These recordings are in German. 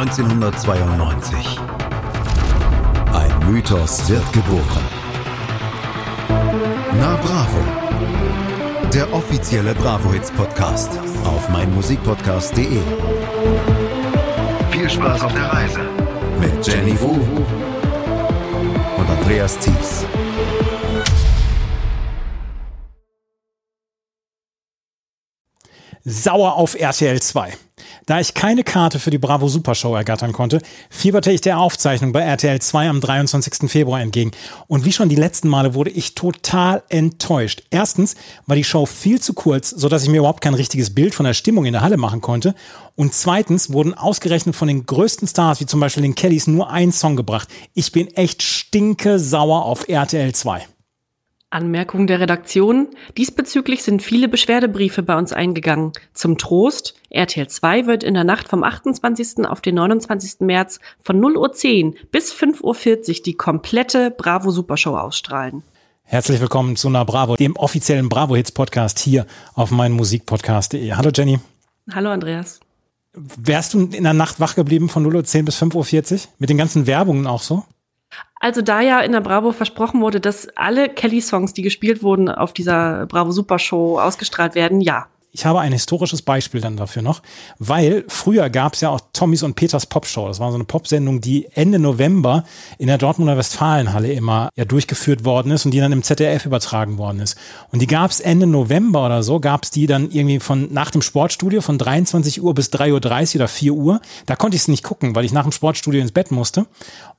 1992. Ein Mythos wird geboren. Na Bravo. Der offizielle Bravo Hits Podcast auf meinmusikpodcast.de. Viel Spaß auf der Reise mit Jenny Wu und Andreas Thies. Sauer auf RTL 2. Da ich keine Karte für die Bravo Supershow ergattern konnte, fieberte ich der Aufzeichnung bei RTL 2 am 23. Februar entgegen. Und wie schon die letzten Male wurde ich total enttäuscht. Erstens war die Show viel zu kurz, sodass ich mir überhaupt kein richtiges Bild von der Stimmung in der Halle machen konnte. Und zweitens wurden ausgerechnet von den größten Stars, wie zum Beispiel den Kellys, nur ein Song gebracht. Ich bin echt stinke sauer auf RTL 2. Anmerkung der Redaktion. Diesbezüglich sind viele Beschwerdebriefe bei uns eingegangen. Zum Trost, RTL 2 wird in der Nacht vom 28. auf den 29. März von 0.10 Uhr bis 5.40 Uhr die komplette Bravo Supershow ausstrahlen. Herzlich willkommen zu einer Bravo, dem offiziellen Bravo Hits Podcast hier auf meinmusikpodcast.de. Hallo Jenny. Hallo Andreas. Wärst du in der Nacht wach geblieben von 0.10 Uhr bis 5.40 Uhr? Mit den ganzen Werbungen auch so? Also da ja in der Bravo versprochen wurde, dass alle Kelly-Songs, die gespielt wurden, auf dieser Bravo Super Show ausgestrahlt werden, ja. Ich habe ein historisches Beispiel dann dafür noch, weil früher gab es ja auch Tommys und Peters Popshow. Das war so eine Popsendung, die Ende November in der Dortmunder Westfalenhalle immer ja durchgeführt worden ist und die dann im ZDF übertragen worden ist. Und die gab es Ende November oder so, gab es die dann irgendwie von nach dem Sportstudio von 23 Uhr bis 3.30 Uhr oder 4 Uhr. Da konnte ich es nicht gucken, weil ich nach dem Sportstudio ins Bett musste.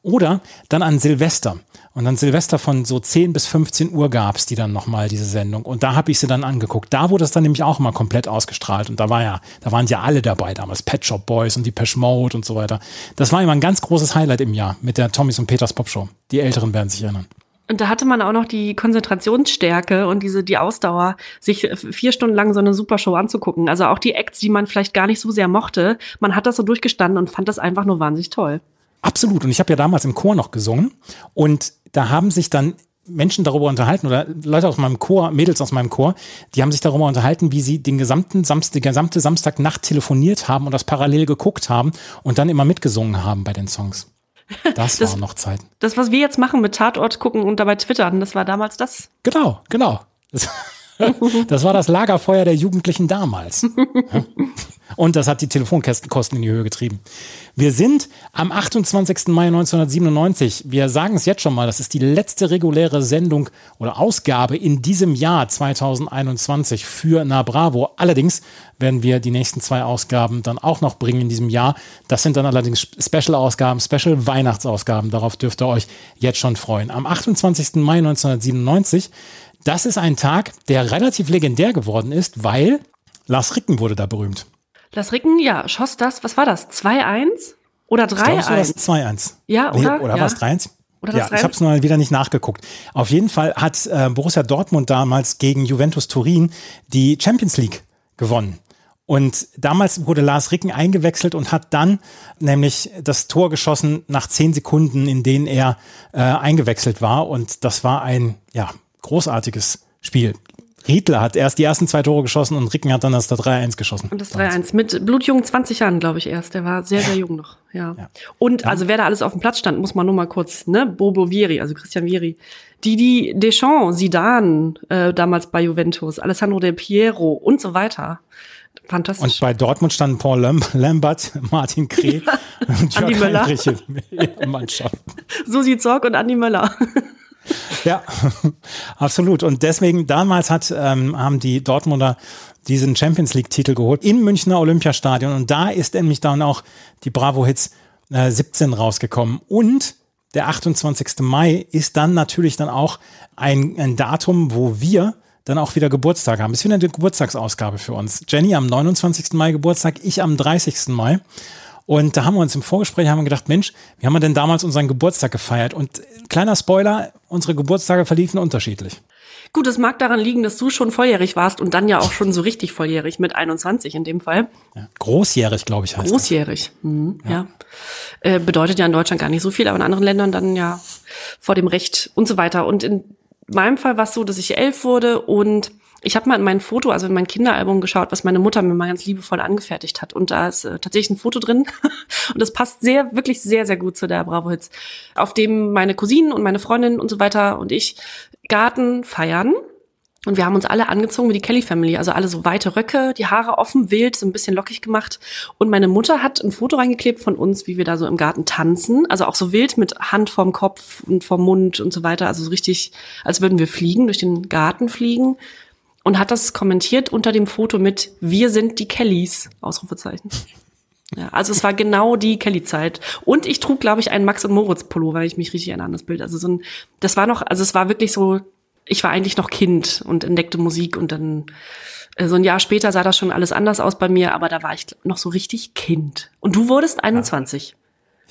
Oder dann an Silvester. Und dann Silvester von so 10 bis 15 Uhr gab es die dann nochmal, diese Sendung. Und da habe ich sie dann angeguckt. Da wurde es dann nämlich auch mal komplett ausgestrahlt. Und da war ja, da waren ja alle dabei damals. Pet Shop Boys und die Pesh Mode und so weiter. Das war immer ein ganz großes Highlight im Jahr mit der Tommys und Peters Pop Show. Die Älteren werden sich erinnern. Und da hatte man auch noch die Konzentrationsstärke und diese, die Ausdauer, sich vier Stunden lang so eine Supershow anzugucken. Also auch die Acts, die man vielleicht gar nicht so sehr mochte. Man hat das so durchgestanden und fand das einfach nur wahnsinnig toll. Absolut. Und ich habe ja damals im Chor noch gesungen. Und da haben sich dann Menschen darüber unterhalten oder Leute aus meinem Chor, Mädels aus meinem Chor, die haben sich darüber unterhalten, wie sie den gesamten Samstag, die gesamte Samstagnacht telefoniert haben und das parallel geguckt haben und dann immer mitgesungen haben bei den Songs. Das, das waren noch Zeiten. Das, was wir jetzt machen mit Tatort gucken und dabei twittern, das war damals das. Genau, genau. Das, das war das Lagerfeuer der Jugendlichen damals. Und das hat die Telefonkosten in die Höhe getrieben. Wir sind am 28. Mai 1997. Wir sagen es jetzt schon mal, das ist die letzte reguläre Sendung oder Ausgabe in diesem Jahr 2021 für Na Bravo. Allerdings werden wir die nächsten zwei Ausgaben dann auch noch bringen in diesem Jahr. Das sind dann allerdings Special-Ausgaben, Special-Weihnachtsausgaben. Darauf dürft ihr euch jetzt schon freuen. Am 28. Mai 1997, das ist ein Tag, der relativ legendär geworden ist, weil Lars Ricken wurde da berühmt. Las Ricken, ja, schoss das, was war das? 2-1 oder 3-1? Ich glaube, das 2-1. Ja, oder? Nee, oder ja. war es 3-1? ja, ich habe es mal wieder nicht nachgeguckt. Auf jeden Fall hat äh, Borussia Dortmund damals gegen Juventus Turin die Champions League gewonnen. Und damals wurde Lars Ricken eingewechselt und hat dann nämlich das Tor geschossen nach zehn Sekunden, in denen er äh, eingewechselt war. Und das war ein ja, großartiges Spiel. Riedler hat erst die ersten zwei Tore geschossen und Ricken hat dann das 3-1 geschossen. Und das 3-1 mit blutjungen 20 Jahren, glaube ich, erst. Der war sehr, sehr jung noch. Ja. ja. Und also wer da alles auf dem Platz stand, muss man nur mal kurz, ne? Bobo Vieri, also Christian Vieri. Didi Deschamps, Zidane, äh, damals bei Juventus, Alessandro Del Piero und so weiter. Fantastisch. Und bei Dortmund standen Paul Lambert, Martin Kreh und Jörg Möller. Mannschaft. Susi Zorg und Andi Möller. Ja, absolut. Und deswegen, damals hat, ähm, haben die Dortmunder diesen Champions League-Titel geholt im Münchner Olympiastadion. Und da ist nämlich dann auch die Bravo Hits äh, 17 rausgekommen. Und der 28. Mai ist dann natürlich dann auch ein, ein Datum, wo wir dann auch wieder Geburtstag haben. Ist wieder eine Geburtstagsausgabe für uns. Jenny am 29. Mai Geburtstag, ich am 30. Mai. Und da haben wir uns im Vorgespräch haben wir gedacht, Mensch, wie haben wir denn damals unseren Geburtstag gefeiert? Und kleiner Spoiler, unsere Geburtstage verliefen unterschiedlich. Gut, es mag daran liegen, dass du schon volljährig warst und dann ja auch schon so richtig volljährig mit 21 in dem Fall. Ja, großjährig, glaube ich, heißt Großjährig, mhm, ja. ja. Äh, bedeutet ja in Deutschland gar nicht so viel, aber in anderen Ländern dann ja vor dem Recht und so weiter. Und in meinem Fall war es so, dass ich elf wurde und Ich habe mal in mein Foto, also in mein Kinderalbum geschaut, was meine Mutter mir mal ganz liebevoll angefertigt hat. Und da ist äh, tatsächlich ein Foto drin. und das passt sehr, wirklich sehr, sehr gut zu der Bravo Hits. Auf dem meine Cousinen und meine Freundin und so weiter und ich Garten feiern. Und wir haben uns alle angezogen wie die Kelly Family, also alle so weite Röcke, die Haare offen, wild, so ein bisschen lockig gemacht. Und meine Mutter hat ein Foto reingeklebt von uns, wie wir da so im Garten tanzen. Also auch so wild mit Hand vorm Kopf und vorm Mund und so weiter. Also so richtig, als würden wir fliegen, durch den Garten fliegen und hat das kommentiert unter dem Foto mit Wir sind die Kellys, Ausrufezeichen. Ja, also es war genau die Kelly-Zeit. Und ich trug, glaube ich, einen Max und Moritz Pullover, weil ich mich richtig erinnere an das Bild. Also so ein, das war noch, also es war wirklich so, ich war eigentlich noch Kind und entdeckte Musik und dann äh, so ein Jahr später sah das schon alles anders aus bei mir, aber da war ich noch so richtig Kind. Und du wurdest 21.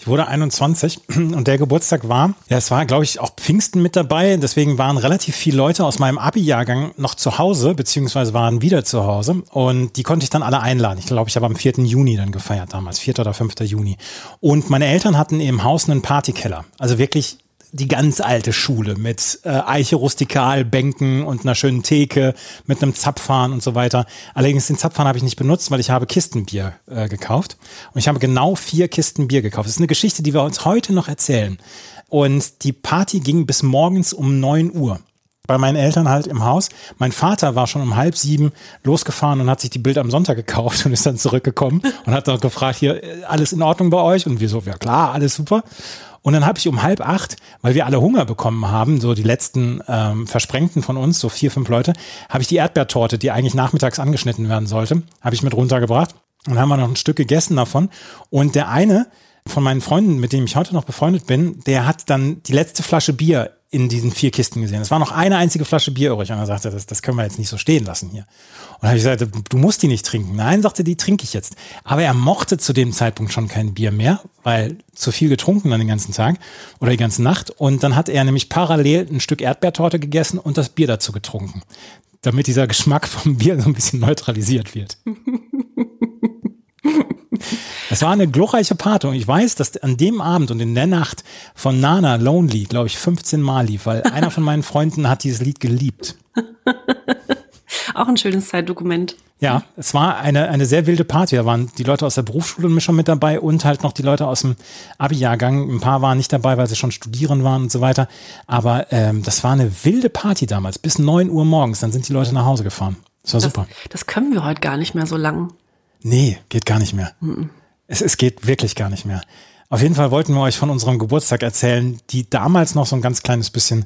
Ich wurde 21 und der Geburtstag war, ja, es war, glaube ich, auch Pfingsten mit dabei. Deswegen waren relativ viele Leute aus meinem Abi-Jahrgang noch zu Hause, beziehungsweise waren wieder zu Hause. Und die konnte ich dann alle einladen. Ich glaube, ich habe am 4. Juni dann gefeiert damals, 4. oder 5. Juni. Und meine Eltern hatten im Haus einen Partykeller. Also wirklich die ganz alte Schule mit äh, Eiche rustikal, Bänken und einer schönen Theke mit einem Zapfhahn und so weiter. Allerdings den Zapfhahn habe ich nicht benutzt, weil ich habe Kistenbier äh, gekauft. Und ich habe genau vier Kisten Bier gekauft. Das ist eine Geschichte, die wir uns heute noch erzählen. Und die Party ging bis morgens um neun Uhr bei meinen Eltern halt im Haus. Mein Vater war schon um halb sieben losgefahren und hat sich die Bild am Sonntag gekauft und ist dann zurückgekommen und hat dann gefragt, hier, äh, alles in Ordnung bei euch? Und wir so, ja klar, alles super. Und dann habe ich um halb acht, weil wir alle Hunger bekommen haben, so die letzten ähm, Versprengten von uns, so vier, fünf Leute, habe ich die Erdbeertorte, die eigentlich nachmittags angeschnitten werden sollte, habe ich mit runtergebracht. Und haben wir noch ein Stück gegessen davon. Und der eine von meinen Freunden, mit dem ich heute noch befreundet bin, der hat dann die letzte Flasche Bier in diesen vier Kisten gesehen. Es war noch eine einzige Flasche Bier übrig. Und er sagte, das, das können wir jetzt nicht so stehen lassen hier. Und habe ich gesagt, du musst die nicht trinken. Nein, sagte, die trinke ich jetzt. Aber er mochte zu dem Zeitpunkt schon kein Bier mehr, weil zu viel getrunken dann den ganzen Tag oder die ganze Nacht. Und dann hat er nämlich parallel ein Stück Erdbeertorte gegessen und das Bier dazu getrunken. Damit dieser Geschmack vom Bier so ein bisschen neutralisiert wird. Es war eine glorreiche Party und ich weiß, dass an dem Abend und in der Nacht von Nana Lonely, glaube ich, 15 Mal lief, weil einer von meinen Freunden hat dieses Lied geliebt. Auch ein schönes Zeitdokument. Ja, es war eine, eine sehr wilde Party. Da waren die Leute aus der Berufsschule mich schon mit dabei und halt noch die Leute aus dem Abi-Jahrgang. Ein paar waren nicht dabei, weil sie schon studieren waren und so weiter. Aber ähm, das war eine wilde Party damals, bis 9 Uhr morgens. Dann sind die Leute nach Hause gefahren. Das war das, super. Das können wir heute gar nicht mehr so lang. Nee, geht gar nicht mehr. Mhm. Es, es geht wirklich gar nicht mehr. Auf jeden Fall wollten wir euch von unserem Geburtstag erzählen, die damals noch so ein ganz kleines bisschen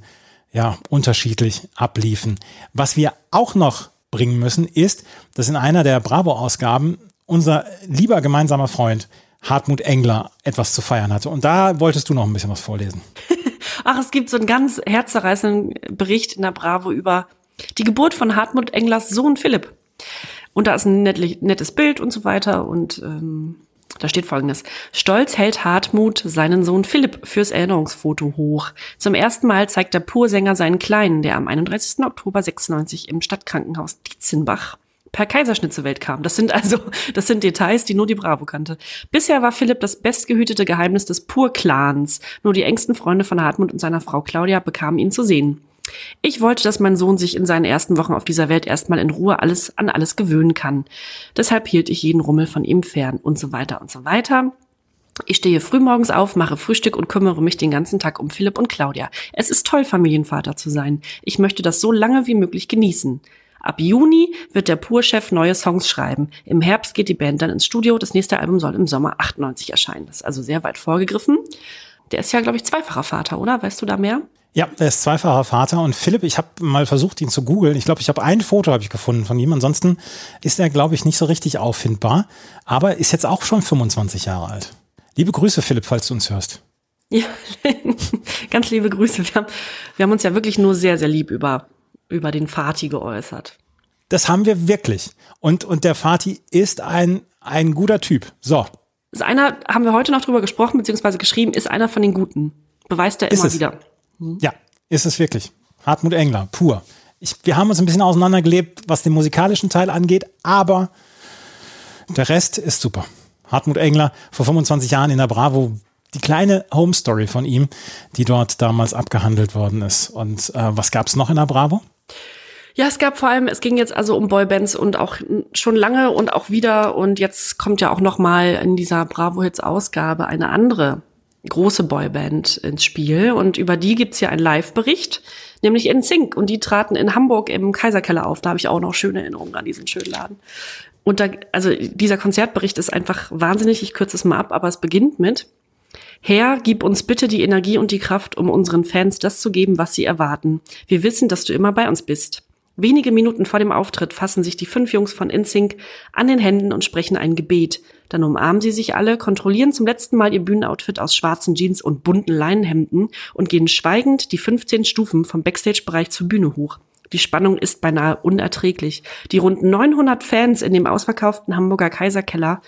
ja, unterschiedlich abliefen. Was wir auch noch bringen müssen, ist, dass in einer der Bravo-Ausgaben unser lieber gemeinsamer Freund Hartmut Engler etwas zu feiern hatte. Und da wolltest du noch ein bisschen was vorlesen. Ach, es gibt so einen ganz herzzerreißenden Bericht in der Bravo über die Geburt von Hartmut Englers Sohn Philipp. Und da ist ein nettes Bild und so weiter. Und ähm, da steht folgendes. Stolz hält Hartmut seinen Sohn Philipp fürs Erinnerungsfoto hoch. Zum ersten Mal zeigt der Pursänger seinen Kleinen, der am 31. Oktober 96 im Stadtkrankenhaus Dietzenbach per Kaiserschnitt zur Welt kam. Das sind also, das sind Details, die nur die Bravo kannte. Bisher war Philipp das bestgehütete Geheimnis des Pur-Clans. Nur die engsten Freunde von Hartmut und seiner Frau Claudia bekamen ihn zu sehen. Ich wollte, dass mein Sohn sich in seinen ersten Wochen auf dieser Welt erstmal in Ruhe alles an alles gewöhnen kann. Deshalb hielt ich jeden Rummel von ihm fern und so weiter und so weiter. Ich stehe frühmorgens auf, mache Frühstück und kümmere mich den ganzen Tag um Philipp und Claudia. Es ist toll, Familienvater zu sein. Ich möchte das so lange wie möglich genießen. Ab Juni wird der Pur-Chef neue Songs schreiben. Im Herbst geht die Band dann ins Studio. Das nächste Album soll im Sommer 98 erscheinen. Das ist also sehr weit vorgegriffen. Der ist ja, glaube ich, zweifacher Vater, oder? Weißt du da mehr? Ja, er ist zweifacher Vater und Philipp, ich habe mal versucht, ihn zu googeln. Ich glaube, ich habe ein Foto habe ich gefunden von ihm. Ansonsten ist er, glaube ich, nicht so richtig auffindbar, aber ist jetzt auch schon 25 Jahre alt. Liebe Grüße, Philipp, falls du uns hörst. Ja, ganz liebe Grüße. Wir haben, wir haben uns ja wirklich nur sehr, sehr lieb über, über den Fati geäußert. Das haben wir wirklich. Und, und der Fati ist ein, ein guter Typ. So. Ist einer, haben wir heute noch drüber gesprochen, beziehungsweise geschrieben, ist einer von den Guten. Beweist er immer wieder. Mhm. Ja, ist es wirklich. Hartmut Engler, pur. Ich, wir haben uns ein bisschen auseinandergelebt, was den musikalischen Teil angeht, aber der Rest ist super. Hartmut Engler vor 25 Jahren in der Bravo, die kleine Home Story von ihm, die dort damals abgehandelt worden ist. Und äh, was gab es noch in der Bravo? Ja, es gab vor allem, es ging jetzt also um Boybands und auch schon lange und auch wieder und jetzt kommt ja auch noch mal in dieser Bravo Hits Ausgabe eine andere große Boyband ins Spiel und über die gibt's ja einen Live-Bericht, nämlich in Zink und die traten in Hamburg im Kaiserkeller auf. Da habe ich auch noch schöne Erinnerungen an diesen schönen Laden. Und da, also dieser Konzertbericht ist einfach wahnsinnig. Ich kürze es mal ab, aber es beginnt mit Herr, gib uns bitte die Energie und die Kraft, um unseren Fans das zu geben, was sie erwarten. Wir wissen, dass du immer bei uns bist. Wenige Minuten vor dem Auftritt fassen sich die fünf Jungs von InSync an den Händen und sprechen ein Gebet. Dann umarmen sie sich alle, kontrollieren zum letzten Mal ihr Bühnenoutfit aus schwarzen Jeans und bunten Leinenhemden und gehen schweigend die 15 Stufen vom Backstage-Bereich zur Bühne hoch. Die Spannung ist beinahe unerträglich. Die rund 900 Fans in dem ausverkauften Hamburger Kaiserkeller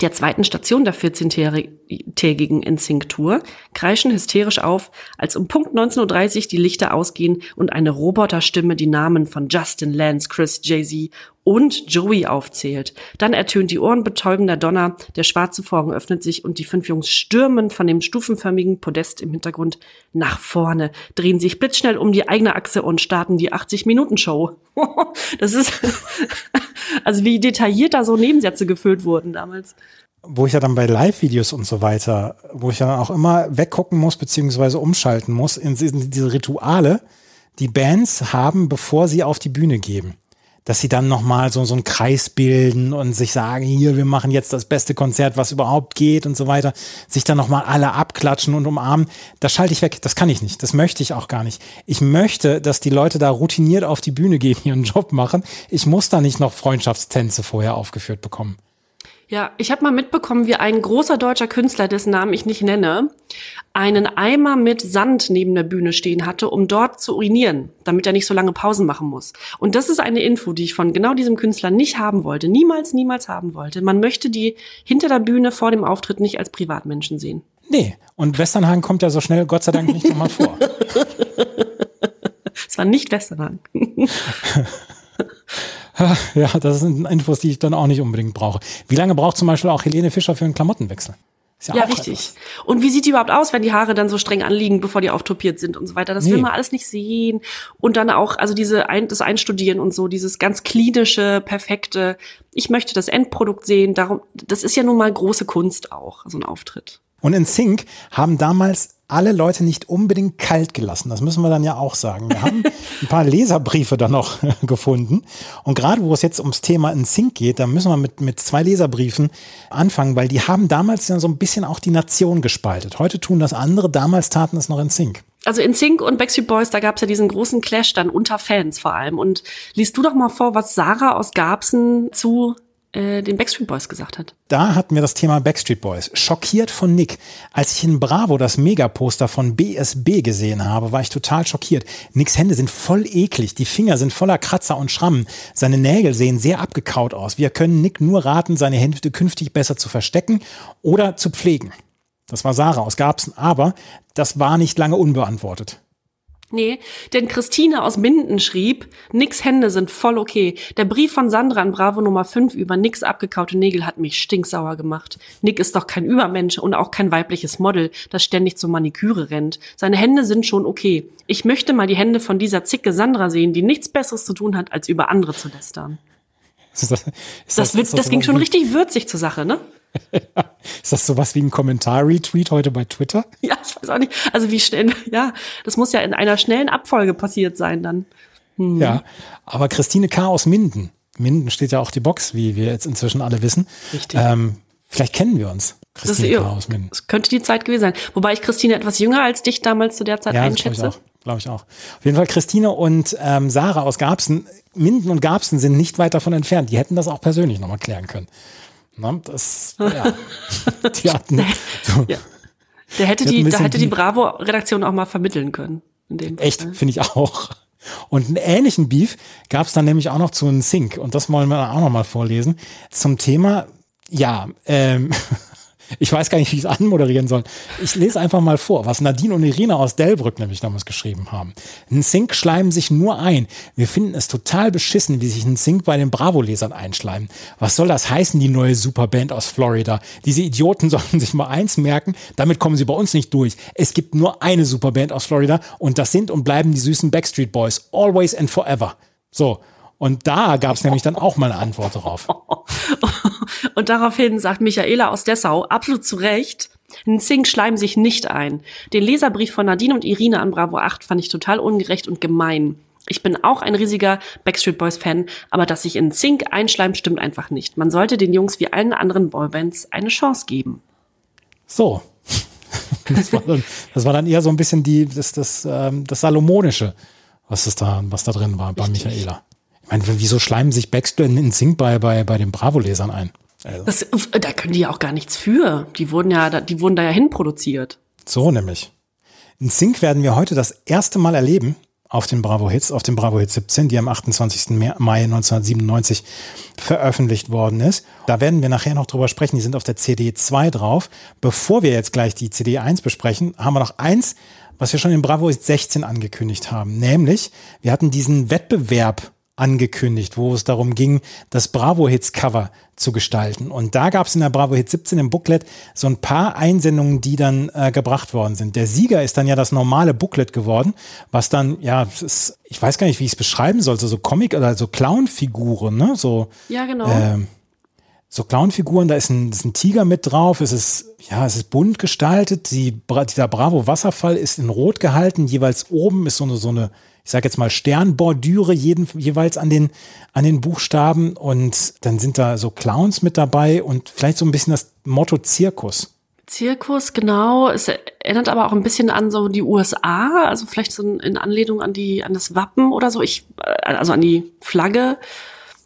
der zweiten Station der 14-tägigen NSYNC-Tour kreischen hysterisch auf, als um Punkt 19.30 Uhr die Lichter ausgehen und eine Roboterstimme die Namen von Justin, Lance, Chris, Jay-Z und Joey aufzählt. Dann ertönt die ohrenbetäubender Donner, der schwarze Vorhang öffnet sich und die fünf Jungs stürmen von dem stufenförmigen Podest im Hintergrund nach vorne, drehen sich blitzschnell um die eigene Achse und starten die 80-Minuten-Show. das ist, also wie detailliert da so Nebensätze gefüllt wurden damals wo ich ja dann bei Live-Videos und so weiter, wo ich ja dann auch immer weggucken muss, beziehungsweise umschalten muss in diese Rituale, die Bands haben, bevor sie auf die Bühne gehen dass sie dann nochmal so, so einen Kreis bilden und sich sagen, hier, wir machen jetzt das beste Konzert, was überhaupt geht und so weiter, sich dann nochmal alle abklatschen und umarmen, das schalte ich weg, das kann ich nicht, das möchte ich auch gar nicht. Ich möchte, dass die Leute da routiniert auf die Bühne gehen, ihren Job machen. Ich muss da nicht noch Freundschaftstänze vorher aufgeführt bekommen. Ja, ich habe mal mitbekommen, wie ein großer deutscher Künstler, dessen Namen ich nicht nenne, einen Eimer mit Sand neben der Bühne stehen hatte, um dort zu urinieren, damit er nicht so lange Pausen machen muss. Und das ist eine Info, die ich von genau diesem Künstler nicht haben wollte, niemals, niemals haben wollte. Man möchte die hinter der Bühne vor dem Auftritt nicht als Privatmenschen sehen. Nee, und Westernhagen kommt ja so schnell, Gott sei Dank, nicht nochmal vor. Es war nicht Westernhagen. Ja, das sind Infos, die ich dann auch nicht unbedingt brauche. Wie lange braucht zum Beispiel auch Helene Fischer für einen Klamottenwechsel? ja, ja richtig. Etwas. Und wie sieht die überhaupt aus, wenn die Haare dann so streng anliegen, bevor die auftopiert sind und so weiter? Das nee. will man alles nicht sehen. Und dann auch, also diese ein, das Einstudieren und so, dieses ganz klinische, perfekte. Ich möchte das Endprodukt sehen. Darum, das ist ja nun mal große Kunst auch, so ein Auftritt. Und in Sync haben damals alle Leute nicht unbedingt kalt gelassen. Das müssen wir dann ja auch sagen. Wir haben ein paar Leserbriefe da noch gefunden. Und gerade wo es jetzt ums Thema in Sync geht, da müssen wir mit, mit zwei Leserbriefen anfangen, weil die haben damals ja so ein bisschen auch die Nation gespaltet. Heute tun das andere, damals taten es noch in Sync. Also in Sync und Backstreet Boys, da gab es ja diesen großen Clash dann unter Fans vor allem. Und liest du doch mal vor, was Sarah aus Garbsen zu äh, den Backstreet Boys gesagt hat. Da hatten wir das Thema Backstreet Boys. Schockiert von Nick. Als ich in Bravo das Megaposter von BSB gesehen habe, war ich total schockiert. Nicks Hände sind voll eklig, die Finger sind voller Kratzer und Schrammen. Seine Nägel sehen sehr abgekaut aus. Wir können Nick nur raten, seine Hände künftig besser zu verstecken oder zu pflegen. Das war Sarah aus Garbsen, aber das war nicht lange unbeantwortet. Nee, denn Christine aus Minden schrieb, Nix Hände sind voll okay. Der Brief von Sandra an Bravo Nummer 5 über Nix abgekaute Nägel hat mich stinksauer gemacht. Nick ist doch kein Übermensch und auch kein weibliches Model, das ständig zur Maniküre rennt. Seine Hände sind schon okay. Ich möchte mal die Hände von dieser zicke Sandra sehen, die nichts Besseres zu tun hat, als über andere zu lästern. Ist das, ist das, das, das, das ging schon richtig würzig zur Sache, ne? Ist das sowas wie ein Kommentar-Retweet heute bei Twitter? Ja, ich weiß auch nicht. Also wie schnell, ja, das muss ja in einer schnellen Abfolge passiert sein dann. Hm. Ja, aber Christine K. aus Minden. Minden steht ja auch die Box, wie wir jetzt inzwischen alle wissen. Richtig. Ähm, vielleicht kennen wir uns. Christine das, K. aus Minden. Das könnte die Zeit gewesen sein. Wobei ich Christine etwas jünger als dich damals zu der Zeit ja, einschätze. Glaube ich, auch. glaube ich auch. Auf jeden Fall Christine und ähm, Sarah aus Garbsen. Minden und Garbsen sind nicht weit davon entfernt. Die hätten das auch persönlich nochmal klären können. Na, das, ja. die hatten, so, ja. Der hätte die, da hätte die Bravo-Redaktion auch mal vermitteln können. Echt, finde ich auch. Und einen ähnlichen Beef gab es dann nämlich auch noch zu einem Sync. Und das wollen wir auch noch mal vorlesen. Zum Thema, ja, ähm, ich weiß gar nicht, wie ich es anmoderieren soll. Ich lese einfach mal vor, was Nadine und Irina aus Delbrück nämlich damals geschrieben haben. Ein schleimen sich nur ein. Wir finden es total beschissen, wie sich ein bei den Bravo-Lesern einschleimen. Was soll das heißen, die neue Superband aus Florida? Diese Idioten sollten sich mal eins merken, damit kommen sie bei uns nicht durch. Es gibt nur eine Superband aus Florida und das sind und bleiben die süßen Backstreet Boys. Always and forever. So. Und da gab es nämlich dann auch mal eine Antwort darauf. Und daraufhin sagt Michaela aus Dessau, absolut zu Recht, ein Zink schleimen sich nicht ein. Den Leserbrief von Nadine und Irina an Bravo 8 fand ich total ungerecht und gemein. Ich bin auch ein riesiger Backstreet Boys Fan, aber dass sich in Zink einschleimt, stimmt einfach nicht. Man sollte den Jungs wie allen anderen Boybands eine Chance geben. So. Das war dann, das war dann eher so ein bisschen die, das, das, ähm, das Salomonische, was, das da, was da drin war bei Richtig. Michaela. Meine, wieso schleimen sich Backstreet in Zink bei, bei, bei den Bravo-Lesern ein? Also. Das, da können die ja auch gar nichts für. Die wurden ja, die wurden da ja hinproduziert. So nämlich. In Zink werden wir heute das erste Mal erleben, auf den Bravo Hits, auf den Bravo Hits 17, die am 28. Mai 1997 veröffentlicht worden ist. Da werden wir nachher noch drüber sprechen. Die sind auf der CD 2 drauf. Bevor wir jetzt gleich die CD 1 besprechen, haben wir noch eins, was wir schon in Bravo Hits 16 angekündigt haben. Nämlich, wir hatten diesen Wettbewerb angekündigt, wo es darum ging, das Bravo Hits Cover zu gestalten. Und da gab es in der Bravo Hits 17 im Booklet so ein paar Einsendungen, die dann äh, gebracht worden sind. Der Sieger ist dann ja das normale Booklet geworden, was dann, ja, ist, ich weiß gar nicht, wie ich es beschreiben sollte, so Comic- oder so Clown-Figuren, ne? So, ja, genau. Äh, so Clownfiguren, da ist ein, ist ein Tiger mit drauf, es ist, ja, es ist bunt gestaltet, die, dieser Bravo Wasserfall ist in Rot gehalten, jeweils oben ist so eine, so eine, ich sage jetzt mal Sternbordüre jeden, jeweils an den, an den Buchstaben und dann sind da so Clowns mit dabei und vielleicht so ein bisschen das Motto Zirkus. Zirkus, genau. Es erinnert aber auch ein bisschen an so die USA, also vielleicht so in Anlehnung an die, an das Wappen oder so, ich, also an die Flagge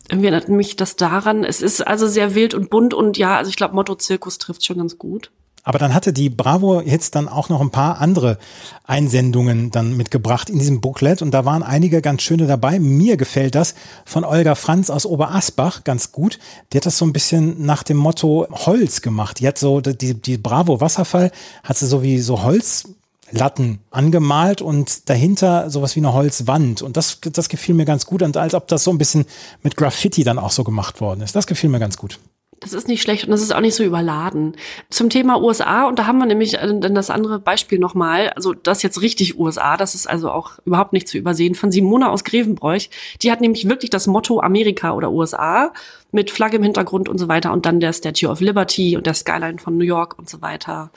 irgendwie erinnert mich das daran. Es ist also sehr wild und bunt und ja, also ich glaube, Motto Zirkus trifft schon ganz gut. Aber dann hatte die Bravo jetzt dann auch noch ein paar andere Einsendungen dann mitgebracht in diesem Booklet und da waren einige ganz schöne dabei. Mir gefällt das von Olga Franz aus Oberasbach ganz gut. Die hat das so ein bisschen nach dem Motto Holz gemacht. Die hat so, die, die Bravo Wasserfall hat sie so wie so Holz Latten angemalt und dahinter sowas wie eine Holzwand. Und das, das gefiel mir ganz gut. Und als ob das so ein bisschen mit Graffiti dann auch so gemacht worden ist. Das gefiel mir ganz gut. Das ist nicht schlecht und das ist auch nicht so überladen. Zum Thema USA, und da haben wir nämlich äh, dann das andere Beispiel nochmal, also das jetzt richtig USA, das ist also auch überhaupt nicht zu übersehen, von Simona aus Grevenbroich. Die hat nämlich wirklich das Motto Amerika oder USA mit Flagge im Hintergrund und so weiter und dann der Statue of Liberty und der Skyline von New York und so weiter.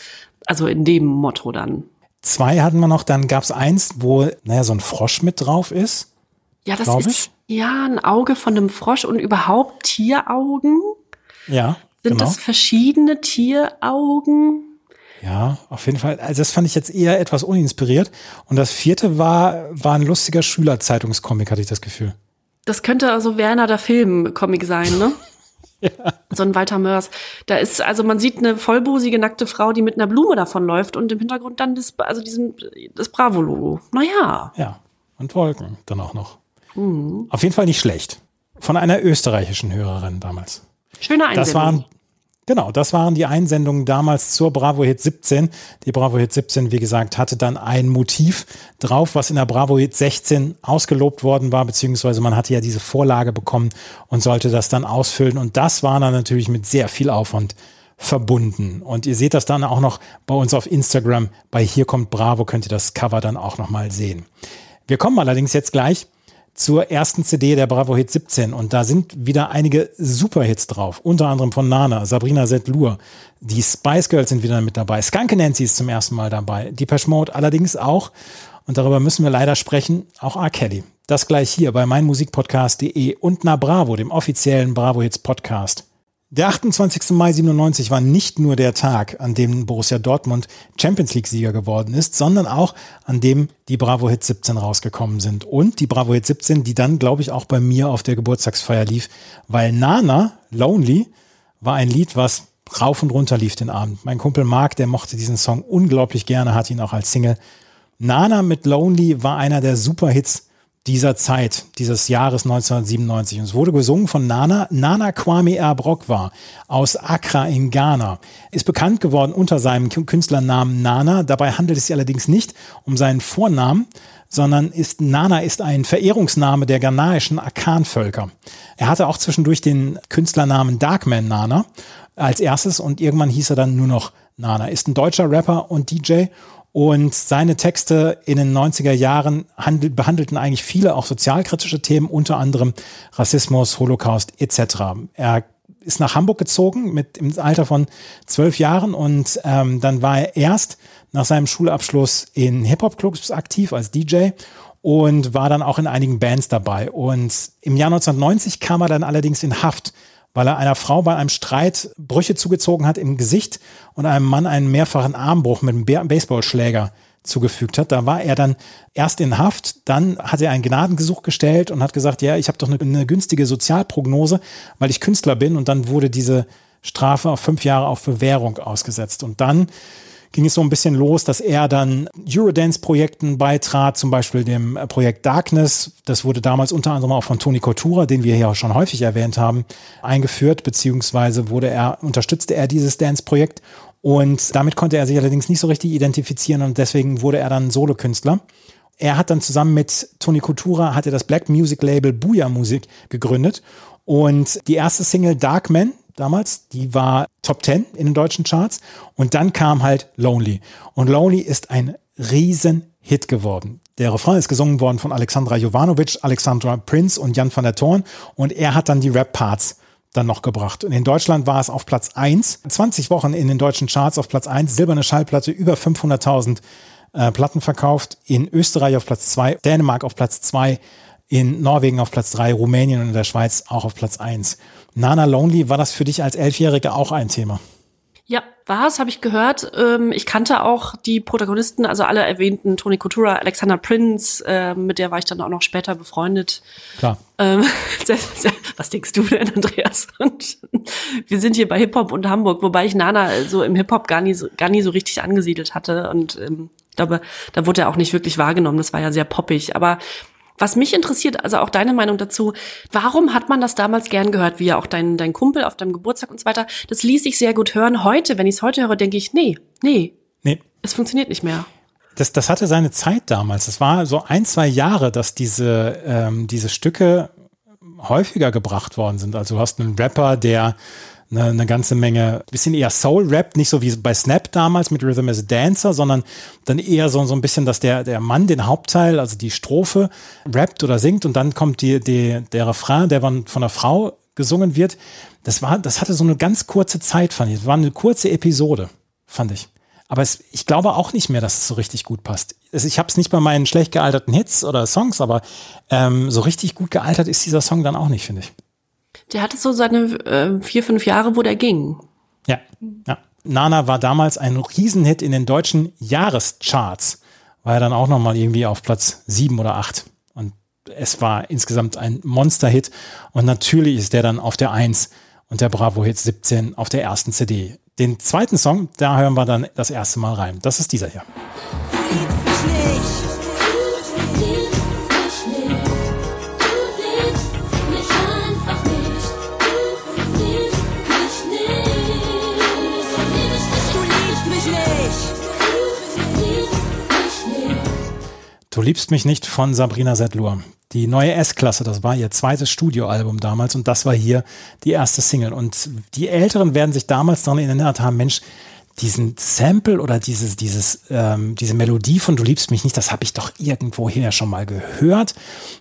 Also in dem Motto dann. Zwei hatten wir noch, dann gab es eins, wo, naja, so ein Frosch mit drauf ist. Ja, das ist ich. ja ein Auge von einem Frosch und überhaupt Tieraugen. Ja. Sind genau. das verschiedene Tieraugen? Ja, auf jeden Fall. Also das fand ich jetzt eher etwas uninspiriert. Und das vierte war, war ein lustiger Schülerzeitungscomic, hatte ich das Gefühl. Das könnte also Werner der Film-Comic sein, ne? Ja. So ein Walter Mörs. Da ist, also man sieht eine vollbusige, nackte Frau, die mit einer Blume davonläuft und im Hintergrund dann das, also diesen, das Bravo-Logo. Naja. Ja. Und Wolken dann auch noch. Mhm. Auf jeden Fall nicht schlecht. Von einer österreichischen Hörerin damals. Schöne Einsendung. Das waren, Genau, das waren die Einsendungen damals zur Bravo Hit 17. Die Bravo Hit 17, wie gesagt, hatte dann ein Motiv drauf, was in der Bravo Hit 16 ausgelobt worden war, beziehungsweise man hatte ja diese Vorlage bekommen und sollte das dann ausfüllen. Und das war dann natürlich mit sehr viel Aufwand verbunden. Und ihr seht das dann auch noch bei uns auf Instagram. Bei Hier kommt Bravo könnt ihr das Cover dann auch nochmal sehen. Wir kommen allerdings jetzt gleich zur ersten CD der Bravo Hit 17 und da sind wieder einige Superhits drauf, unter anderem von Nana, Sabrina Setlur, die Spice Girls sind wieder mit dabei, Skunk Nancy ist zum ersten Mal dabei, die Mode allerdings auch. Und darüber müssen wir leider sprechen, auch R. Kelly. Das gleich hier bei meinmusikpodcast.de und na Bravo, dem offiziellen Bravo Hits Podcast. Der 28. Mai 97 war nicht nur der Tag, an dem Borussia Dortmund Champions League Sieger geworden ist, sondern auch an dem die Bravo Hit 17 rausgekommen sind. Und die Bravo Hit 17, die dann, glaube ich, auch bei mir auf der Geburtstagsfeier lief, weil Nana, Lonely, war ein Lied, was rauf und runter lief den Abend. Mein Kumpel Mark, der mochte diesen Song unglaublich gerne, hat ihn auch als Single. Nana mit Lonely war einer der Superhits dieser Zeit, dieses Jahres 1997. Und es wurde gesungen von Nana. Nana Kwame Erbrok aus Accra in Ghana. Ist bekannt geworden unter seinem Künstlernamen Nana. Dabei handelt es sich allerdings nicht um seinen Vornamen, sondern ist Nana ist ein Verehrungsname der ghanaischen Akan-Völker. Er hatte auch zwischendurch den Künstlernamen Darkman Nana als erstes und irgendwann hieß er dann nur noch Nana. Ist ein deutscher Rapper und DJ Und seine Texte in den 90er Jahren handel, behandelten eigentlich viele auch sozialkritische Themen, unter anderem Rassismus, Holocaust etc. Er ist nach Hamburg gezogen mit im Alter von zwölf Jahren und ähm, dann war er erst nach seinem Schulabschluss in Hip-Hop-Clubs aktiv als DJ und war dann auch in einigen Bands dabei. Und im Jahr 1990 kam er dann allerdings in Haft, weil er einer Frau bei einem Streit Brüche zugezogen hat im Gesicht und einem Mann einen mehrfachen Armbruch mit einem Baseballschläger zugefügt hat. Da war er dann erst in Haft, dann hat er ein Gnadengesuch gestellt und hat gesagt, ja, ich habe doch eine, eine, günstige Sozialprognose, weil ich Künstler bin und dann wurde diese Strafe auf fünf Jahre auf Bewährung ausgesetzt. Und dann ging es so ein bisschen los, dass er dann Eurodance-Projekten beitrat, zum Beispiel dem Projekt Darkness. Das wurde damals unter anderem auch von Toni Coutura, den wir hier auch schon häufig erwähnt haben, eingeführt, beziehungsweise wurde er, unterstützte er dieses Dance-Projekt. Und damit konnte er sich allerdings nicht so richtig identifizieren und deswegen wurde er dann Solokünstler. Er hat dann zusammen mit Toni Coutura hat er das Black Music Label Booyah Music gegründet und die erste Single Darkman damals, die war Top 10 in den deutschen Charts und dann kam halt Lonely und Lonely ist ein riesen Hit geworden. Der Refrain ist gesungen worden von Alexandra Jovanovic, Alexandra Prince und Jan van der Thorn und er hat dann die Rap-Parts dann noch gebracht. Und in Deutschland war es auf Platz 1, 20 Wochen in den deutschen Charts auf Platz 1, silberne Schallplatte, über 500.000 äh, Platten verkauft, in Österreich auf Platz 2, Dänemark auf Platz 2, in Norwegen auf Platz 3, Rumänien und in der Schweiz auch auf Platz 1. Nana Lonely, war das für dich als Elfjährige auch ein Thema? Ja, war es, habe ich gehört. Ähm, ich kannte auch die Protagonisten, also alle erwähnten, Tony Coutura, Alexander Prince, äh, mit der war ich dann auch noch später befreundet. Klar. Ähm, was denkst du denn, Andreas? Und wir sind hier bei Hip-Hop und Hamburg, wobei ich Nana so im Hip-Hop gar nie, so, gar nie so richtig angesiedelt hatte. Und ähm, ich glaube, da wurde er auch nicht wirklich wahrgenommen. Das war ja sehr poppig. Aber was mich interessiert, also auch deine Meinung dazu, warum hat man das damals gern gehört, wie ja auch dein, dein Kumpel auf deinem Geburtstag und so weiter? Das ließ sich sehr gut hören. Heute, wenn ich es heute höre, denke ich, nee, nee, nee, es funktioniert nicht mehr. Das, das hatte seine Zeit damals. Das war so ein, zwei Jahre, dass diese, ähm, diese Stücke häufiger gebracht worden sind. Also du hast einen Rapper, der eine, eine ganze Menge, bisschen eher Soul-Rap, nicht so wie bei Snap damals mit Rhythm as a Dancer, sondern dann eher so, so ein bisschen, dass der, der Mann den Hauptteil, also die Strophe, rappt oder singt und dann kommt die, die, der Refrain, der von, einer Frau gesungen wird. Das war, das hatte so eine ganz kurze Zeit, fand ich. Das war eine kurze Episode, fand ich. Aber es, ich glaube auch nicht mehr, dass es so richtig gut passt. Ich habe es nicht bei meinen schlecht gealterten Hits oder Songs, aber ähm, so richtig gut gealtert ist dieser Song dann auch nicht, finde ich. Der hatte so seine äh, vier, fünf Jahre, wo der ging. Ja, ja. Nana war damals ein Riesenhit in den deutschen Jahrescharts. War er dann auch nochmal irgendwie auf Platz sieben oder acht. Und es war insgesamt ein Monster-Hit. Und natürlich ist der dann auf der Eins und der Bravo-Hit 17 auf der ersten CD. Den zweiten Song, da hören wir dann das erste Mal rein. Das ist dieser hier. Du liebst mich nicht von Sabrina Sedlur. Die neue S-Klasse, das war ihr zweites Studioalbum damals und das war hier die erste Single. Und die Älteren werden sich damals daran erinnert haben, Mensch, diesen Sample oder dieses, dieses, ähm, diese Melodie von Du liebst mich nicht, das habe ich doch irgendwoher schon mal gehört.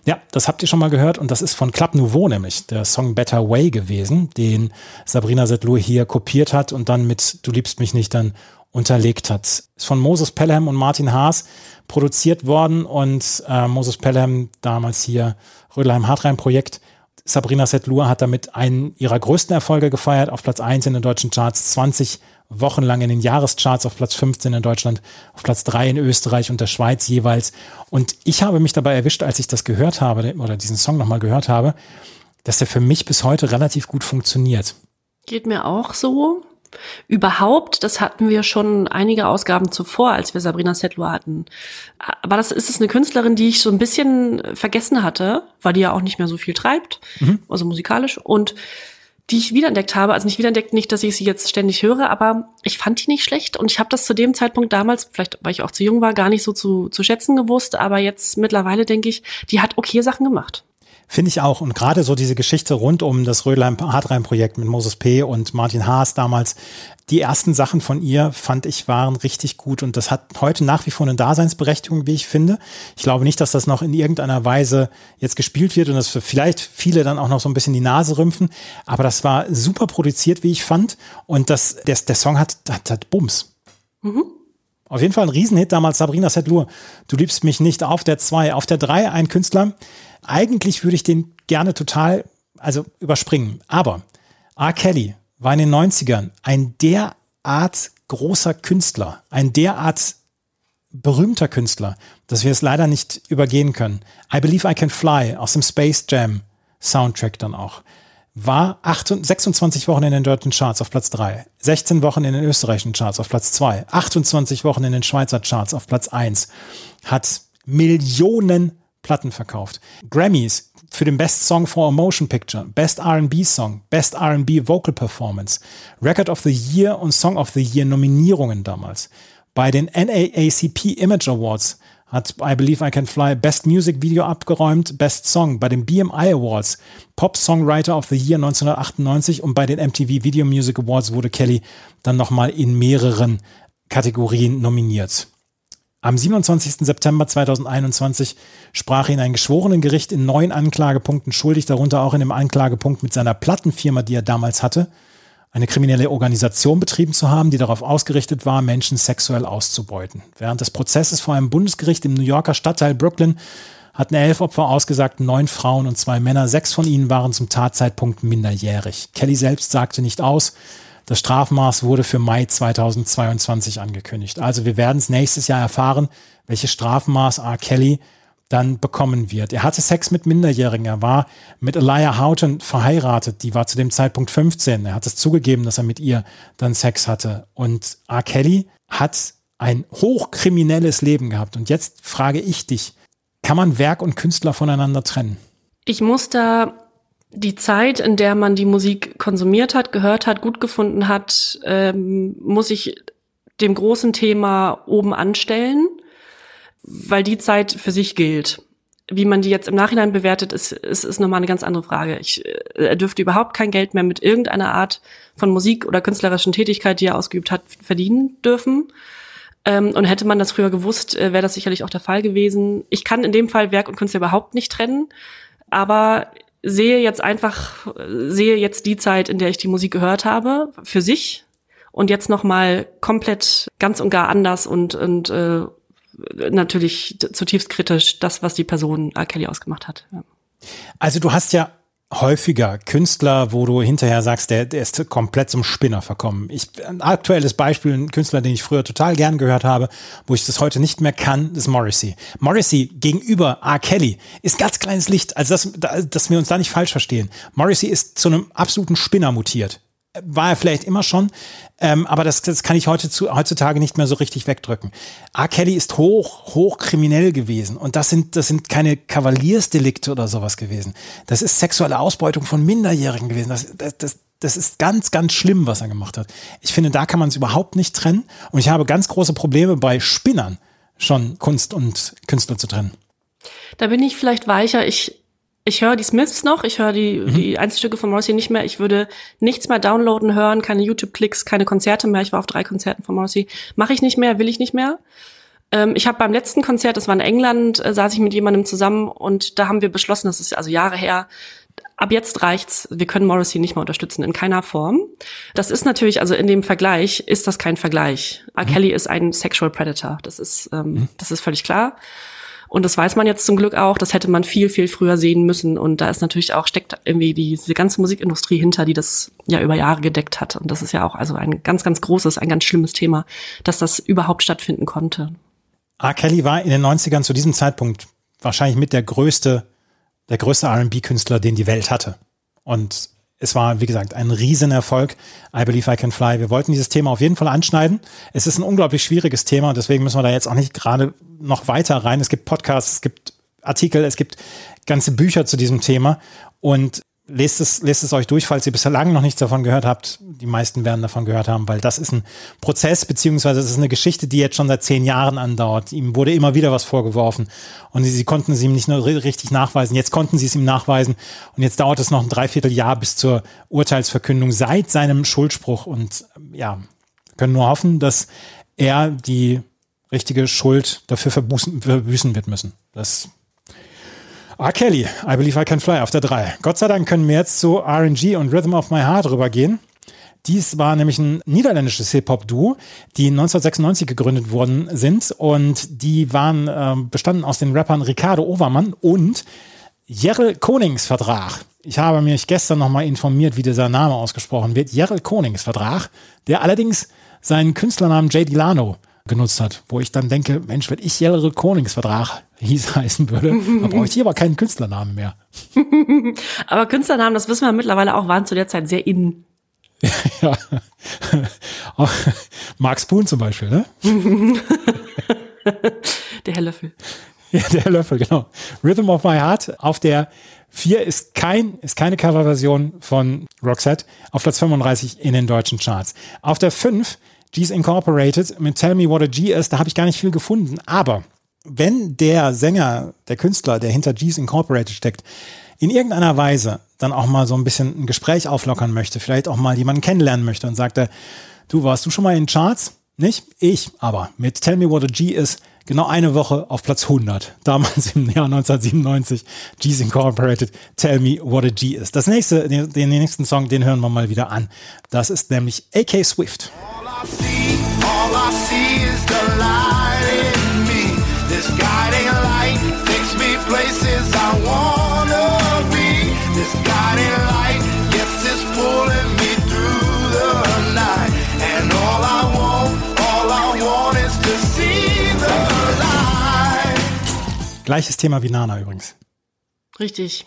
Ja, das habt ihr schon mal gehört und das ist von Club Nouveau nämlich, der Song Better Way gewesen, den Sabrina Sedlur hier kopiert hat und dann mit Du liebst mich nicht dann unterlegt hat. Ist von Moses Pelham und Martin Haas produziert worden und äh, Moses Pelham, damals hier Rödelheim Hartrein Projekt. Sabrina Setlur hat damit einen ihrer größten Erfolge gefeiert, auf Platz 1 in den deutschen Charts, 20 Wochen lang in den Jahrescharts, auf Platz 15 in Deutschland, auf Platz 3 in Österreich und der Schweiz jeweils. Und ich habe mich dabei erwischt, als ich das gehört habe oder diesen Song nochmal gehört habe, dass der für mich bis heute relativ gut funktioniert. Geht mir auch so. Überhaupt, das hatten wir schon einige Ausgaben zuvor, als wir Sabrina Settler hatten. Aber das ist es eine Künstlerin, die ich so ein bisschen vergessen hatte, weil die ja auch nicht mehr so viel treibt, mhm. also musikalisch und die ich wiederentdeckt habe, also nicht wiederentdeckt, nicht, dass ich sie jetzt ständig höre, aber ich fand die nicht schlecht und ich habe das zu dem Zeitpunkt damals, vielleicht weil ich auch zu jung war, gar nicht so zu, zu schätzen gewusst, aber jetzt mittlerweile denke ich, die hat okay Sachen gemacht. Finde ich auch. Und gerade so diese Geschichte rund um das Rödelheim-Hartreim-Projekt mit Moses P. und Martin Haas damals, die ersten Sachen von ihr fand ich waren richtig gut und das hat heute nach wie vor eine Daseinsberechtigung, wie ich finde. Ich glaube nicht, dass das noch in irgendeiner Weise jetzt gespielt wird und dass vielleicht viele dann auch noch so ein bisschen die Nase rümpfen, aber das war super produziert, wie ich fand und das, der, der Song hat, hat, hat Bums. Mhm. Auf jeden Fall ein Riesenhit damals, Sabrina Setlur. Du liebst mich nicht auf der 2. Auf der 3 ein Künstler, eigentlich würde ich den gerne total, also überspringen. Aber R. Kelly war in den 90ern ein derart großer Künstler, ein derart berühmter Künstler, dass wir es leider nicht übergehen können. I Believe I Can Fly aus dem Space Jam Soundtrack dann auch. War 28, 26 Wochen in den deutschen Charts auf Platz 3, 16 Wochen in den österreichischen Charts auf Platz 2, 28 Wochen in den Schweizer Charts auf Platz 1, hat Millionen Platten verkauft. Grammys für den Best Song for a Motion Picture, Best R&B Song, Best R&B Vocal Performance, Record of the Year und Song of the Year Nominierungen damals. Bei den NAACP Image Awards hat I Believe I Can Fly Best Music Video abgeräumt, Best Song bei den BMI Awards, Pop Songwriter of the Year 1998 und bei den MTV Video Music Awards wurde Kelly dann nochmal in mehreren Kategorien nominiert. Am 27. September 2021 sprach ihn ein Geschworenengericht in neun Anklagepunkten schuldig, darunter auch in dem Anklagepunkt mit seiner Plattenfirma, die er damals hatte, eine kriminelle Organisation betrieben zu haben, die darauf ausgerichtet war, Menschen sexuell auszubeuten. Während des Prozesses vor einem Bundesgericht im New Yorker Stadtteil Brooklyn hatten elf Opfer ausgesagt, neun Frauen und zwei Männer. Sechs von ihnen waren zum Tatzeitpunkt minderjährig. Kelly selbst sagte nicht aus, das Strafmaß wurde für Mai 2022 angekündigt. Also wir werden es nächstes Jahr erfahren, welches Strafmaß R. Kelly dann bekommen wird. Er hatte Sex mit Minderjährigen. Er war mit Elia Houghton verheiratet. Die war zu dem Zeitpunkt 15. Er hat es zugegeben, dass er mit ihr dann Sex hatte. Und R. Kelly hat ein hochkriminelles Leben gehabt. Und jetzt frage ich dich, kann man Werk und Künstler voneinander trennen? Ich muss da die Zeit, in der man die Musik konsumiert hat, gehört hat, gut gefunden hat, ähm, muss ich dem großen Thema oben anstellen, weil die Zeit für sich gilt. Wie man die jetzt im Nachhinein bewertet, ist, ist, ist nochmal eine ganz andere Frage. Ich, äh, er dürfte überhaupt kein Geld mehr mit irgendeiner Art von Musik oder künstlerischen Tätigkeit, die er ausgeübt hat, verdienen dürfen. Ähm, und hätte man das früher gewusst, äh, wäre das sicherlich auch der Fall gewesen. Ich kann in dem Fall Werk und Künstler überhaupt nicht trennen. Aber sehe jetzt einfach, sehe jetzt die Zeit, in der ich die Musik gehört habe, für sich und jetzt nochmal komplett ganz und gar anders und, und äh, natürlich zutiefst kritisch das, was die Person R. Kelly ausgemacht hat. Ja. Also du hast ja häufiger Künstler, wo du hinterher sagst, der, der ist komplett zum Spinner verkommen. Ich, ein aktuelles Beispiel, ein Künstler, den ich früher total gern gehört habe, wo ich das heute nicht mehr kann, ist Morrissey. Morrissey gegenüber R. Kelly ist ganz kleines Licht, also dass, dass wir uns da nicht falsch verstehen. Morrissey ist zu einem absoluten Spinner mutiert war er vielleicht immer schon, ähm, aber das, das kann ich heute zu, heutzutage nicht mehr so richtig wegdrücken. R. Kelly ist hoch, hoch kriminell gewesen und das sind, das sind keine Kavaliersdelikte oder sowas gewesen. Das ist sexuelle Ausbeutung von Minderjährigen gewesen. Das, das, das, das ist ganz, ganz schlimm, was er gemacht hat. Ich finde, da kann man es überhaupt nicht trennen und ich habe ganz große Probleme bei Spinnern schon Kunst und Künstler zu trennen. Da bin ich vielleicht weicher. Ich ich höre die Smiths noch, ich höre die, mhm. die Einzelstücke von Morrissey nicht mehr. Ich würde nichts mehr downloaden, hören, keine YouTube-Klicks, keine Konzerte mehr. Ich war auf drei Konzerten von Morrissey. Mache ich nicht mehr, will ich nicht mehr. Ähm, ich habe beim letzten Konzert, das war in England, äh, saß ich mit jemandem zusammen und da haben wir beschlossen, das ist also Jahre her, ab jetzt reicht's, wir können Morrissey nicht mehr unterstützen, in keiner Form. Das ist natürlich, also in dem Vergleich ist das kein Vergleich. R. Mhm. Kelly ist ein Sexual Predator, das ist, ähm, mhm. das ist völlig klar. Und das weiß man jetzt zum Glück auch. Das hätte man viel, viel früher sehen müssen. Und da ist natürlich auch, steckt irgendwie diese ganze Musikindustrie hinter, die das ja über Jahre gedeckt hat. Und das ist ja auch also ein ganz, ganz großes, ein ganz schlimmes Thema, dass das überhaupt stattfinden konnte. R. Kelly war in den 90ern zu diesem Zeitpunkt wahrscheinlich mit der größte, der größte R&B-Künstler, den die Welt hatte. Und es war, wie gesagt, ein Riesenerfolg. I Believe I Can Fly. Wir wollten dieses Thema auf jeden Fall anschneiden. Es ist ein unglaublich schwieriges Thema, deswegen müssen wir da jetzt auch nicht gerade noch weiter rein. Es gibt Podcasts, es gibt Artikel, es gibt ganze Bücher zu diesem Thema. Und lest es, lest es euch durch, falls ihr bislang noch nichts davon gehört habt. Die meisten werden davon gehört haben, weil das ist ein Prozess, beziehungsweise es ist eine Geschichte, die jetzt schon seit zehn Jahren andauert. Ihm wurde immer wieder was vorgeworfen und sie, sie konnten es ihm nicht nur richtig nachweisen. Jetzt konnten sie es ihm nachweisen und jetzt dauert es noch ein Dreivierteljahr bis zur Urteilsverkündung seit seinem Schuldspruch und ja, können nur hoffen, dass er die richtige Schuld dafür verbüßen, verbüßen wird müssen. Das R. Kelly, I Believe I Can Fly auf der 3. Gott sei Dank können wir jetzt zu RNG und Rhythm of My Heart rübergehen. Dies war nämlich ein niederländisches Hip-Hop-Duo, die 1996 gegründet worden sind und die waren äh, bestanden aus den Rappern Ricardo Overmann und Jerel Koningsvertrag. Ich habe mich gestern nochmal informiert, wie dieser Name ausgesprochen wird. Jerel Koningsvertrag, der allerdings seinen Künstlernamen J. Dilano genutzt hat, wo ich dann denke, Mensch, wenn ich Jerel Koningsvertrag hieß heißen würde, dann bräuchte ich aber keinen Künstlernamen mehr. aber Künstlernamen, das wissen wir mittlerweile auch, waren zu der Zeit sehr innen. ja. Mark Spoon zum Beispiel, ne? der Herr Löffel. Ja, der Herr Löffel, genau. Rhythm of My Heart auf der 4 ist kein, ist keine Coverversion von Roxette auf Platz 35 in den deutschen Charts. Auf der 5 G's Incorporated mit Tell Me What a G ist, da habe ich gar nicht viel gefunden, aber wenn der Sänger, der Künstler, der hinter G's Incorporated steckt, in irgendeiner Weise dann auch mal so ein bisschen ein Gespräch auflockern möchte, vielleicht auch mal jemanden kennenlernen möchte und sagt er, du warst du schon mal in Charts? Nicht? Ich, aber mit Tell Me What a G ist genau eine Woche auf Platz 100. Damals im Jahr 1997. G's Incorporated, Tell Me What a G is. Das nächste, den, den nächsten Song, den hören wir mal wieder an. Das ist nämlich AK Swift. All I see, all I see is the light in me. This guiding light takes me places I wanna be. This guiding light, yes, it's pulling me through the night. And all I want, all I want is to see the light. Gleiches Thema wie Nana übrigens. Richtig.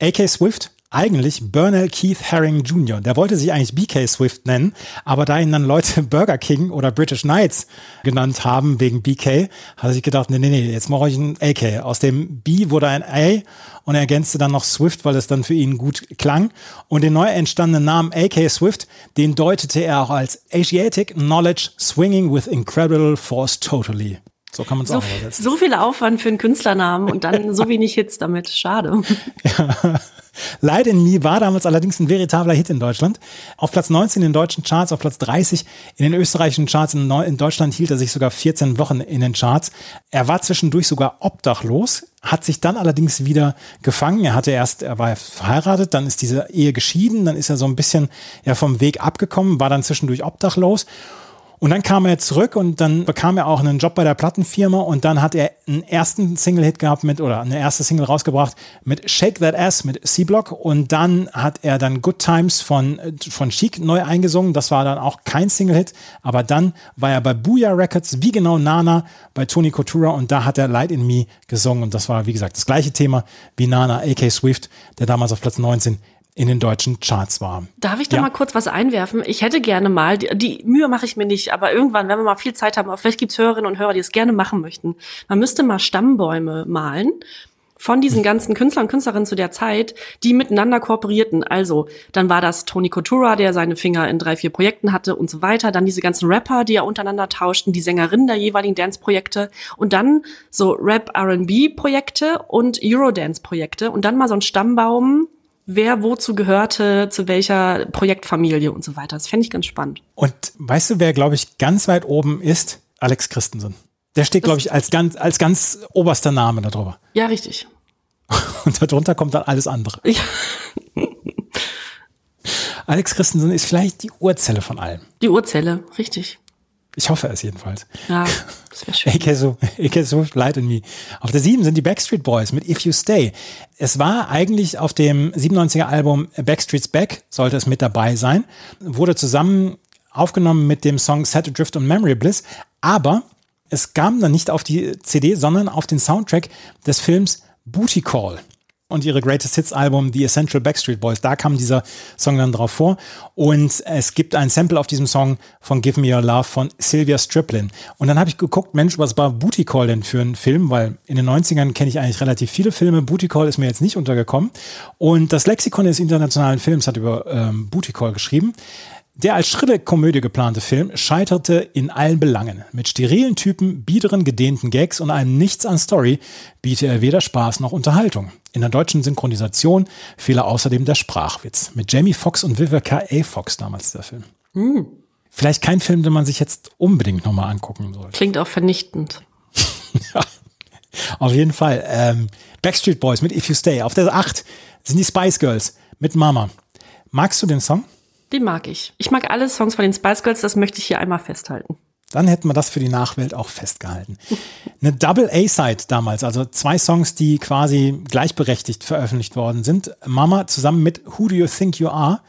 AK Swift eigentlich Bernal Keith Herring Jr. Der wollte sich eigentlich BK Swift nennen, aber da ihn dann Leute Burger King oder British Knights genannt haben wegen BK, hat er sich gedacht, nee, nee, nee, jetzt mache ich ein AK. Aus dem B wurde ein A und er ergänzte dann noch Swift, weil es dann für ihn gut klang. Und den neu entstandenen Namen AK Swift, den deutete er auch als Asiatic Knowledge Swinging with Incredible Force Totally. So kann man es so, auch übersetzen. So viel Aufwand für einen Künstlernamen und dann so wenig Hits damit. Schade. Ja. Light in Me war damals allerdings ein veritabler Hit in Deutschland. Auf Platz 19 in den deutschen Charts, auf Platz 30 in den österreichischen Charts. In, in Deutschland hielt er sich sogar 14 Wochen in den Charts. Er war zwischendurch sogar obdachlos, hat sich dann allerdings wieder gefangen. Er hatte erst, er war verheiratet, dann ist diese Ehe geschieden, dann ist er so ein bisschen ja, vom Weg abgekommen, war dann zwischendurch obdachlos und dann kam er zurück und dann bekam er auch einen Job bei der Plattenfirma und dann hat er einen ersten Single-Hit gehabt mit, oder eine erste Single rausgebracht mit Shake That Ass mit C-Block. Und dann hat er dann Good Times von, von Chic neu eingesungen. Das war dann auch kein Single-Hit, aber dann war er bei Booyah Records, wie genau Nana, bei Tony Coutura und da hat er Light in Me gesungen. Und das war, wie gesagt, das gleiche Thema wie Nana, AK Swift, der damals auf Platz 19 in den deutschen Charts war. Darf ich da ja. mal kurz was einwerfen? Ich hätte gerne mal, die, die Mühe mache ich mir nicht, aber irgendwann, wenn wir mal viel Zeit haben, vielleicht gibt's Hörerinnen und Hörer, die es gerne machen möchten. Man müsste mal Stammbäume malen von diesen ganzen Künstlern und Künstlerinnen zu der Zeit, die miteinander kooperierten. Also, dann war das Tony Coutura, der seine Finger in drei, vier Projekten hatte und so weiter. Dann diese ganzen Rapper, die ja untereinander tauschten, die Sängerinnen der jeweiligen Dance-Projekte und dann so Rap-R&B-Projekte und Eurodance-Projekte und dann mal so ein Stammbaum wer wozu gehörte, zu welcher Projektfamilie und so weiter. Das fände ich ganz spannend. Und weißt du, wer, glaube ich, ganz weit oben ist? Alex Christensen. Der steht, glaube ich, als ganz, als ganz oberster Name darüber. Ja, richtig. Und darunter kommt dann alles andere. Ja. Alex Christensen ist vielleicht die Urzelle von allem. Die Urzelle, richtig. Ich hoffe es jedenfalls. Ja, das wäre schön. AK so, AK so Light in Me. Auf der 7 sind die Backstreet Boys mit If You Stay. Es war eigentlich auf dem 97er Album Backstreet's Back, sollte es mit dabei sein. Wurde zusammen aufgenommen mit dem Song Set Adrift und Memory Bliss. Aber es kam dann nicht auf die CD, sondern auf den Soundtrack des Films Booty Call. Und ihre Greatest Hits Album The Essential Backstreet Boys. Da kam dieser Song dann drauf vor. Und es gibt ein Sample auf diesem Song von Give Me Your Love von Sylvia Striplin. Und dann habe ich geguckt, Mensch, was war Booty Call denn für ein Film? Weil in den 90ern kenne ich eigentlich relativ viele Filme. Booty Call ist mir jetzt nicht untergekommen. Und das Lexikon des internationalen Films hat über ähm, Booty Call geschrieben. Der als schrille Komödie geplante Film scheiterte in allen Belangen. Mit sterilen Typen, biederen, gedehnten Gags und einem Nichts an Story biete er weder Spaß noch Unterhaltung. In der deutschen Synchronisation fehle außerdem der Sprachwitz. Mit Jamie Foxx und Vivica A. Fox damals dieser Film. Mm. Vielleicht kein Film, den man sich jetzt unbedingt nochmal angucken sollte. Klingt auch vernichtend. ja, auf jeden Fall. Ähm, Backstreet Boys mit If You Stay. Auf der 8 sind die Spice Girls mit Mama. Magst du den Song? Den mag ich. Ich mag alle Songs von den Spice Girls, das möchte ich hier einmal festhalten. Dann hätten wir das für die Nachwelt auch festgehalten. Eine Double A-Side damals, also zwei Songs, die quasi gleichberechtigt veröffentlicht worden sind. Mama zusammen mit Who Do You Think You Are?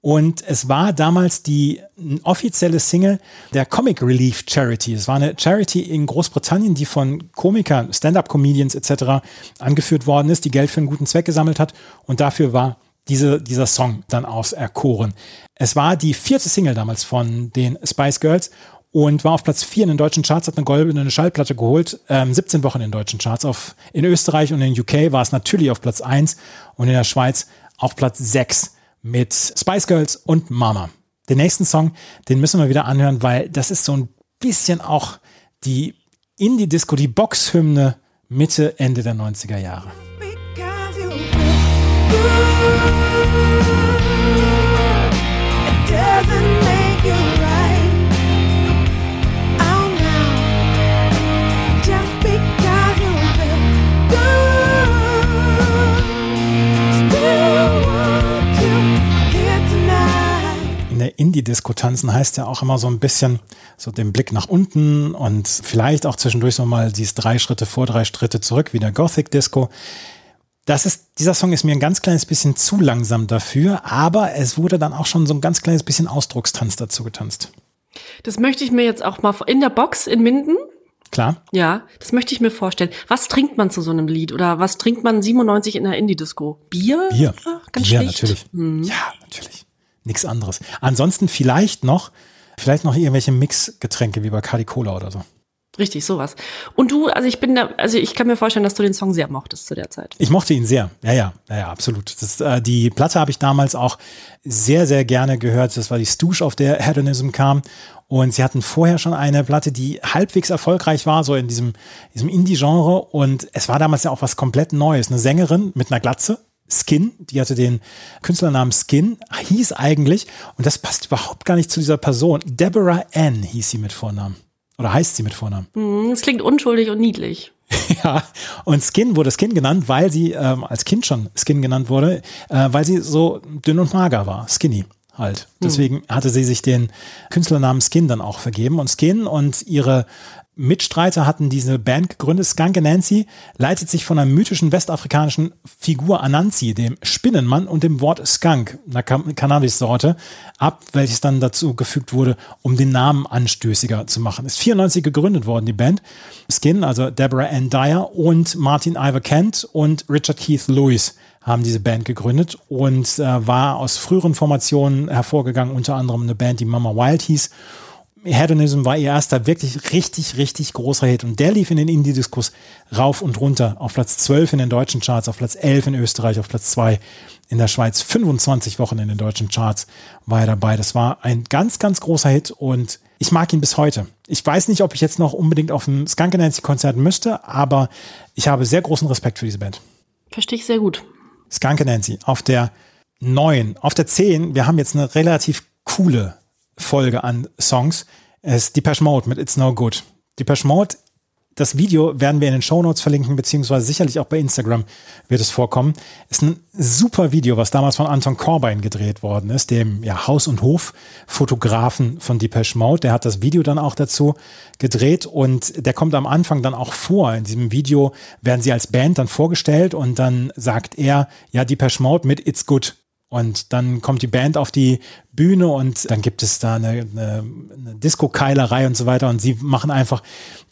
Und es war damals die offizielle Single der Comic Relief Charity. Es war eine Charity in Großbritannien, die von Komikern, Stand-up-Comedians etc. angeführt worden ist, die Geld für einen guten Zweck gesammelt hat. Und dafür war diese, dieser Song dann auserkoren. Es war die vierte Single damals von den Spice Girls und war auf Platz 4 in den deutschen Charts, hat eine goldene Schallplatte geholt, ähm, 17 Wochen in den deutschen Charts. Auf, in Österreich und in UK war es natürlich auf Platz 1 und in der Schweiz auf Platz 6 mit Spice Girls und Mama. Den nächsten Song, den müssen wir wieder anhören, weil das ist so ein bisschen auch die Indie-Disco, die Boxhymne Mitte, Ende der 90er Jahre. in der Indie-Disco tanzen heißt ja auch immer so ein bisschen so den Blick nach unten und vielleicht auch zwischendurch so mal dieses drei Schritte vor, drei Schritte zurück, wie der Gothic-Disco. Das ist, dieser Song ist mir ein ganz kleines bisschen zu langsam dafür, aber es wurde dann auch schon so ein ganz kleines bisschen Ausdruckstanz dazu getanzt. Das möchte ich mir jetzt auch mal in der Box in Minden. Klar. Ja, das möchte ich mir vorstellen. Was trinkt man zu so einem Lied? Oder was trinkt man 97 in der Indie-Disco? Bier? Bier. Ach, ganz Bier, schlicht. natürlich. Hm. Ja, natürlich nichts anderes. Ansonsten vielleicht noch, vielleicht noch irgendwelche Mixgetränke wie bei Cardi Cola oder so. Richtig, sowas. Und du, also ich bin da, also ich kann mir vorstellen, dass du den Song sehr mochtest zu der Zeit. Ich mochte ihn sehr. Ja, ja, ja, ja absolut. Das, äh, die Platte habe ich damals auch sehr, sehr gerne gehört. Das war die Stooge, auf der Hedonism kam. Und sie hatten vorher schon eine Platte, die halbwegs erfolgreich war, so in diesem, diesem Indie-Genre. Und es war damals ja auch was komplett Neues. Eine Sängerin mit einer Glatze, Skin, die hatte den Künstlernamen Skin, hieß eigentlich, und das passt überhaupt gar nicht zu dieser Person, Deborah Ann hieß sie mit Vornamen. Oder heißt sie mit Vornamen? Mhm, es klingt unschuldig und niedlich. ja, und Skin wurde Skin genannt, weil sie ähm, als Kind schon Skin genannt wurde, äh, weil sie so dünn und mager war, Skinny halt. Hm. Deswegen hatte sie sich den Künstlernamen Skin dann auch vergeben. Und Skin und ihre Mitstreiter hatten diese Band gegründet. Skunk Nancy leitet sich von einer mythischen westafrikanischen Figur Anansi, dem Spinnenmann und dem Wort Skunk, einer Cannabis-Sorte, ab, welches dann dazu gefügt wurde, um den Namen anstößiger zu machen. Ist 94 gegründet worden, die Band. Skin, also Deborah Ann Dyer und Martin Ivor Kent und Richard Keith Lewis haben diese Band gegründet und äh, war aus früheren Formationen hervorgegangen, unter anderem eine Band, die Mama Wild hieß Hedonism war ihr erster wirklich richtig, richtig großer Hit. Und der lief in den Indie-Diskus rauf und runter. Auf Platz 12 in den deutschen Charts, auf Platz 11 in Österreich, auf Platz 2 in der Schweiz. 25 Wochen in den deutschen Charts war er dabei. Das war ein ganz, ganz großer Hit und ich mag ihn bis heute. Ich weiß nicht, ob ich jetzt noch unbedingt auf ein Skunk Nancy Konzert müsste, aber ich habe sehr großen Respekt für diese Band. Verstehe ich sehr gut. Skunk Nancy auf der 9, auf der 10. Wir haben jetzt eine relativ coole Folge an Songs ist Depeche Mode mit It's No Good. Depeche Mode, das Video werden wir in den Show Notes verlinken, beziehungsweise sicherlich auch bei Instagram wird es vorkommen. Ist ein super Video, was damals von Anton Corbijn gedreht worden ist, dem ja, Haus- und Hof-Fotografen von Depeche Mode. Der hat das Video dann auch dazu gedreht und der kommt am Anfang dann auch vor. In diesem Video werden sie als Band dann vorgestellt und dann sagt er, ja, Depeche Mode mit It's Good Und dann kommt die Band auf die Bühne und dann gibt es da eine, eine, eine Disco-Keilerei und so weiter. Und sie machen einfach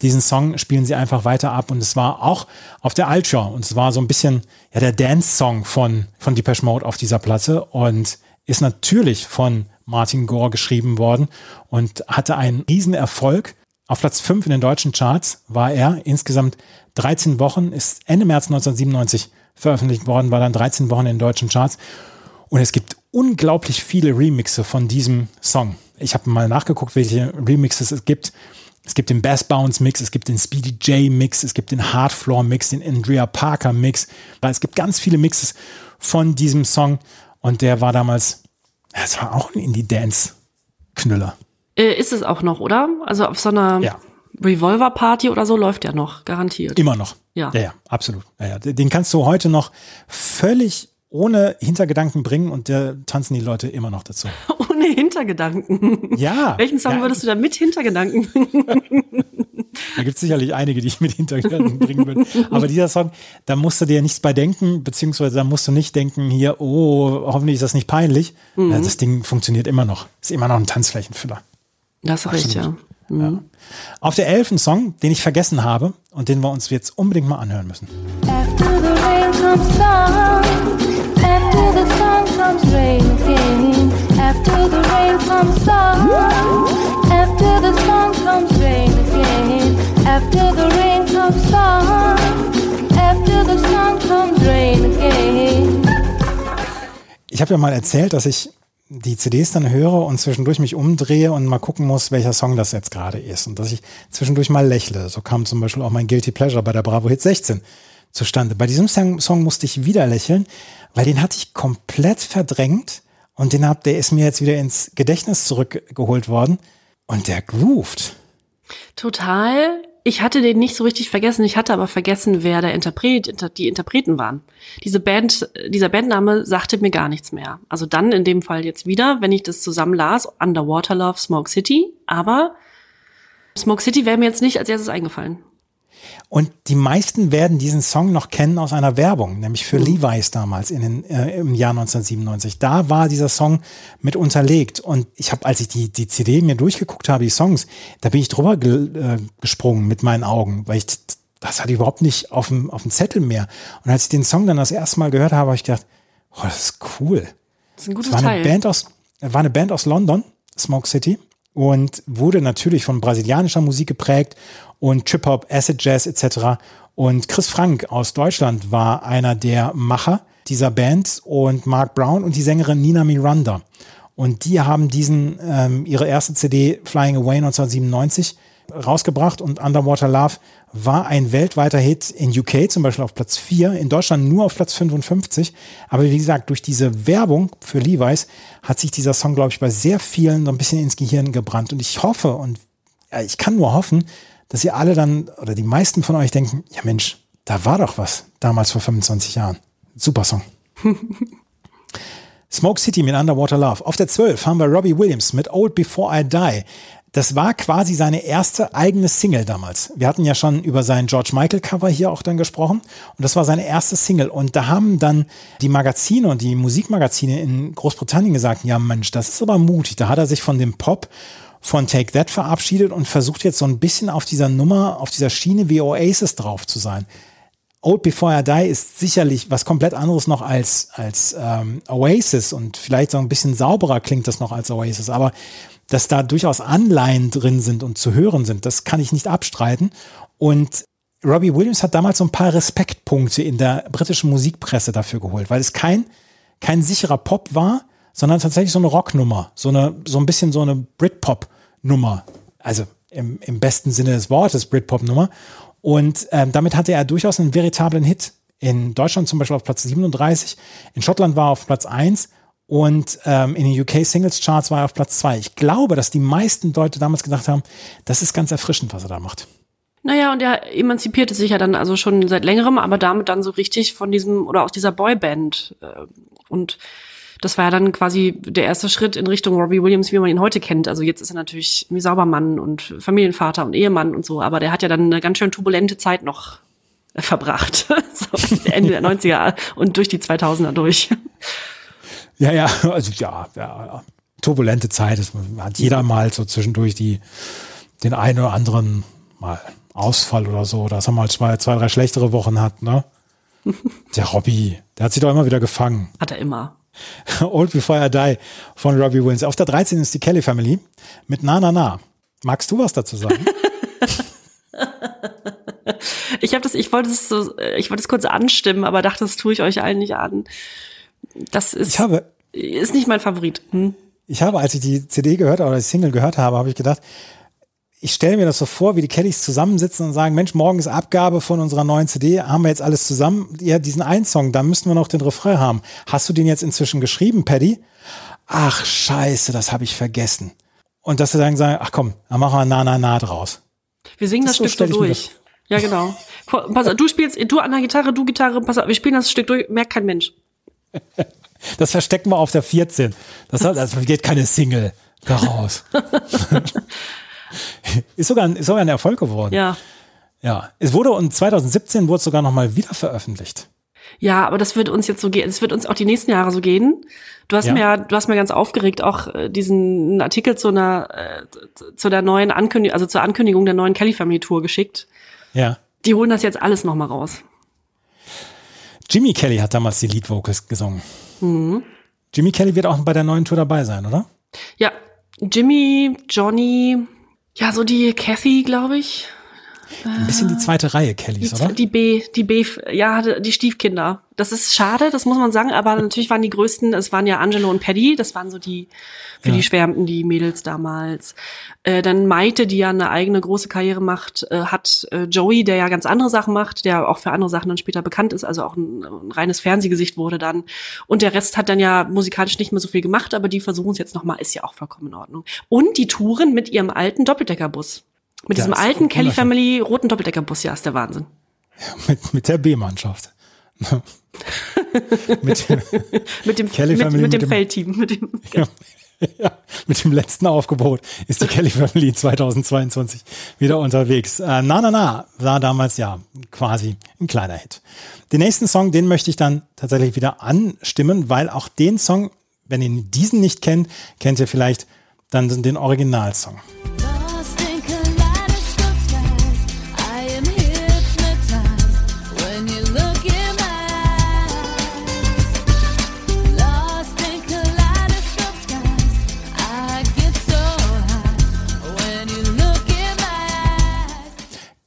diesen Song, spielen sie einfach weiter ab. Und es war auch auf der Altshow. Und es war so ein bisschen ja, der Dance-Song von, von Depeche Mode auf dieser Platte und ist natürlich von Martin Gore geschrieben worden und hatte einen Riesenerfolg. Auf Platz 5 in den deutschen Charts war er insgesamt 13 Wochen, ist Ende März 1997 veröffentlicht worden, war dann 13 Wochen in den deutschen Charts. Und es gibt unglaublich viele Remixe von diesem Song. Ich habe mal nachgeguckt, welche Remixes es gibt. Es gibt den Bass Bounce Mix, es gibt den Speedy J Mix, es gibt den Hard Floor Mix, den Andrea Parker Mix. Es gibt ganz viele Mixes von diesem Song und der war damals, das war auch ein Indie-Dance-Knüller. Äh, ist es auch noch, oder? Also auf so einer ja. Revolver-Party oder so läuft der noch, garantiert. Immer noch. Ja. Ja, ja absolut. Ja. Den kannst du heute noch völlig ohne Hintergedanken bringen und der tanzen die Leute immer noch dazu. Ohne Hintergedanken. Ja. Welchen Song ja, würdest du da mit Hintergedanken bringen? Da gibt es sicherlich einige, die ich mit Hintergedanken bringen würde. Aber dieser Song, da musst du dir nichts bei denken, beziehungsweise da musst du nicht denken, hier, oh, hoffentlich ist das nicht peinlich. Mhm. Ja, das Ding funktioniert immer noch. Ist immer noch ein Tanzflächenfüller. Das ist richtig, ja. Mhm. ja. Auf der elften Song, den ich vergessen habe und den wir uns jetzt unbedingt mal anhören müssen. After the rain comes after the sun comes rain again. After the rain comes sun, after the sun comes rain again. After the rain comes sun, after the sun comes rain again. Ich habe ja mal erzählt, dass ich die CDs dann höre und zwischendurch mich umdrehe und mal gucken muss, welcher Song das jetzt gerade ist. Und dass ich zwischendurch mal lächle. So kam zum Beispiel auch mein Guilty Pleasure bei der Bravo Hit 16 zustande. Bei diesem Song, musste ich wieder lächeln, weil den hatte ich komplett verdrängt und den hab, der ist mir jetzt wieder ins Gedächtnis zurückgeholt worden und der groovt. Total ich hatte den nicht so richtig vergessen. Ich hatte aber vergessen, wer der Interpret, die Interpreten waren. Diese Band, dieser Bandname sagte mir gar nichts mehr. Also dann in dem Fall jetzt wieder, wenn ich das zusammen las, Underwater Love, Smoke City. Aber Smoke City wäre mir jetzt nicht als erstes eingefallen. Und die meisten werden diesen Song noch kennen aus einer Werbung, nämlich für mhm. Levi's damals in den, äh, im Jahr 1997. Da war dieser Song mit unterlegt. Und ich habe, als ich die, die CD mir durchgeguckt habe, die Songs, da bin ich drüber ge äh, gesprungen mit meinen Augen, weil ich das hatte ich überhaupt nicht auf dem, auf dem Zettel mehr. Und als ich den Song dann das erste Mal gehört habe, habe ich gedacht, oh, das ist cool. Das ist ein gutes war Teil. Eine Band aus, war eine Band aus London, Smoke City, und wurde natürlich von brasilianischer Musik geprägt und Trip-Hop, Acid Jazz etc. Und Chris Frank aus Deutschland war einer der Macher dieser Band und Mark Brown und die Sängerin Nina Miranda. Und die haben diesen, ähm, ihre erste CD Flying Away 1997 rausgebracht und Underwater Love war ein weltweiter Hit in UK zum Beispiel auf Platz 4, in Deutschland nur auf Platz 55. Aber wie gesagt, durch diese Werbung für Levi's hat sich dieser Song, glaube ich, bei sehr vielen so ein bisschen ins Gehirn gebrannt. Und ich hoffe und ja, ich kann nur hoffen, dass ihr alle dann oder die meisten von euch denken, ja Mensch, da war doch was damals vor 25 Jahren. Super Song. Smoke City mit Underwater Love. Auf der 12 haben wir Robbie Williams mit Old Before I Die. Das war quasi seine erste eigene Single damals. Wir hatten ja schon über sein George Michael Cover hier auch dann gesprochen und das war seine erste Single und da haben dann die Magazine und die Musikmagazine in Großbritannien gesagt, ja Mensch, das ist aber mutig. Da hat er sich von dem Pop von Take That verabschiedet und versucht jetzt so ein bisschen auf dieser Nummer, auf dieser Schiene wie Oasis drauf zu sein. Old Before I Die ist sicherlich was komplett anderes noch als, als ähm, Oasis und vielleicht so ein bisschen sauberer klingt das noch als Oasis, aber dass da durchaus Anleihen drin sind und zu hören sind, das kann ich nicht abstreiten. Und Robbie Williams hat damals so ein paar Respektpunkte in der britischen Musikpresse dafür geholt, weil es kein, kein sicherer Pop war, sondern tatsächlich so eine Rocknummer, so eine, so ein bisschen so eine Britpop-Nummer. Also im, im besten Sinne des Wortes Britpop-Nummer. Und ähm, damit hatte er durchaus einen veritablen Hit. In Deutschland zum Beispiel auf Platz 37, in Schottland war er auf Platz 1 und ähm, in den UK Singles Charts war er auf Platz 2. Ich glaube, dass die meisten Leute damals gedacht haben, das ist ganz erfrischend, was er da macht. Naja, und er emanzipierte sich ja dann also schon seit längerem, aber damit dann so richtig von diesem oder aus dieser Boyband. Äh, und das war ja dann quasi der erste Schritt in Richtung Robbie Williams, wie man ihn heute kennt. Also jetzt ist er natürlich wie Saubermann und Familienvater und Ehemann und so, aber der hat ja dann eine ganz schön turbulente Zeit noch verbracht. so Ende der 90er und durch die 2000er durch. Ja, ja, also ja, ja, turbulente Zeit. Es hat jeder mal so zwischendurch die, den einen oder anderen mal Ausfall oder so, dass er mal zwei, zwei, drei schlechtere Wochen hat, ne? Der Robbie, der hat sich doch immer wieder gefangen. Hat er immer. Old Before I Die von Robbie Williams. Auf der 13 ist die Kelly Family mit Na Na Na. Magst du was dazu sagen? ich habe das, ich wollte es so, ich wollte es kurz anstimmen, aber dachte, das tue ich euch allen nicht an. Das ist, habe, ist nicht mein Favorit. Hm? Ich habe, als ich die CD gehört habe oder die Single gehört habe, habe ich gedacht, ich stelle mir das so vor, wie die Kellys zusammensitzen und sagen, Mensch, morgen ist Abgabe von unserer neuen CD, haben wir jetzt alles zusammen. Ja, diesen einen Song, da müssten wir noch den Refrain haben. Hast du den jetzt inzwischen geschrieben, Paddy? Ach, scheiße, das habe ich vergessen. Und dass sie dann sagen, ach komm, dann machen wir Na Na Na draus. Wir singen das, das Stück so durch. Ja, genau. Pass auf, du spielst, du an der Gitarre, du Gitarre, pass auf, wir spielen das Stück durch, merkt kein Mensch. Das verstecken wir auf der 14. Das, das geht keine Single daraus. ist, sogar ein, ist sogar ein Erfolg geworden. Ja. Ja. Es wurde und 2017 wurde es sogar nochmal wieder veröffentlicht. Ja, aber das wird uns jetzt so gehen. Es wird uns auch die nächsten Jahre so gehen. Du hast ja. mir, du hast mir ganz aufgeregt auch äh, diesen Artikel zu einer, äh, zu der neuen Ankündigung, also zur Ankündigung der neuen Kelly Family Tour geschickt. Ja. Die holen das jetzt alles nochmal raus. Jimmy Kelly hat damals die Lead Vocals gesungen. Mhm. Jimmy Kelly wird auch bei der neuen Tour dabei sein, oder? Ja, Jimmy, Johnny, ja, so die Kathy, glaube ich. Ein bisschen die zweite Reihe Kellys, die, oder? Die B, die B, ja, die Stiefkinder. Das ist schade, das muss man sagen, aber natürlich waren die größten, es waren ja Angelo und Paddy, das waren so die, für ja. die Schwärmten, die Mädels damals. Äh, dann Maite, die ja eine eigene große Karriere macht, äh, hat äh, Joey, der ja ganz andere Sachen macht, der auch für andere Sachen dann später bekannt ist, also auch ein, ein reines Fernsehgesicht wurde dann. Und der Rest hat dann ja musikalisch nicht mehr so viel gemacht, aber die versuchen es jetzt nochmal, ist ja auch vollkommen in Ordnung. Und die touren mit ihrem alten Doppeldeckerbus. Mit ja, diesem alten Kelly Family roten Doppeldeckerbus, ja, ist der Wahnsinn. Ja, mit, mit der B-Mannschaft. mit, mit, dem, Kelly mit, Family, mit, dem, dem Feldteam. Mit dem, ja, ja, mit dem letzten Aufgebot ist die Kelly Family 2022 wieder unterwegs. Äh, na, na, na war damals ja quasi ein kleiner Hit. Den nächsten Song, den möchte ich dann tatsächlich wieder anstimmen, weil auch den Song, wenn ihr diesen nicht kennt, kennt ihr vielleicht dann den Originalsong.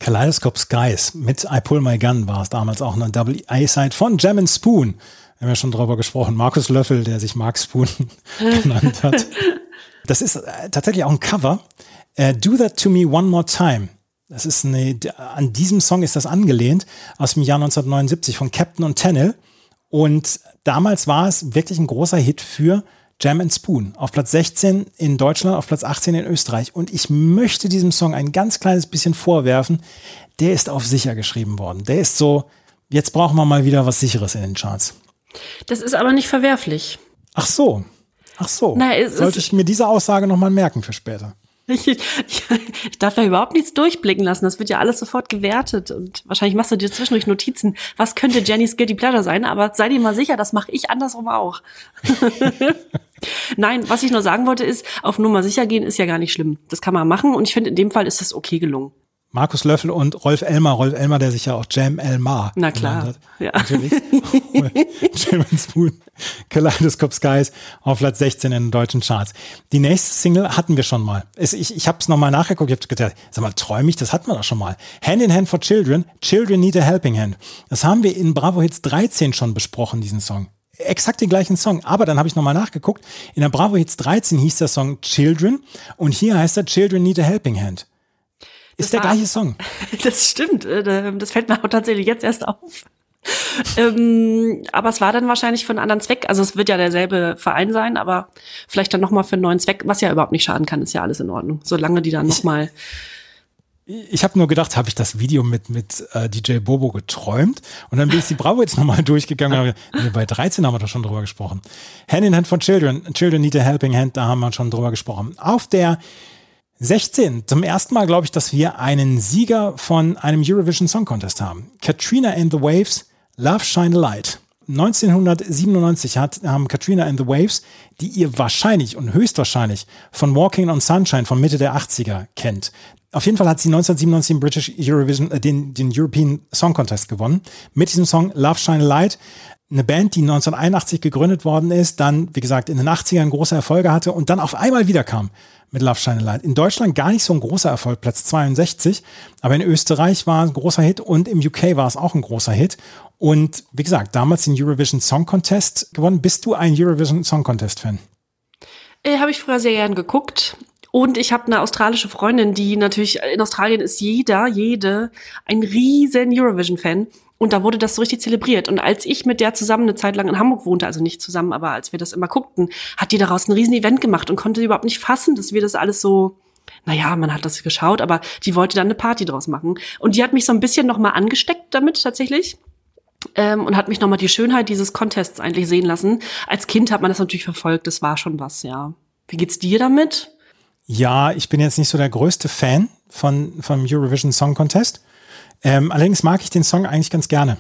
Kaleidoscope Skies mit I Pull My Gun war es damals auch eine Double A-Side von Jam Spoon. Wir haben ja schon drüber gesprochen. Markus Löffel, der sich Mark Spoon genannt hat. Das ist äh, tatsächlich auch ein Cover. Uh, Do That To Me One More Time. Das ist eine, an diesem Song ist das angelehnt aus dem Jahr 1979 von Captain und Tennel. Und damals war es wirklich ein großer Hit für Jam and Spoon. Auf Platz 16 in Deutschland, auf Platz 18 in Österreich. Und ich möchte diesem Song ein ganz kleines bisschen vorwerfen. Der ist auf sicher geschrieben worden. Der ist so, jetzt brauchen wir mal wieder was Sicheres in den Charts. Das ist aber nicht verwerflich. Ach so. Ach so. Na, Sollte ich mir diese Aussage nochmal merken für später. Ich, ich, ich darf da überhaupt nichts durchblicken lassen. Das wird ja alles sofort gewertet. Und wahrscheinlich machst du dir zwischendurch Notizen. Was könnte Jennys Guilty Pleasure sein? Aber sei dir mal sicher, das mache ich andersrum auch. Nein, was ich nur sagen wollte ist, auf Nummer sicher gehen ist ja gar nicht schlimm. Das kann man machen. Und ich finde, in dem Fall ist das okay gelungen. Markus Löffel und Rolf Elmar. Rolf Elmar, der sich ja auch Jam Elmar Na klar. Hat. Ja. Natürlich. Jam Spoon, Kaleidoscope Skies auf Platz 16 in den deutschen Charts. Die nächste Single hatten wir schon mal. Ich, ich habe es nochmal nachgeguckt. Ich habe gedacht, sag mal, träume ich, das hatten wir doch schon mal. Hand in Hand for Children, Children Need a Helping Hand. Das haben wir in Bravo Hits 13 schon besprochen, diesen Song exakt den gleichen Song. Aber dann habe ich nochmal nachgeguckt. In der Bravo Hits 13 hieß der Song Children und hier heißt er Children Need a Helping Hand. Ist der war, gleiche Song. Das stimmt. Äh, das fällt mir auch tatsächlich jetzt erst auf. ähm, aber es war dann wahrscheinlich für einen anderen Zweck. Also es wird ja derselbe Verein sein, aber vielleicht dann nochmal für einen neuen Zweck, was ja überhaupt nicht schaden kann, ist ja alles in Ordnung. Solange die dann nochmal. Ich habe nur gedacht, habe ich das Video mit, mit äh, DJ Bobo geträumt? Und dann bin ich die Bravo jetzt nochmal durchgegangen. nee, bei 13 haben wir da schon drüber gesprochen. Hand in Hand von Children. Children Need a Helping Hand, da haben wir schon drüber gesprochen. Auf der 16. Zum ersten Mal glaube ich, dass wir einen Sieger von einem Eurovision Song Contest haben. Katrina and the Waves, Love Shine a Light. 1997 hat, haben Katrina and the Waves, die ihr wahrscheinlich und höchstwahrscheinlich von Walking on Sunshine von Mitte der 80er kennt. Auf jeden Fall hat sie 1997 den British Eurovision, äh, den, den European Song Contest gewonnen. Mit diesem Song Love Shine Light. Eine Band, die 1981 gegründet worden ist, dann, wie gesagt, in den 80ern große Erfolge hatte und dann auf einmal wiederkam mit Love Shine Light. In Deutschland gar nicht so ein großer Erfolg, Platz 62, aber in Österreich war es ein großer Hit und im UK war es auch ein großer Hit. Und wie gesagt, damals den Eurovision Song Contest gewonnen. Bist du ein Eurovision Song Contest Fan? Äh, habe ich früher sehr gern geguckt. Und ich habe eine australische Freundin, die natürlich, in Australien ist jeder, jede ein riesen Eurovision-Fan. Und da wurde das so richtig zelebriert. Und als ich mit der zusammen eine Zeit lang in Hamburg wohnte, also nicht zusammen, aber als wir das immer guckten, hat die daraus ein riesen Event gemacht und konnte überhaupt nicht fassen, dass wir das alles so, naja, man hat das geschaut, aber die wollte dann eine Party draus machen. Und die hat mich so ein bisschen nochmal angesteckt damit tatsächlich. Ähm, und hat mich nochmal die Schönheit dieses Contests eigentlich sehen lassen. Als Kind hat man das natürlich verfolgt, das war schon was, ja. Wie geht's dir damit? Ja, ich bin jetzt nicht so der größte Fan von, vom Eurovision Song Contest. Ähm, allerdings mag ich den Song eigentlich ganz gerne.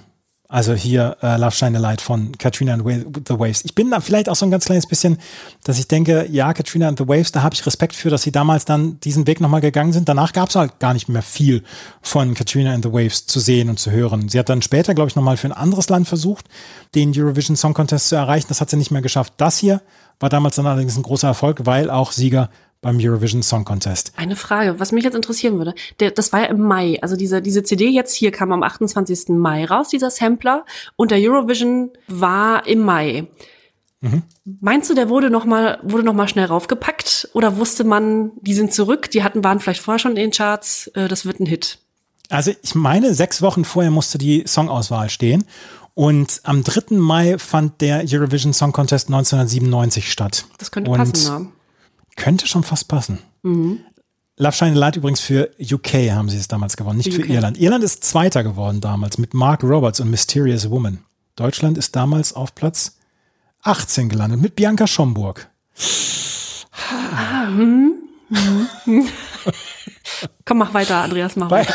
Also hier äh, Love Shine a Light von Katrina and the Waves. Ich bin da vielleicht auch so ein ganz kleines bisschen, dass ich denke, ja, Katrina and the Waves, da habe ich Respekt für, dass sie damals dann diesen Weg nochmal gegangen sind. Danach gab es halt gar nicht mehr viel von Katrina and the Waves zu sehen und zu hören. Sie hat dann später, glaube ich, nochmal für ein anderes Land versucht, den Eurovision Song Contest zu erreichen. Das hat sie nicht mehr geschafft. Das hier war damals dann allerdings ein großer Erfolg, weil auch Sieger beim Eurovision Song Contest. Eine Frage, was mich jetzt interessieren würde. Der, das war ja im Mai. Also diese, diese CD jetzt hier kam am 28. Mai raus, dieser Sampler. Und der Eurovision war im Mai. Mhm. Meinst du, der wurde noch mal wurde noch mal schnell raufgepackt oder wusste man, die sind zurück, die hatten waren vielleicht vorher schon in den Charts, äh, das wird ein Hit? Also ich meine, sechs Wochen vorher musste die Songauswahl stehen und am 3. Mai fand der Eurovision Song Contest 1997 statt. Das könnte und passen, ja. Könnte schon fast passen. Mhm. Love Shine Light übrigens für UK haben sie es damals gewonnen, nicht UK. für Irland. Irland ist Zweiter geworden damals mit Mark Roberts und Mysterious Woman. Deutschland ist damals auf Platz 18 gelandet mit Bianca Schomburg. Ah, hm, hm. Komm, mach weiter, Andreas, mach weiter.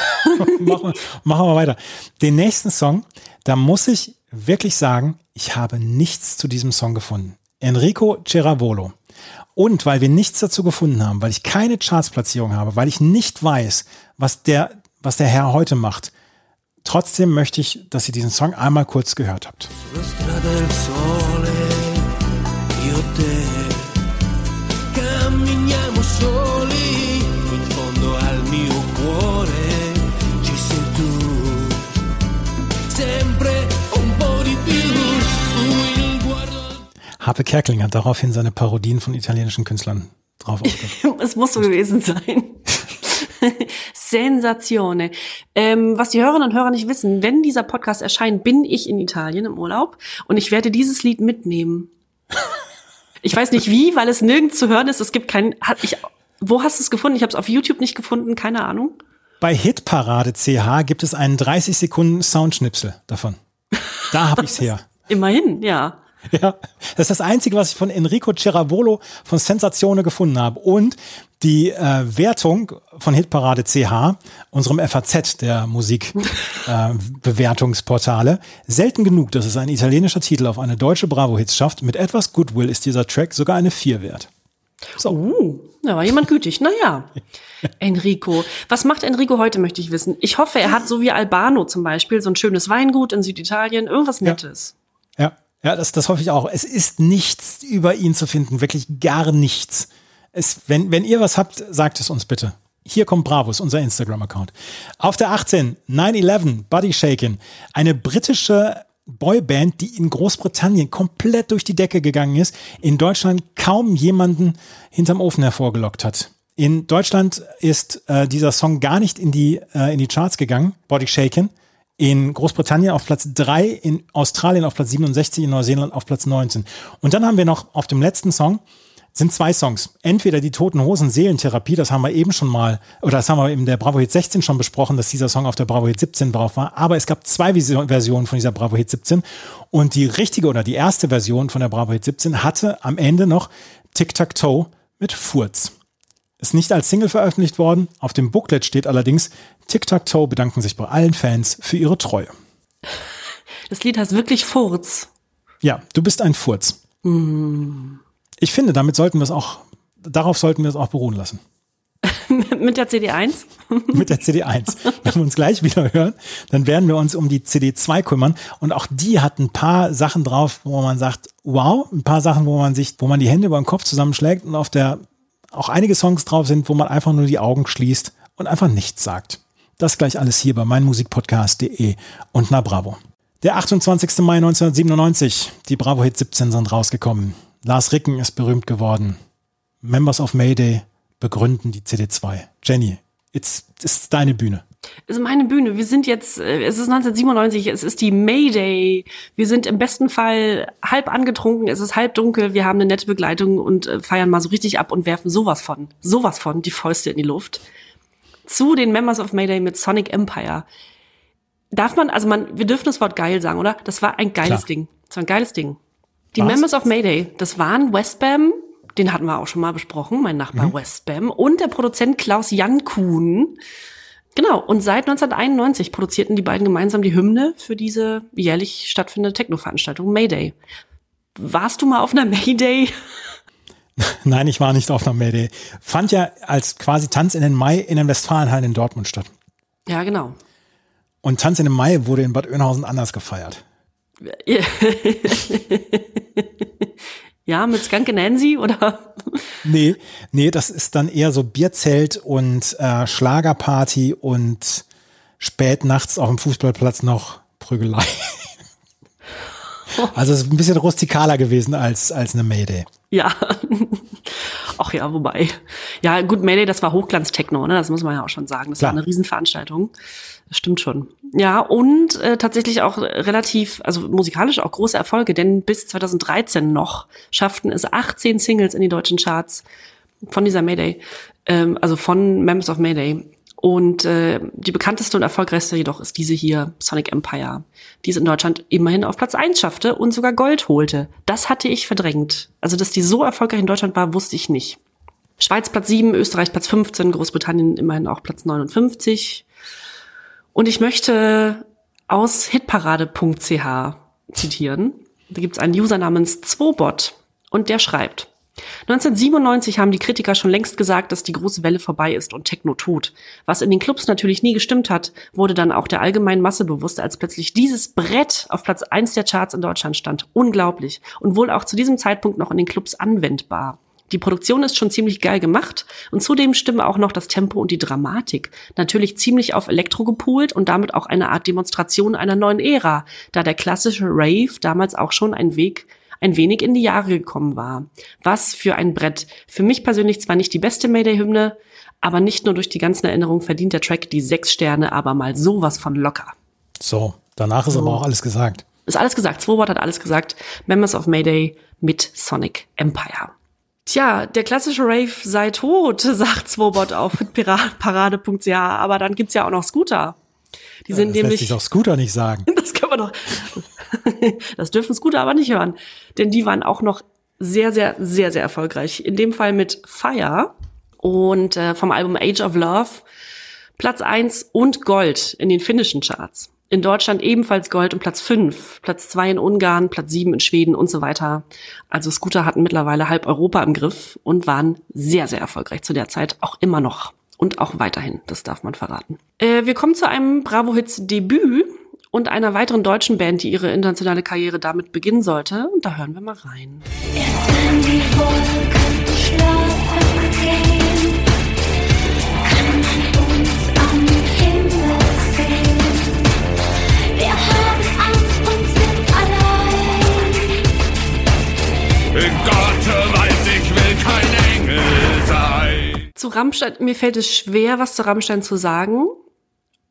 machen, machen wir weiter. Den nächsten Song, da muss ich wirklich sagen, ich habe nichts zu diesem Song gefunden. Enrico Ceravolo. Und weil wir nichts dazu gefunden haben, weil ich keine Chartsplatzierung habe, weil ich nicht weiß, was der, was der Herr heute macht, trotzdem möchte ich, dass ihr diesen Song einmal kurz gehört habt. Harpe Kerkeling hat daraufhin seine Parodien von italienischen Künstlern drauf aufgeführt. es muss so gewesen sein. Sensatione. Ähm, was die Hörerinnen und Hörer nicht wissen, wenn dieser Podcast erscheint, bin ich in Italien im Urlaub und ich werde dieses Lied mitnehmen. Ich weiß nicht wie, weil es nirgends zu hören ist. Es gibt kein. Hat ich, wo hast du es gefunden? Ich habe es auf YouTube nicht gefunden, keine Ahnung. Bei Hitparade CH gibt es einen 30 Sekunden Soundschnipsel davon. Da habe ich es her. Immerhin, ja. Ja, das ist das Einzige, was ich von Enrico Ceravolo von Sensazione gefunden habe. Und die äh, Wertung von Hitparade CH, unserem FAZ der Musikbewertungsportale, äh, selten genug, dass es ein italienischer Titel auf eine deutsche Bravo-Hits schafft. Mit etwas Goodwill ist dieser Track sogar eine 4 wert. So. Uh, da war jemand gütig. Naja. Enrico. Was macht Enrico heute, möchte ich wissen. Ich hoffe, er hat so wie Albano zum Beispiel so ein schönes Weingut in Süditalien, irgendwas Nettes. Ja. ja. Ja, das, das hoffe ich auch. Es ist nichts über ihn zu finden, wirklich gar nichts. Es, wenn, wenn ihr was habt, sagt es uns bitte. Hier kommt Bravos, unser Instagram-Account. Auf der 18, 9-11, Body Shaken. Eine britische Boyband, die in Großbritannien komplett durch die Decke gegangen ist, in Deutschland kaum jemanden hinterm Ofen hervorgelockt hat. In Deutschland ist äh, dieser Song gar nicht in die, äh, in die Charts gegangen, Body Shaken in Großbritannien auf Platz 3, in Australien auf Platz 67, in Neuseeland auf Platz 19. Und dann haben wir noch auf dem letzten Song sind zwei Songs. Entweder die Toten Hosen Seelentherapie, das haben wir eben schon mal, oder das haben wir in der Bravo Hit 16 schon besprochen, dass dieser Song auf der Bravo Hit 17 drauf war. Aber es gab zwei Versionen von dieser Bravo Hit 17. Und die richtige oder die erste Version von der Bravo Hit 17 hatte am Ende noch Tic-Tac-Toe mit Furz. Ist nicht als Single veröffentlicht worden. Auf dem Booklet steht allerdings, Tic-Tac-Toe bedanken sich bei allen Fans für ihre Treue. Das Lied heißt wirklich Furz. Ja, du bist ein Furz. Mm. Ich finde, damit sollten wir es auch, darauf sollten wir es auch beruhen lassen. Mit der CD1? Mit der CD1. Wenn wir uns gleich wieder hören, dann werden wir uns um die CD2 kümmern. Und auch die hat ein paar Sachen drauf, wo man sagt, wow, ein paar Sachen, wo man sich, wo man die Hände über den Kopf zusammenschlägt und auf der auch einige Songs drauf sind, wo man einfach nur die Augen schließt und einfach nichts sagt. Das gleich alles hier bei meinmusikpodcast.de und na Bravo. Der 28. Mai 1997, die Bravo Hit 17 sind rausgekommen. Lars Ricken ist berühmt geworden. Members of Mayday begründen die CD2. Jenny, jetzt ist deine Bühne. Es ist meine Bühne. Wir sind jetzt, äh, es ist 1997, es ist die Mayday. Wir sind im besten Fall halb angetrunken, es ist halb dunkel, wir haben eine nette Begleitung und äh, feiern mal so richtig ab und werfen sowas von, sowas von die Fäuste in die Luft. Zu den Members of Mayday mit Sonic Empire. Darf man, also man, wir dürfen das Wort geil sagen, oder? Das war ein geiles Klar. Ding. Das war ein geiles Ding. Die Was? Members of Mayday, das waren Westbam, den hatten wir auch schon mal besprochen, mein Nachbar mhm. Westbam und der Produzent Klaus Jan Kuhn. Genau, und seit 1991 produzierten die beiden gemeinsam die Hymne für diese jährlich stattfindende Techno-Veranstaltung Mayday. Warst du mal auf einer Mayday? Nein, ich war nicht auf einer Mayday. Fand ja als quasi Tanz in den Mai in den Westfalenhallen in Dortmund statt. Ja, genau. Und Tanz in den Mai wurde in Bad Oeynhausen anders gefeiert. Ja, mit Skanke Nancy oder? Nee, nee, das ist dann eher so Bierzelt und äh, Schlagerparty und spät nachts auf dem Fußballplatz noch Prügelei. Also es ist ein bisschen rustikaler gewesen als, als eine Mayday. Ja. Ach ja, wobei. Ja, gut, Mayday, das war Hochglanz-Techno, ne? Das muss man ja auch schon sagen. Das Klar. war eine Riesenveranstaltung. Das stimmt schon. Ja, und äh, tatsächlich auch relativ, also musikalisch auch große Erfolge, denn bis 2013 noch schafften es 18 Singles in die deutschen Charts von dieser Mayday, ähm, also von Members of Mayday. Und äh, die bekannteste und erfolgreichste jedoch ist diese hier, Sonic Empire, die es in Deutschland immerhin auf Platz eins schaffte und sogar Gold holte. Das hatte ich verdrängt. Also, dass die so erfolgreich in Deutschland war, wusste ich nicht. Schweiz Platz 7, Österreich Platz 15, Großbritannien immerhin auch Platz 59. Und ich möchte aus hitparade.ch zitieren. Da gibt es einen User namens Zwobot und der schreibt, 1997 haben die Kritiker schon längst gesagt, dass die große Welle vorbei ist und Techno tot. Was in den Clubs natürlich nie gestimmt hat, wurde dann auch der allgemeinen Masse bewusst, als plötzlich dieses Brett auf Platz eins der Charts in Deutschland stand. Unglaublich. Und wohl auch zu diesem Zeitpunkt noch in den Clubs anwendbar. Die Produktion ist schon ziemlich geil gemacht und zudem stimmen auch noch das Tempo und die Dramatik. Natürlich ziemlich auf Elektro gepoolt und damit auch eine Art Demonstration einer neuen Ära, da der klassische Rave damals auch schon ein Weg ein wenig in die Jahre gekommen war. Was für ein Brett. Für mich persönlich zwar nicht die beste Mayday-Hymne, aber nicht nur durch die ganzen Erinnerungen verdient der Track die sechs Sterne, aber mal sowas von locker. So, danach ist so. aber auch alles gesagt. Ist alles gesagt. Swobot hat alles gesagt. Members of Mayday mit Sonic Empire. Tja, der klassische Rave sei tot, sagt Swobot auf parade.ch, aber dann gibt's ja auch noch Scooter. Die sind ja, das nämlich. Lässt sich auch Scooter nicht sagen. Das können wir doch. das dürfen Scooter aber nicht hören. Denn die waren auch noch sehr, sehr, sehr, sehr erfolgreich. In dem Fall mit Fire und äh, vom Album Age of Love Platz eins und Gold in den finnischen Charts. In Deutschland ebenfalls Gold und Platz fünf, Platz zwei in Ungarn, Platz sieben in Schweden und so weiter. Also Scooter hatten mittlerweile halb Europa im Griff und waren sehr, sehr erfolgreich zu der Zeit, auch immer noch und auch weiterhin, das darf man verraten. Äh, wir kommen zu einem Bravo Hits Debüt und einer weiteren deutschen Band, die ihre internationale Karriere damit beginnen sollte. Und da hören wir mal rein. Erst wenn die Wolken schlafen gehen, kann man uns am Himmel sehen. Wir haben Angst und sind allein. Gott weiß, ich will kein Engel sein. Zu Rammstein, mir fällt es schwer, was zu Rammstein zu sagen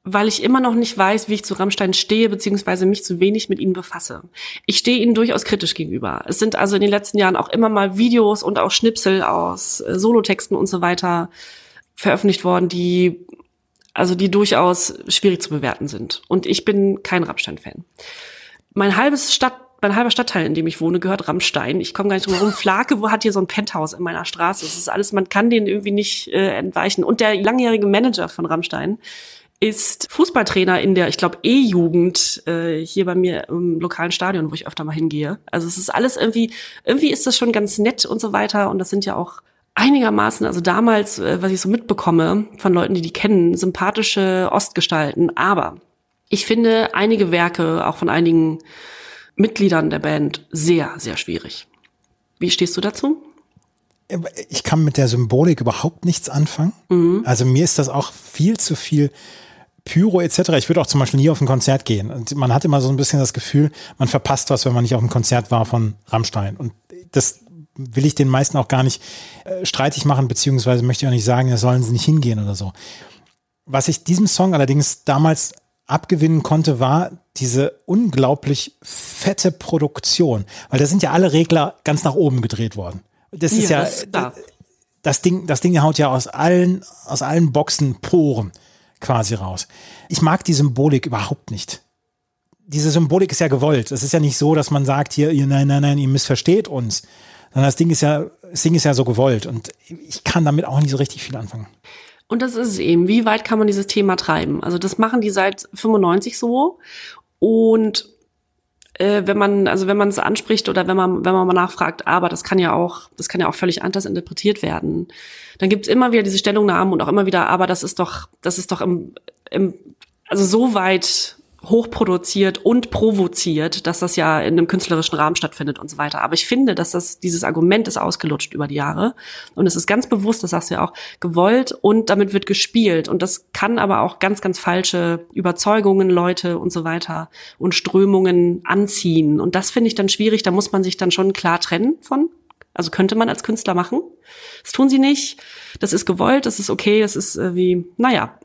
weil ich immer noch nicht weiß, wie ich zu Rammstein stehe, beziehungsweise mich zu wenig mit ihnen befasse. Ich stehe ihnen durchaus kritisch gegenüber. Es sind also in den letzten Jahren auch immer mal Videos und auch Schnipsel aus äh, Solotexten und so weiter veröffentlicht worden, die also die durchaus schwierig zu bewerten sind. Und ich bin kein Rammstein-Fan. Mein halbes Stadt mein halber Stadtteil, in dem ich wohne, gehört Rammstein. Ich komme gar nicht drum herum. Flake, wo hat hier so ein Penthouse in meiner Straße? Das ist alles, man kann den irgendwie nicht äh, entweichen. Und der langjährige Manager von Rammstein, ist Fußballtrainer in der, ich glaube, E-Jugend äh, hier bei mir im lokalen Stadion, wo ich öfter mal hingehe. Also es ist alles irgendwie, irgendwie ist das schon ganz nett und so weiter. Und das sind ja auch einigermaßen, also damals, äh, was ich so mitbekomme von Leuten, die die kennen, sympathische Ostgestalten. Aber ich finde einige Werke, auch von einigen Mitgliedern der Band, sehr, sehr schwierig. Wie stehst du dazu? Ich kann mit der Symbolik überhaupt nichts anfangen. Mhm. Also mir ist das auch viel zu viel Pyro etc. Ich würde auch zum Beispiel nie auf ein Konzert gehen. Und man hat immer so ein bisschen das Gefühl, man verpasst was, wenn man nicht auf einem Konzert war von Rammstein. Und das will ich den meisten auch gar nicht äh, streitig machen, beziehungsweise möchte ich auch nicht sagen, da sollen sie nicht hingehen oder so. Was ich diesem Song allerdings damals abgewinnen konnte, war diese unglaublich fette Produktion. Weil da sind ja alle Regler ganz nach oben gedreht worden. Das ist ja, ja das, das, Ding, das Ding haut ja aus allen, aus allen Boxen Poren quasi raus. Ich mag die Symbolik überhaupt nicht. Diese Symbolik ist ja gewollt. Es ist ja nicht so, dass man sagt, hier, nein, nein, nein, ihr missversteht uns. Sondern das Ding ist ja, das Ding ist ja so gewollt. Und ich kann damit auch nicht so richtig viel anfangen. Und das ist es eben. Wie weit kann man dieses Thema treiben? Also das machen die seit 95 so. Und äh, wenn man, also wenn man es anspricht oder wenn man, wenn man mal nachfragt, aber das kann ja auch, das kann ja auch völlig anders interpretiert werden, dann gibt's immer wieder diese Stellungnahmen und auch immer wieder, aber das ist doch, das ist doch im, im also so weit hochproduziert und provoziert, dass das ja in einem künstlerischen Rahmen stattfindet und so weiter. Aber ich finde, dass das dieses Argument ist ausgelutscht über die Jahre und es ist ganz bewusst, das sagst du ja auch, gewollt und damit wird gespielt und das kann aber auch ganz, ganz falsche Überzeugungen, Leute und so weiter und Strömungen anziehen und das finde ich dann schwierig. Da muss man sich dann schon klar trennen von. Also könnte man als Künstler machen. Das tun sie nicht. Das ist gewollt, das ist okay, das ist äh, wie, naja,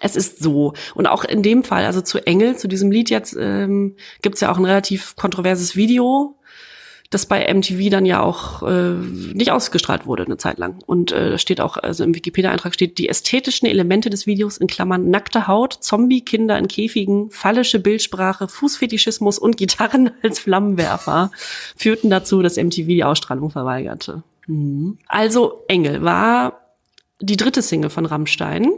es ist so. Und auch in dem Fall, also zu Engel, zu diesem Lied jetzt, ähm, gibt es ja auch ein relativ kontroverses Video, das bei MTV dann ja auch äh, nicht ausgestrahlt wurde eine Zeit lang. Und äh, steht auch, also im Wikipedia-Eintrag steht, die ästhetischen Elemente des Videos in Klammern nackte Haut, Zombie-Kinder in Käfigen, fallische Bildsprache, Fußfetischismus und Gitarren als Flammenwerfer führten dazu, dass MTV die Ausstrahlung verweigerte. Mhm. Also Engel war die dritte Single von Rammstein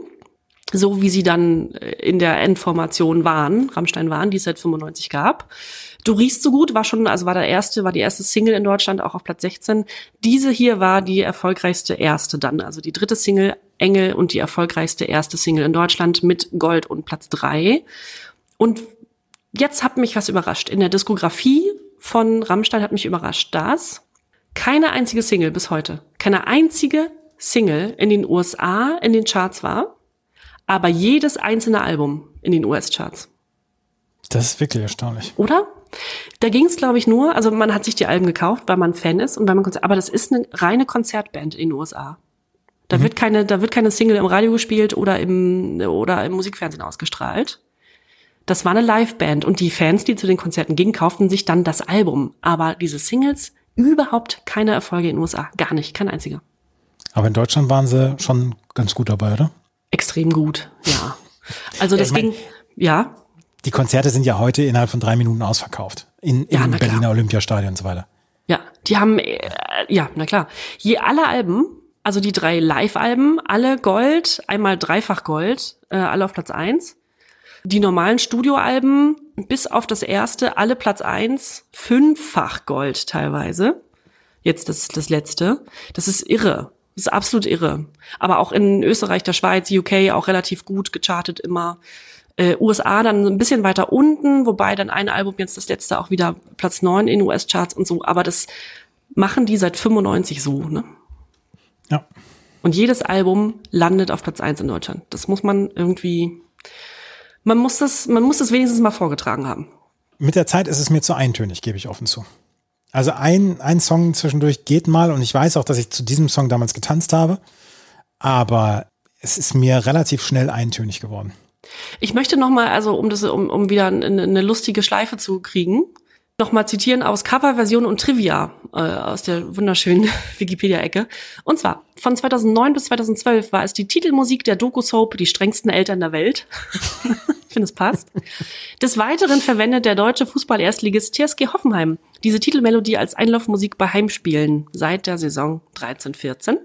so wie sie dann äh, in der Endformation waren, Rammstein waren, die es seit 95 gab. Du riechst so gut, war schon, also war der erste, war die erste Single in Deutschland, auch auf Platz 16. Diese hier war die erfolgreichste erste dann, also die dritte Single Engel und die erfolgreichste erste Single in Deutschland mit Gold und Platz drei. Und jetzt hat mich was überrascht. In der Diskografie von Rammstein hat mich überrascht, dass keine einzige Single bis heute, keine einzige Single in den USA in den Charts war aber jedes einzelne Album in den US-Charts. Das ist wirklich erstaunlich. Oder? Da ging es, glaube ich, nur, also man hat sich die Alben gekauft, weil man Fan ist und weil man Konzert, aber das ist eine reine Konzertband in den USA. Da mhm. wird keine, da wird keine Single im Radio gespielt oder im oder im Musikfernsehen ausgestrahlt. Das war eine Liveband und die Fans, die zu den Konzerten gingen, kauften sich dann das Album. Aber diese Singles überhaupt keine Erfolge in den USA, gar nicht, kein einziger. Aber in Deutschland waren sie schon ganz gut dabei, oder? Extrem gut, ja. Also das ging, ja. Die Konzerte sind ja heute innerhalb von drei Minuten ausverkauft. In, im ja, Berliner klar. Olympiastadion und so weiter. Ja, die haben, äh, ja, na klar. Je alle Alben, also die drei Live-Alben, alle Gold, einmal dreifach Gold, äh, alle auf Platz eins. Die normalen Studioalben, bis auf das erste, alle Platz eins, fünffach Gold teilweise. Jetzt das, das letzte. Das ist irre. Das ist absolut irre. Aber auch in Österreich, der Schweiz, UK auch relativ gut gechartet immer. Äh, USA dann ein bisschen weiter unten, wobei dann ein Album jetzt das letzte auch wieder Platz neun in US-Charts und so. Aber das machen die seit 95 so, ne? Ja. Und jedes Album landet auf Platz eins in Deutschland. Das muss man irgendwie, man muss das, man muss das wenigstens mal vorgetragen haben. Mit der Zeit ist es mir zu eintönig, gebe ich offen zu. Also ein, ein Song zwischendurch geht mal und ich weiß auch, dass ich zu diesem Song damals getanzt habe, aber es ist mir relativ schnell eintönig geworden. Ich möchte noch mal, also um das, um, um wieder eine, eine lustige Schleife zu kriegen, noch mal zitieren aus Coverversion und Trivia äh, aus der wunderschönen Wikipedia-Ecke. Und zwar von 2009 bis 2012 war es die Titelmusik der Doku-Soap Die strengsten Eltern der Welt. ich finde, es passt. Des Weiteren verwendet der deutsche Fußball-Erstligist TSG Hoffenheim diese Titelmelodie als Einlaufmusik bei Heimspielen seit der Saison 13-14.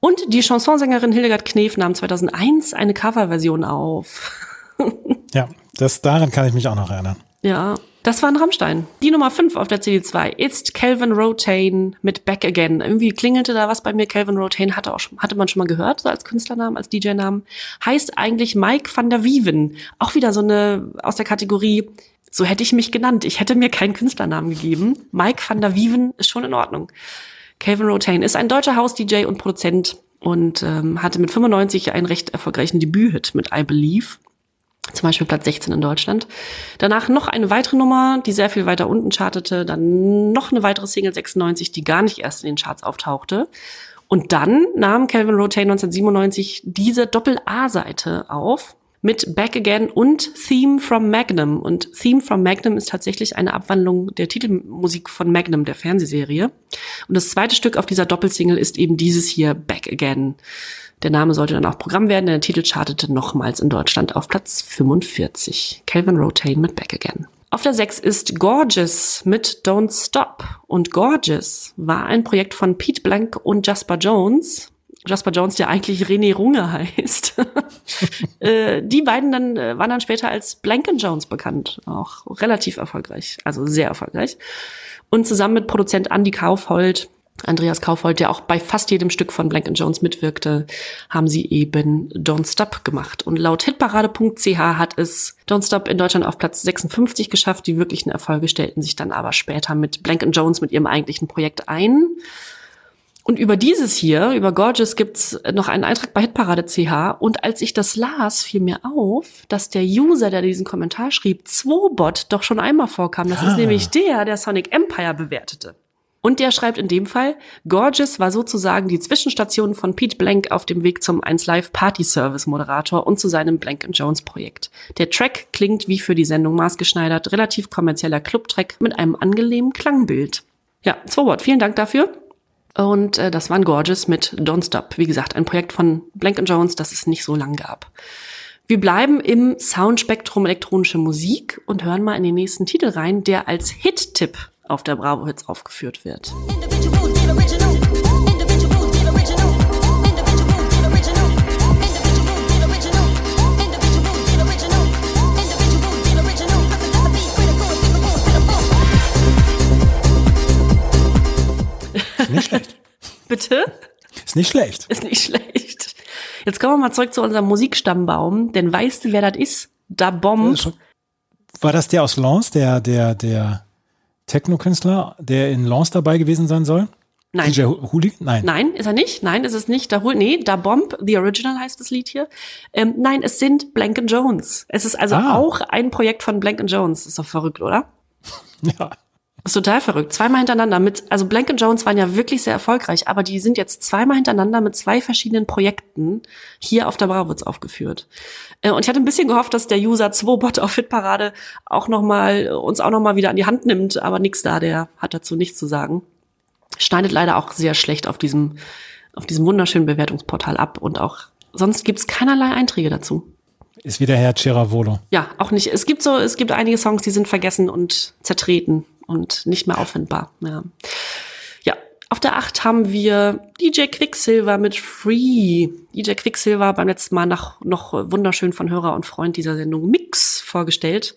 Und die Chansonsängerin Hildegard Knef nahm 2001 eine Coverversion auf. ja, das, daran kann ich mich auch noch erinnern. Ja, das war ein Rammstein. Die Nummer 5 auf der CD2 ist Calvin Rotain mit Back Again. Irgendwie klingelte da was bei mir. Calvin Rotain hatte, auch schon, hatte man schon mal gehört, so als Künstlernamen, als DJ-Namen. Heißt eigentlich Mike van der Wieven. Auch wieder so eine aus der Kategorie, so hätte ich mich genannt. Ich hätte mir keinen Künstlernamen gegeben. Mike van der Wieven ist schon in Ordnung. Calvin Rotain ist ein deutscher House-DJ und Produzent und ähm, hatte mit 95 einen recht erfolgreichen Debüt-Hit mit I Believe. Zum Beispiel Platz 16 in Deutschland. Danach noch eine weitere Nummer, die sehr viel weiter unten chartete. Dann noch eine weitere Single 96, die gar nicht erst in den Charts auftauchte. Und dann nahm Calvin Rotain 1997 diese Doppel-A-Seite auf mit Back Again und Theme from Magnum. Und Theme from Magnum ist tatsächlich eine Abwandlung der Titelmusik von Magnum, der Fernsehserie. Und das zweite Stück auf dieser Doppelsingle ist eben dieses hier, Back Again. Der Name sollte dann auch Programm werden, denn der Titel chartete nochmals in Deutschland auf Platz 45. Calvin Rotain mit Back Again. Auf der 6 ist Gorgeous mit Don't Stop. Und Gorgeous war ein Projekt von Pete Blank und Jasper Jones. Jasper Jones, der eigentlich René Runge heißt. äh, die beiden dann äh, waren dann später als Blank Jones bekannt. Auch relativ erfolgreich. Also sehr erfolgreich. Und zusammen mit Produzent Andy Kaufhold Andreas Kaufhold, der auch bei fast jedem Stück von Blank Jones mitwirkte, haben sie eben Don't Stop gemacht. Und laut hitparade.ch hat es Don't Stop in Deutschland auf Platz 56 geschafft. Die wirklichen Erfolge stellten sich dann aber später mit Blank Jones mit ihrem eigentlichen Projekt ein. Und über dieses hier, über Gorgeous, gibt's noch einen Eintrag bei Hitparade.ch. Und als ich das las, fiel mir auf, dass der User, der diesen Kommentar schrieb, Zwobot, doch schon einmal vorkam. Das ah. ist nämlich der, der Sonic Empire bewertete. Und der schreibt in dem Fall, Gorgeous war sozusagen die Zwischenstation von Pete Blank auf dem Weg zum 1 Live Party Service Moderator und zu seinem Blank Jones Projekt. Der Track klingt wie für die Sendung maßgeschneidert, relativ kommerzieller Clubtrack mit einem angenehmen Klangbild. Ja, Swoward, vielen Dank dafür. Und äh, das war Gorgeous mit Don't Stop. Wie gesagt, ein Projekt von Blank Jones, das es nicht so lang gab. Wir bleiben im Soundspektrum elektronische Musik und hören mal in den nächsten Titel rein, der als Hit-Tipp auf der Bravo Hits aufgeführt wird. Ist nicht schlecht. Bitte? Ist nicht schlecht. Ist nicht schlecht. Jetzt kommen wir mal zurück zu unserem Musikstammbaum, denn weißt du, wer das ist? Da Bomb. War das der aus Lens, der, der, der Techno-Künstler, der in Lens dabei gewesen sein soll? Nein. DJ Huli? Nein. Nein, ist er nicht. Nein, ist es nicht. Da hol, nee, da Bomb, The Original heißt das Lied hier. Ähm, nein, es sind Blank Jones. Es ist also ah. auch ein Projekt von Blank Jones. Ist doch verrückt, oder? Ja. Ist total verrückt. Zweimal hintereinander mit, also Blank Jones waren ja wirklich sehr erfolgreich, aber die sind jetzt zweimal hintereinander mit zwei verschiedenen Projekten hier auf der Bravwitz aufgeführt. Äh, und ich hatte ein bisschen gehofft, dass der User 2bot auf Hitparade auch noch mal, uns auch noch mal wieder an die Hand nimmt, aber nix da, der hat dazu nichts zu sagen. Schneidet leider auch sehr schlecht auf diesem, auf diesem wunderschönen Bewertungsportal ab und auch sonst gibt's keinerlei Einträge dazu. Ist wieder Herr Ceravolo. Ja, auch nicht. Es gibt so, es gibt einige Songs, die sind vergessen und zertreten und nicht mehr auffindbar. Ja. Auf der 8 haben wir DJ Quicksilver mit Free. DJ Quicksilver beim letzten Mal nach, noch wunderschön von Hörer und Freund dieser Sendung Mix vorgestellt.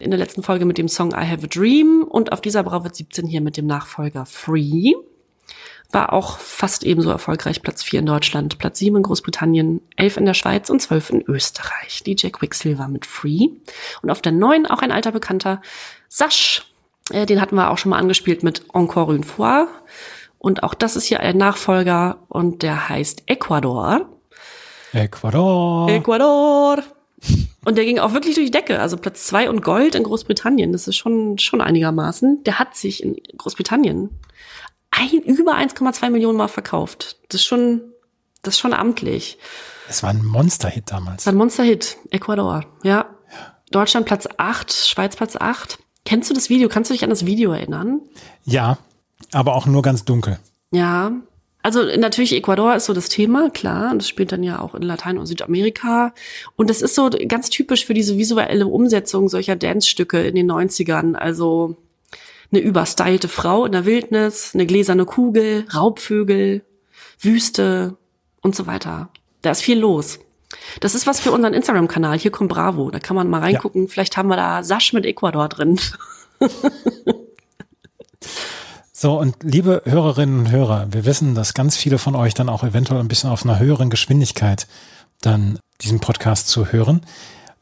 In der letzten Folge mit dem Song I Have a Dream und auf dieser Bravo 17 hier mit dem Nachfolger Free. War auch fast ebenso erfolgreich. Platz 4 in Deutschland, Platz 7 in Großbritannien, 11 in der Schweiz und 12 in Österreich. DJ Quicksilver mit Free. Und auf der 9 auch ein alter Bekannter, Sasch äh, den hatten wir auch schon mal angespielt mit Encore une fois. Und auch das ist hier ein Nachfolger und der heißt Ecuador. Ecuador. Ecuador. Und der ging auch wirklich durch die Decke. Also Platz zwei und Gold in Großbritannien. Das ist schon, schon einigermaßen. Der hat sich in Großbritannien ein, über 1,2 Millionen Mal verkauft. Das ist schon, das ist schon amtlich. Es war ein Monster-Hit damals. Es war ein Monster-Hit. Ecuador. Ja. ja. Deutschland Platz acht, Schweiz Platz acht. Kennst du das Video? Kannst du dich an das Video erinnern? Ja, aber auch nur ganz dunkel. Ja. Also natürlich Ecuador ist so das Thema, klar. Das spielt dann ja auch in Latein- und Südamerika. Und das ist so ganz typisch für diese visuelle Umsetzung solcher Dance-Stücke in den 90ern. Also eine überstylte Frau in der Wildnis, eine gläserne Kugel, Raubvögel, Wüste, und so weiter. Da ist viel los. Das ist was für unseren Instagram-Kanal. Hier kommt Bravo. Da kann man mal reingucken. Ja. Vielleicht haben wir da Sasch mit Ecuador drin. so, und liebe Hörerinnen und Hörer, wir wissen, dass ganz viele von euch dann auch eventuell ein bisschen auf einer höheren Geschwindigkeit dann diesen Podcast zu hören.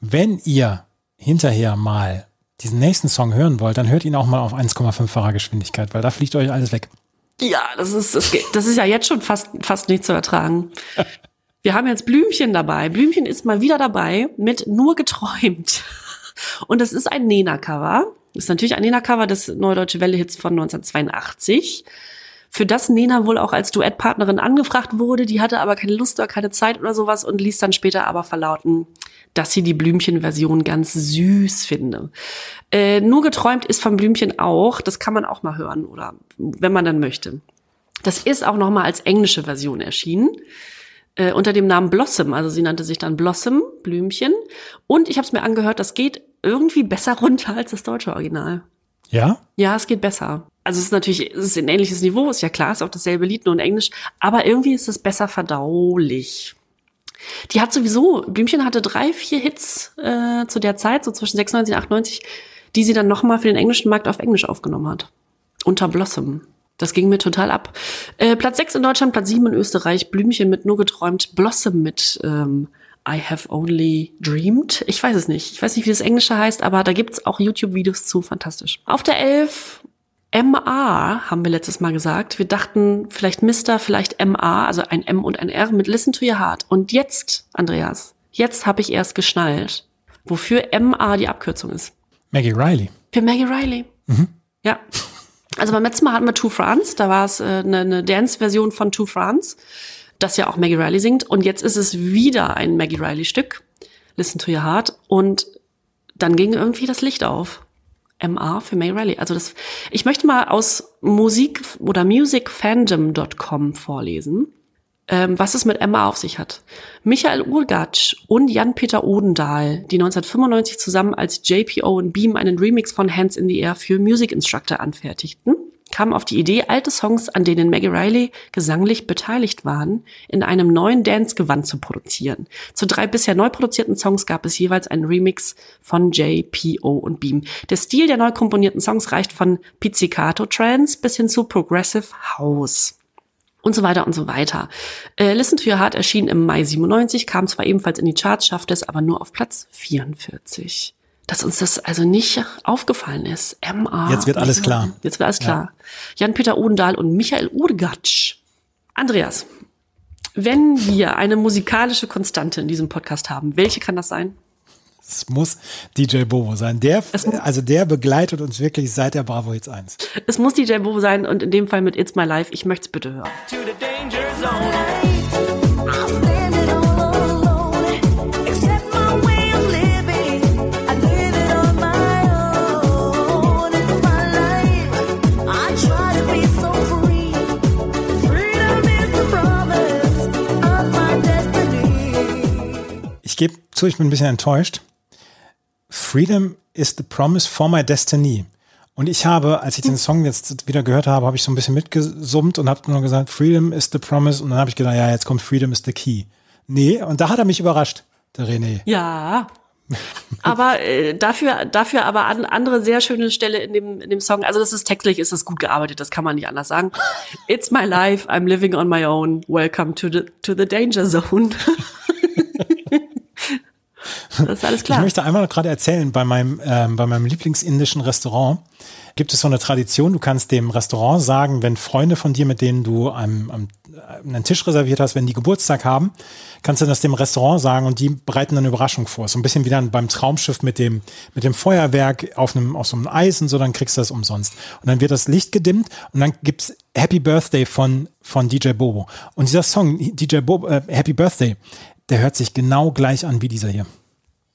Wenn ihr hinterher mal diesen nächsten Song hören wollt, dann hört ihn auch mal auf 1,5-facher Geschwindigkeit, weil da fliegt euch alles weg. Ja, das ist, das, das ist ja jetzt schon fast, fast nicht zu ertragen. Wir haben jetzt Blümchen dabei. Blümchen ist mal wieder dabei mit Nur geträumt. Und das ist ein Nena-Cover. Ist natürlich ein Nena-Cover des Neudeutsche Welle-Hits von 1982 für das Nena wohl auch als Duettpartnerin angefragt wurde. Die hatte aber keine Lust oder keine Zeit oder sowas und ließ dann später aber verlauten, dass sie die Blümchen-Version ganz süß finde. Äh, nur geträumt ist von Blümchen auch. Das kann man auch mal hören oder wenn man dann möchte. Das ist auch noch mal als englische Version erschienen äh, unter dem Namen Blossom. Also sie nannte sich dann Blossom, Blümchen. Und ich habe es mir angehört, das geht irgendwie besser runter als das deutsche Original. Ja? Ja, es geht besser also es ist natürlich, es ist ein ähnliches Niveau, ist ja klar, ist auch dasselbe Lied, nur in Englisch, aber irgendwie ist es besser verdaulich. Die hat sowieso, Blümchen hatte drei, vier Hits äh, zu der Zeit, so zwischen 96 und 98, die sie dann nochmal für den englischen Markt auf Englisch aufgenommen hat. Unter Blossom. Das ging mir total ab. Äh, Platz 6 in Deutschland, Platz 7 in Österreich, Blümchen mit Nur geträumt, Blossom mit ähm, I have only dreamed. Ich weiß es nicht. Ich weiß nicht, wie das Englische heißt, aber da gibt's auch YouTube-Videos zu. Fantastisch. Auf der 11 MA haben wir letztes Mal gesagt. Wir dachten vielleicht Mr., vielleicht MA, also ein M und ein R mit Listen to Your Heart. Und jetzt, Andreas, jetzt habe ich erst geschnallt, wofür MA die Abkürzung ist. Maggie Riley. Für Maggie Riley. Mhm. Ja. Also beim letzten Mal hatten wir Two France, da war es äh, eine, eine Dance-Version von Two France, das ja auch Maggie Riley singt. Und jetzt ist es wieder ein Maggie Riley-Stück, Listen to Your Heart. Und dann ging irgendwie das Licht auf. MA für May Riley. Also das, ich möchte mal aus Musik oder musicfandom.com vorlesen, ähm, was es mit MA auf sich hat. Michael Urgatsch und Jan-Peter Odendahl, die 1995 zusammen als JPO und Beam einen Remix von Hands in the Air für Music Instructor anfertigten, kam auf die Idee, alte Songs, an denen Maggie Riley gesanglich beteiligt waren, in einem neuen Dance-Gewand zu produzieren. Zu drei bisher neu produzierten Songs gab es jeweils einen Remix von JPO und Beam. Der Stil der neu komponierten Songs reicht von Pizzicato Trance bis hin zu Progressive House und so weiter und so weiter. Äh, Listen to Your Heart erschien im Mai 97, kam zwar ebenfalls in die Charts, schaffte es aber nur auf Platz 44 dass uns das also nicht aufgefallen ist. MA. Jetzt wird alles klar. Jetzt wird alles klar. Ja. Jan-Peter Odendahl und Michael Urgatsch. Andreas, wenn wir eine musikalische Konstante in diesem Podcast haben, welche kann das sein? Es muss DJ Bobo sein. Der, also der begleitet uns wirklich seit der Bravo Hits 1. Es muss DJ Bobo sein und in dem Fall mit It's My Life. Ich möchte es bitte hören. Ich gebe zu, ich bin ein bisschen enttäuscht. Freedom is the promise for my destiny. Und ich habe, als ich den Song jetzt wieder gehört habe, habe ich so ein bisschen mitgesummt und habe nur gesagt, Freedom is the promise. Und dann habe ich gedacht, ja, jetzt kommt Freedom is the key. Nee, und da hat er mich überrascht, der René. Ja. aber äh, dafür, dafür aber an, andere sehr schöne Stelle in dem, in dem Song. Also das ist textlich, ist das gut gearbeitet, das kann man nicht anders sagen. It's my life, I'm living on my own. Welcome to the, to the danger zone. Das ist alles klar. Ich möchte einmal gerade erzählen, bei meinem, ähm, bei meinem Lieblingsindischen Restaurant gibt es so eine Tradition, du kannst dem Restaurant sagen, wenn Freunde von dir, mit denen du am, am, einen Tisch reserviert hast, wenn die Geburtstag haben, kannst du das dem Restaurant sagen und die bereiten eine Überraschung vor. So ein bisschen wie dann beim Traumschiff mit dem, mit dem Feuerwerk auf einem, auf so einem Eis und so, dann kriegst du das umsonst. Und dann wird das Licht gedimmt und dann gibt's Happy Birthday von, von DJ Bobo. Und dieser Song, DJ Bobo, äh, Happy Birthday, der hört sich genau gleich an wie dieser hier.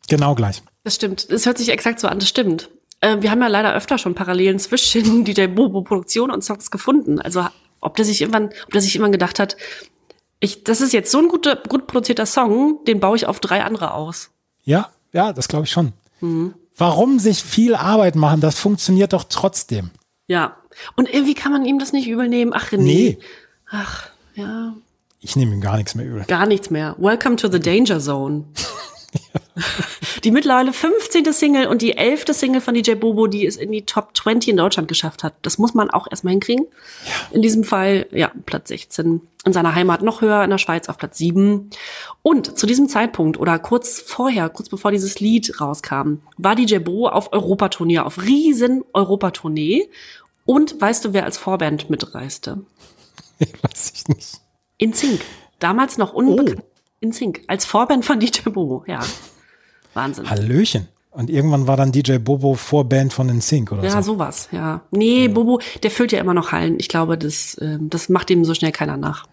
Genau gleich. Das stimmt. Das hört sich exakt so an. Das stimmt. Äh, wir haben ja leider öfter schon Parallelen zwischen DJ Bobo Produktion und Songs gefunden. Also ob der sich irgendwann, ob der sich irgendwann gedacht hat, ich, das ist jetzt so ein guter, gut produzierter Song, den baue ich auf drei andere aus. Ja, ja, das glaube ich schon. Mhm. Warum sich viel Arbeit machen? Das funktioniert doch trotzdem. Ja. Und irgendwie kann man ihm das nicht übel nehmen. Ach, René. Nee. Ach, ja. Ich nehme ihm gar nichts mehr übel. Gar nichts mehr. Welcome to the Danger Zone. Die mittlerweile 15. Single und die 11. Single von DJ Bobo, die es in die Top 20 in Deutschland geschafft hat. Das muss man auch erstmal hinkriegen. Ja. In diesem Fall, ja, Platz 16. In seiner Heimat noch höher, in der Schweiz auf Platz 7. Und zu diesem Zeitpunkt oder kurz vorher, kurz bevor dieses Lied rauskam, war DJ Bobo auf Europatournee, auf riesen Europatournee. Und weißt du, wer als Vorband mitreiste? Weiß ich nicht. In Zink. Damals noch unbekannt. Oh. In Zink. Als Vorband von DJ Bobo, ja. Wahnsinn. Hallöchen. Und irgendwann war dann DJ Bobo Vorband von NSYNC oder ja, so? Ja, sowas, ja. Nee, Bobo, der füllt ja immer noch Hallen. Ich glaube, das, äh, das macht ihm so schnell keiner nach.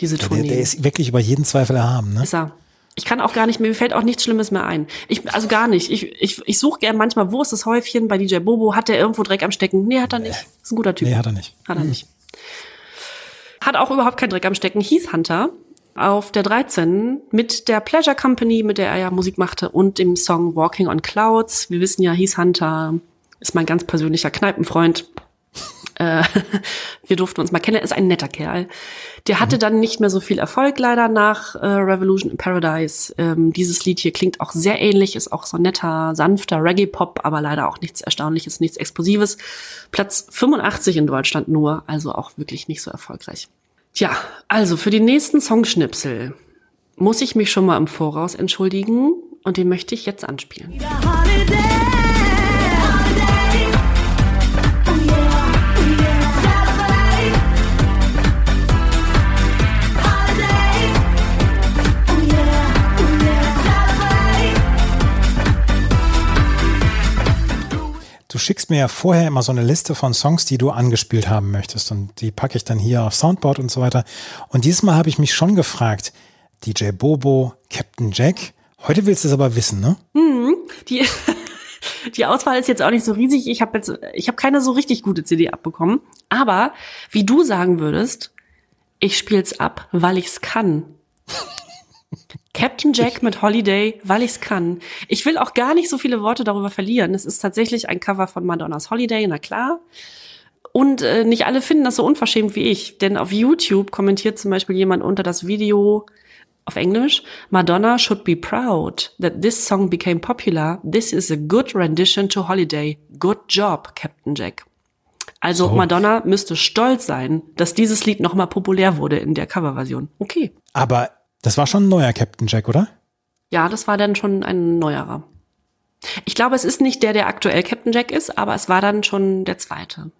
Diese ja, Tournee. Der, der, ist wirklich über jeden Zweifel erhaben, ne? Ist er. Ich kann auch gar nicht, mir fällt auch nichts Schlimmes mehr ein. Ich, also gar nicht. Ich, ich, ich suche gern manchmal, wo ist das Häufchen bei DJ Bobo? Hat der irgendwo Dreck am Stecken? Nee, hat er nicht. Ist ein guter Typ. Nee, hat er nicht. Hat er nicht. Hat auch überhaupt keinen Dreck am Stecken. Heath Hunter auf der 13 mit der Pleasure Company, mit der er ja Musik machte und dem Song Walking on Clouds. Wir wissen ja, Heath Hunter ist mein ganz persönlicher Kneipenfreund. Äh, wir durften uns mal kennen. Er ist ein netter Kerl. Der hatte mhm. dann nicht mehr so viel Erfolg leider nach äh, Revolution in Paradise. Ähm, dieses Lied hier klingt auch sehr ähnlich, ist auch so netter, sanfter Reggae-Pop, aber leider auch nichts Erstaunliches, nichts Explosives. Platz 85 in Deutschland nur, also auch wirklich nicht so erfolgreich. Tja, also für die nächsten Songschnipsel muss ich mich schon mal im Voraus entschuldigen und den möchte ich jetzt anspielen. Schickst mir ja vorher immer so eine Liste von Songs, die du angespielt haben möchtest. Und die packe ich dann hier auf Soundboard und so weiter. Und dieses Mal habe ich mich schon gefragt, DJ Bobo, Captain Jack. Heute willst du es aber wissen, ne? Mhm, die, die Auswahl ist jetzt auch nicht so riesig. Ich habe jetzt, ich habe keine so richtig gute CD abbekommen. Aber wie du sagen würdest, ich spiel's ab, weil ich's kann. Captain Jack mit Holiday, weil ich's kann. Ich will auch gar nicht so viele Worte darüber verlieren. Es ist tatsächlich ein Cover von Madonnas Holiday, na klar. Und äh, nicht alle finden das so unverschämt wie ich. Denn auf YouTube kommentiert zum Beispiel jemand unter das Video auf Englisch, Madonna should be proud that this song became popular. This is a good rendition to Holiday. Good job, Captain Jack. Also so. Madonna müsste stolz sein, dass dieses Lied nochmal populär wurde in der Coverversion. Okay. Aber das war schon ein neuer Captain Jack, oder? Ja, das war dann schon ein neuerer. Ich glaube, es ist nicht der, der aktuell Captain Jack ist, aber es war dann schon der zweite.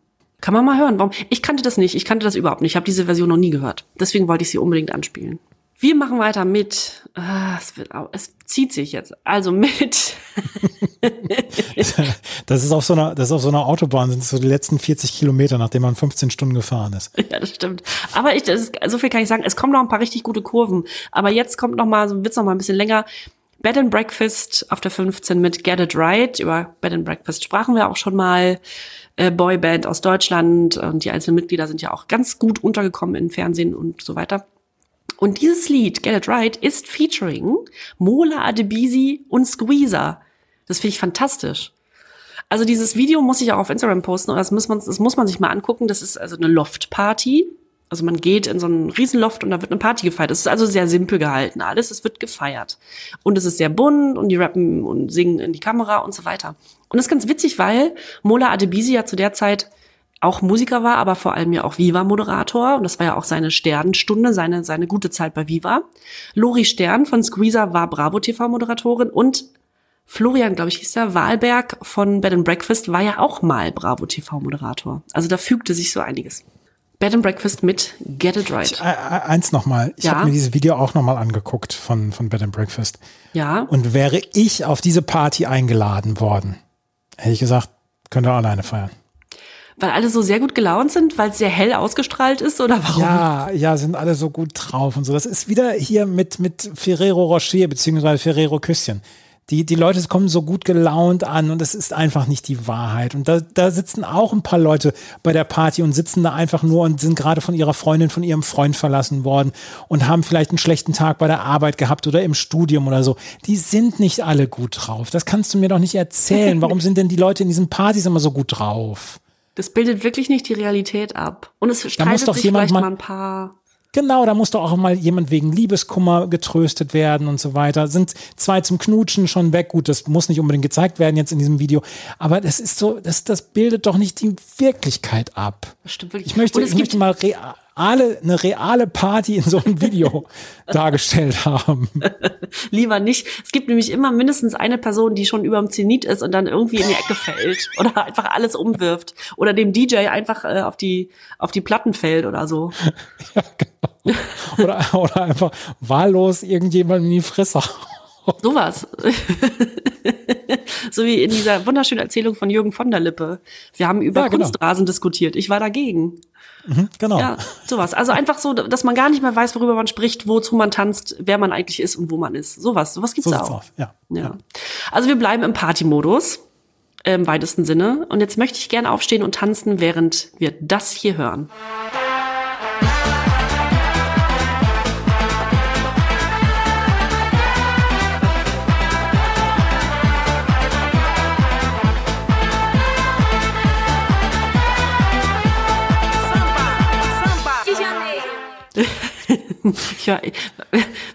Kann man mal hören. Warum? Ich kannte das nicht. Ich kannte das überhaupt nicht. Ich habe diese Version noch nie gehört. Deswegen wollte ich sie unbedingt anspielen. Wir machen weiter mit. Ah, es, wird, es zieht sich jetzt. Also mit. das ist auf so einer, das ist auf so einer Autobahn sind so die letzten 40 Kilometer, nachdem man 15 Stunden gefahren ist. Ja, das stimmt. Aber ich, das ist, so viel kann ich sagen. Es kommen noch ein paar richtig gute Kurven. Aber jetzt kommt noch mal, so wird's noch mal ein bisschen länger. Bed and Breakfast auf der 15 mit Get It Right. Über Bed and Breakfast sprachen wir auch schon mal. Äh, Boyband aus Deutschland und die einzelnen Mitglieder sind ja auch ganz gut untergekommen im Fernsehen und so weiter. Und dieses Lied, Get It Right, ist featuring Mola Adebisi und Squeezer. Das finde ich fantastisch. Also dieses Video muss ich auch auf Instagram posten und das muss man, das muss man sich mal angucken. Das ist also eine Loft-Party. Also man geht in so einen Riesenloft und da wird eine Party gefeiert. Das ist also sehr simpel gehalten alles. Es wird gefeiert. Und es ist sehr bunt und die rappen und singen in die Kamera und so weiter. Und das ist ganz witzig, weil Mola Adebisi ja zu der Zeit auch Musiker war, aber vor allem ja auch Viva-Moderator. Und das war ja auch seine Sternenstunde, seine, seine gute Zeit bei Viva. Lori Stern von Squeezer war Bravo-TV-Moderatorin und Florian, glaube ich, hieß der, Wahlberg von Bed and Breakfast war ja auch mal Bravo-TV-Moderator. Also da fügte sich so einiges. Bed and Breakfast mit Get It Right. Ich, äh, äh eins nochmal. Ich ja? habe mir dieses Video auch nochmal angeguckt von, von Bed and Breakfast. Ja. Und wäre ich auf diese Party eingeladen worden, hätte ich gesagt, könnt ihr alleine feiern. Weil alle so sehr gut gelaunt sind, weil es sehr hell ausgestrahlt ist oder warum? Ja, ja, sind alle so gut drauf und so. Das ist wieder hier mit, mit Ferrero Rocher beziehungsweise Ferrero Küsschen. Die, die Leute kommen so gut gelaunt an und es ist einfach nicht die Wahrheit. Und da, da sitzen auch ein paar Leute bei der Party und sitzen da einfach nur und sind gerade von ihrer Freundin, von ihrem Freund verlassen worden und haben vielleicht einen schlechten Tag bei der Arbeit gehabt oder im Studium oder so. Die sind nicht alle gut drauf. Das kannst du mir doch nicht erzählen. Warum sind denn die Leute in diesen Partys immer so gut drauf? Das bildet wirklich nicht die Realität ab. Und es streitet sich vielleicht mal ein paar Genau, da muss doch auch mal jemand wegen Liebeskummer getröstet werden und so weiter. Sind zwei zum Knutschen schon weg. Gut, das muss nicht unbedingt gezeigt werden jetzt in diesem Video. Aber das ist so, das, das bildet doch nicht die Wirklichkeit ab. Das stimmt wirklich. Ich möchte, ich möchte mal real, reale, eine reale Party in so einem Video dargestellt haben. Lieber nicht. Es gibt nämlich immer mindestens eine Person, die schon über dem Zenit ist und dann irgendwie in die Ecke fällt oder einfach alles umwirft oder dem DJ einfach äh, auf die auf die Platten fällt oder so. Ja, genau. Oder, oder einfach wahllos irgendjemand in die Fresse. Sowas. so wie in dieser wunderschönen Erzählung von Jürgen von der Lippe. Wir haben über ja, genau. Kunstrasen diskutiert. Ich war dagegen. Mhm, genau. Ja, sowas. Also einfach so, dass man gar nicht mehr weiß, worüber man spricht, wozu man tanzt, wer man eigentlich ist und wo man ist. Sowas. Sowas gibt's so auch. Aus. Ja. ja. Also wir bleiben im Partymodus im weitesten Sinne. Und jetzt möchte ich gerne aufstehen und tanzen, während wir das hier hören. Hör,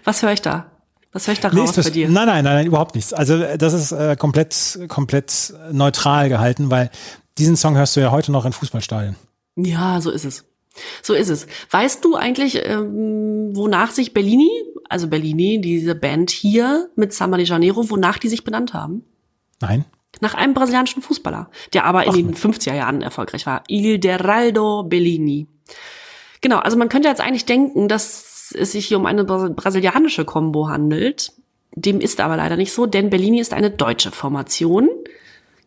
was höre ich da? Was höre ich da raus das, bei dir? Nein, nein, nein, nein, überhaupt nichts. Also das ist äh, komplett, komplett neutral gehalten, weil diesen Song hörst du ja heute noch in Fußballstadien. Ja, so ist es. So ist es. Weißt du eigentlich, ähm, wonach sich Bellini, also Bellini, diese Band hier mit Samba de Janeiro, wonach die sich benannt haben? Nein. Nach einem brasilianischen Fußballer, der aber in Ach, den 50er Jahren erfolgreich war. Il Deraldo Bellini. Genau, also man könnte jetzt eigentlich denken, dass es sich hier um eine brasilianische Combo handelt. Dem ist aber leider nicht so, denn Bellini ist eine deutsche Formation,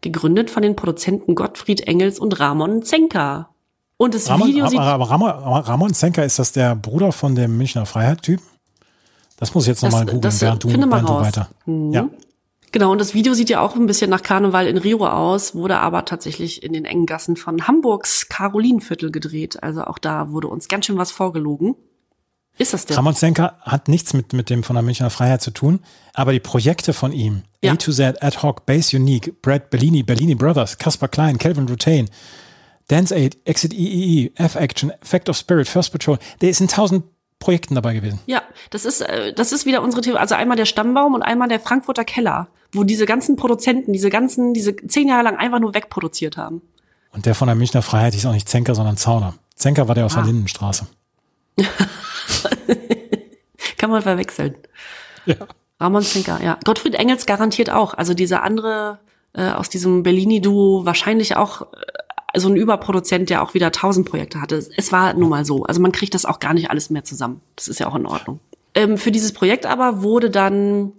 gegründet von den Produzenten Gottfried Engels und Ramon Zenker. Und das Ramon, Video sieht... Ramon, Ramon Zenker, ist das der Bruder von dem Münchner Freiheit-Typ? Das muss ich jetzt nochmal googeln, während du, während du weiter. Mhm. Ja. Genau, und das Video sieht ja auch ein bisschen nach Karneval in Rio aus, wurde aber tatsächlich in den engen Gassen von Hamburgs Karolinenviertel gedreht. Also auch da wurde uns ganz schön was vorgelogen. Ist das der? Ramon Senker hat nichts mit, mit dem von der Münchner Freiheit zu tun, aber die Projekte von ihm, ja. A to Z, Ad Hoc, Base Unique, Brad Bellini, Bellini Brothers, Caspar Klein, Calvin Rutain, Dance Aid, Exit EEE, F-Action, Fact of Spirit, First Patrol, der ist in tausend Projekten dabei gewesen. Ja, das ist, äh, das ist wieder unsere Theorie. Also einmal der Stammbaum und einmal der Frankfurter Keller, wo diese ganzen Produzenten, diese ganzen, diese zehn Jahre lang einfach nur wegproduziert haben. Und der von der Münchner Freiheit ist auch nicht Zenker, sondern Zauner. Zenker war der aus ah. der Lindenstraße. Kann man verwechseln. Ja. Ramon Zenker, ja. Gottfried Engels garantiert auch. Also dieser andere äh, aus diesem Bellini-Duo wahrscheinlich auch äh, so ein Überproduzent, der auch wieder tausend Projekte hatte. Es war nun mal so. Also man kriegt das auch gar nicht alles mehr zusammen. Das ist ja auch in Ordnung. Ähm, für dieses Projekt aber wurde dann,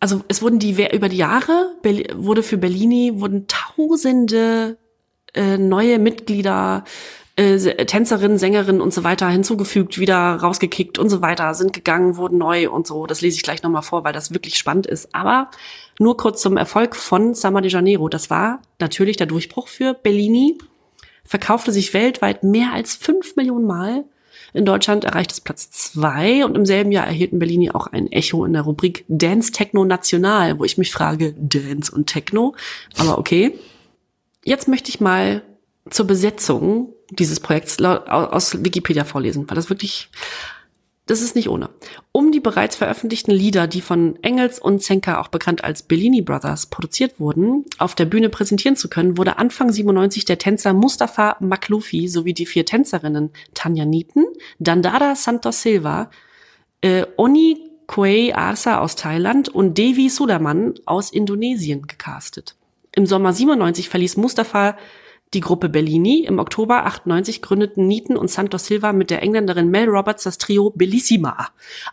also es wurden die über die Jahre wurde für Bellini wurden tausende äh, neue Mitglieder äh, Tänzerinnen, Sängerinnen und so weiter hinzugefügt, wieder rausgekickt und so weiter, sind gegangen, wurden neu und so. Das lese ich gleich nochmal vor, weil das wirklich spannend ist. Aber nur kurz zum Erfolg von Samba de Janeiro. Das war natürlich der Durchbruch für Bellini. Verkaufte sich weltweit mehr als fünf Millionen Mal. In Deutschland erreicht es Platz zwei und im selben Jahr erhielten Bellini auch ein Echo in der Rubrik Dance Techno National, wo ich mich frage, Dance und Techno. Aber okay. Jetzt möchte ich mal zur Besetzung dieses Projekts aus Wikipedia vorlesen, weil das wirklich, das ist nicht ohne. Um die bereits veröffentlichten Lieder, die von Engels und Zenker, auch bekannt als Bellini Brothers, produziert wurden, auf der Bühne präsentieren zu können, wurde Anfang 97 der Tänzer Mustafa Maklufi sowie die vier Tänzerinnen Tanja Nieten, Dandara Santos Silva, äh, Oni Koei Asa aus Thailand und Devi Sudaman aus Indonesien gecastet. Im Sommer 97 verließ Mustafa die Gruppe Bellini. Im Oktober 98 gründeten Nieten und Santos Silva mit der Engländerin Mel Roberts das Trio Bellissima.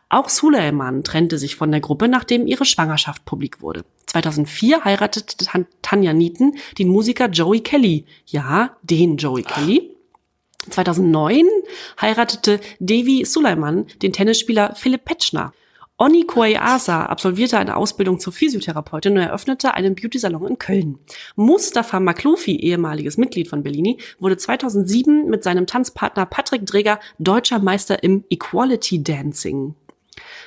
Auch Suleiman trennte sich von der Gruppe, nachdem ihre Schwangerschaft publik wurde. 2004 heiratete Tanja Nieten den Musiker Joey Kelly. Ja, den Joey Kelly. 2009 heiratete Devi Suleiman den Tennisspieler Philipp Petschner. Onni Koeasa absolvierte eine Ausbildung zur Physiotherapeutin und eröffnete einen Beauty-Salon in Köln. Mustafa Maklufi, ehemaliges Mitglied von Bellini, wurde 2007 mit seinem Tanzpartner Patrick Dreger deutscher Meister im Equality Dancing.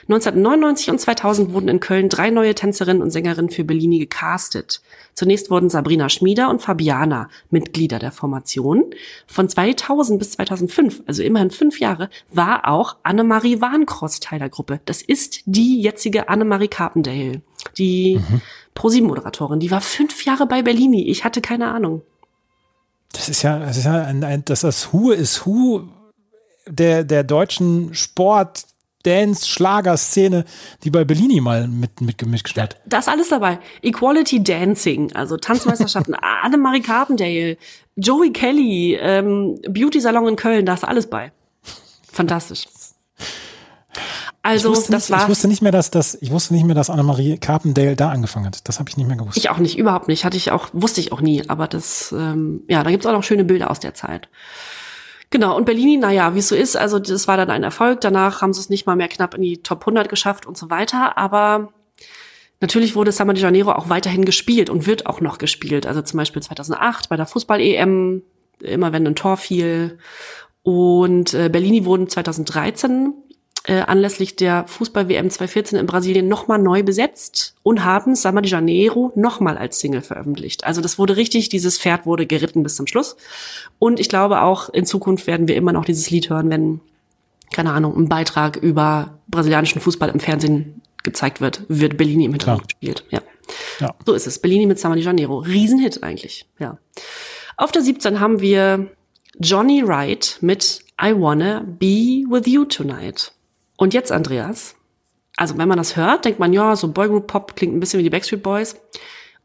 1999 und 2000 wurden in Köln drei neue Tänzerinnen und Sängerinnen für Bellini gecastet. Zunächst wurden Sabrina Schmieder und Fabiana Mitglieder der Formation. Von 2000 bis 2005, also immerhin fünf Jahre, war auch Annemarie Warncross Teil der Gruppe. Das ist die jetzige Annemarie Carpendale, die mhm. ProSieben-Moderatorin. Die war fünf Jahre bei Bellini. Ich hatte keine Ahnung. Das ist ja, das ist ja ein, ein das ist Who is Who der, der deutschen Sport, Dance, Schlagerszene, die bei Bellini mal mit, mitgemischt hat. Da, ist alles dabei. Equality Dancing, also Tanzmeisterschaften, Annemarie Carpendale, Joey Kelly, ähm, Beauty Salon in Köln, da ist alles bei. Fantastisch. Also, das war. Ich wusste nicht mehr, dass das, ich wusste nicht mehr, dass Annemarie Carpendale da angefangen hat. Das habe ich nicht mehr gewusst. Ich auch nicht, überhaupt nicht. Hatte ich auch, wusste ich auch nie. Aber das, ähm, ja, da gibt's auch noch schöne Bilder aus der Zeit. Genau, und Bellini, naja, wie es so ist, also das war dann ein Erfolg. Danach haben sie es nicht mal mehr knapp in die Top 100 geschafft und so weiter. Aber natürlich wurde Samba de Janeiro auch weiterhin gespielt und wird auch noch gespielt. Also zum Beispiel 2008 bei der Fußball-EM, immer wenn ein Tor fiel. Und äh, Bellini wurden 2013 äh, anlässlich der Fußball-WM 2014 in Brasilien nochmal neu besetzt und haben Samba de Janeiro nochmal als Single veröffentlicht. Also das wurde richtig, dieses Pferd wurde geritten bis zum Schluss. Und ich glaube auch, in Zukunft werden wir immer noch dieses Lied hören, wenn, keine Ahnung, ein Beitrag über brasilianischen Fußball im Fernsehen gezeigt wird, wird Bellini im Hintergrund gespielt. Ja. ja. So ist es. Bellini mit Samba de Janeiro. Riesenhit eigentlich. Ja. Auf der 17 haben wir Johnny Wright mit I Wanna Be With You Tonight. Und jetzt, Andreas, also wenn man das hört, denkt man, ja, so Boygroup Pop klingt ein bisschen wie die Backstreet Boys.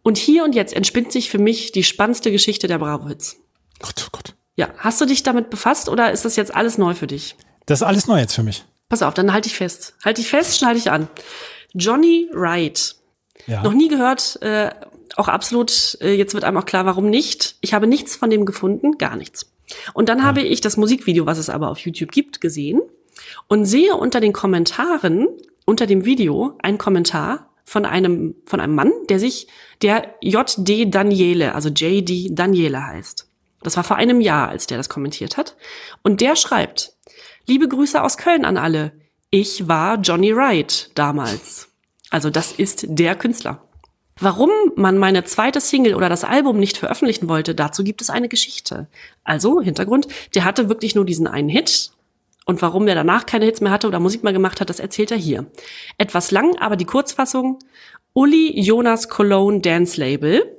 Und hier und jetzt entspinnt sich für mich die spannendste Geschichte der Bravo-Hits. Gott, oh Gott. Ja, hast du dich damit befasst oder ist das jetzt alles neu für dich? Das ist alles neu jetzt für mich. Pass auf, dann halte ich fest. Halte ich fest, schneide ich an. Johnny Wright. Ja. Noch nie gehört, äh, auch absolut, äh, jetzt wird einem auch klar, warum nicht. Ich habe nichts von dem gefunden, gar nichts. Und dann ja. habe ich das Musikvideo, was es aber auf YouTube gibt, gesehen und sehe unter den Kommentaren, unter dem Video, einen Kommentar von einem, von einem Mann, der sich, der JD Daniele, also JD Daniele heißt. Das war vor einem Jahr, als der das kommentiert hat. Und der schreibt, liebe Grüße aus Köln an alle. Ich war Johnny Wright damals. Also das ist der Künstler. Warum man meine zweite Single oder das Album nicht veröffentlichen wollte, dazu gibt es eine Geschichte. Also, Hintergrund, der hatte wirklich nur diesen einen Hit und warum er danach keine Hits mehr hatte oder Musik mehr gemacht hat, das erzählt er hier. Etwas lang, aber die Kurzfassung. Uli Jonas Cologne Dance Label,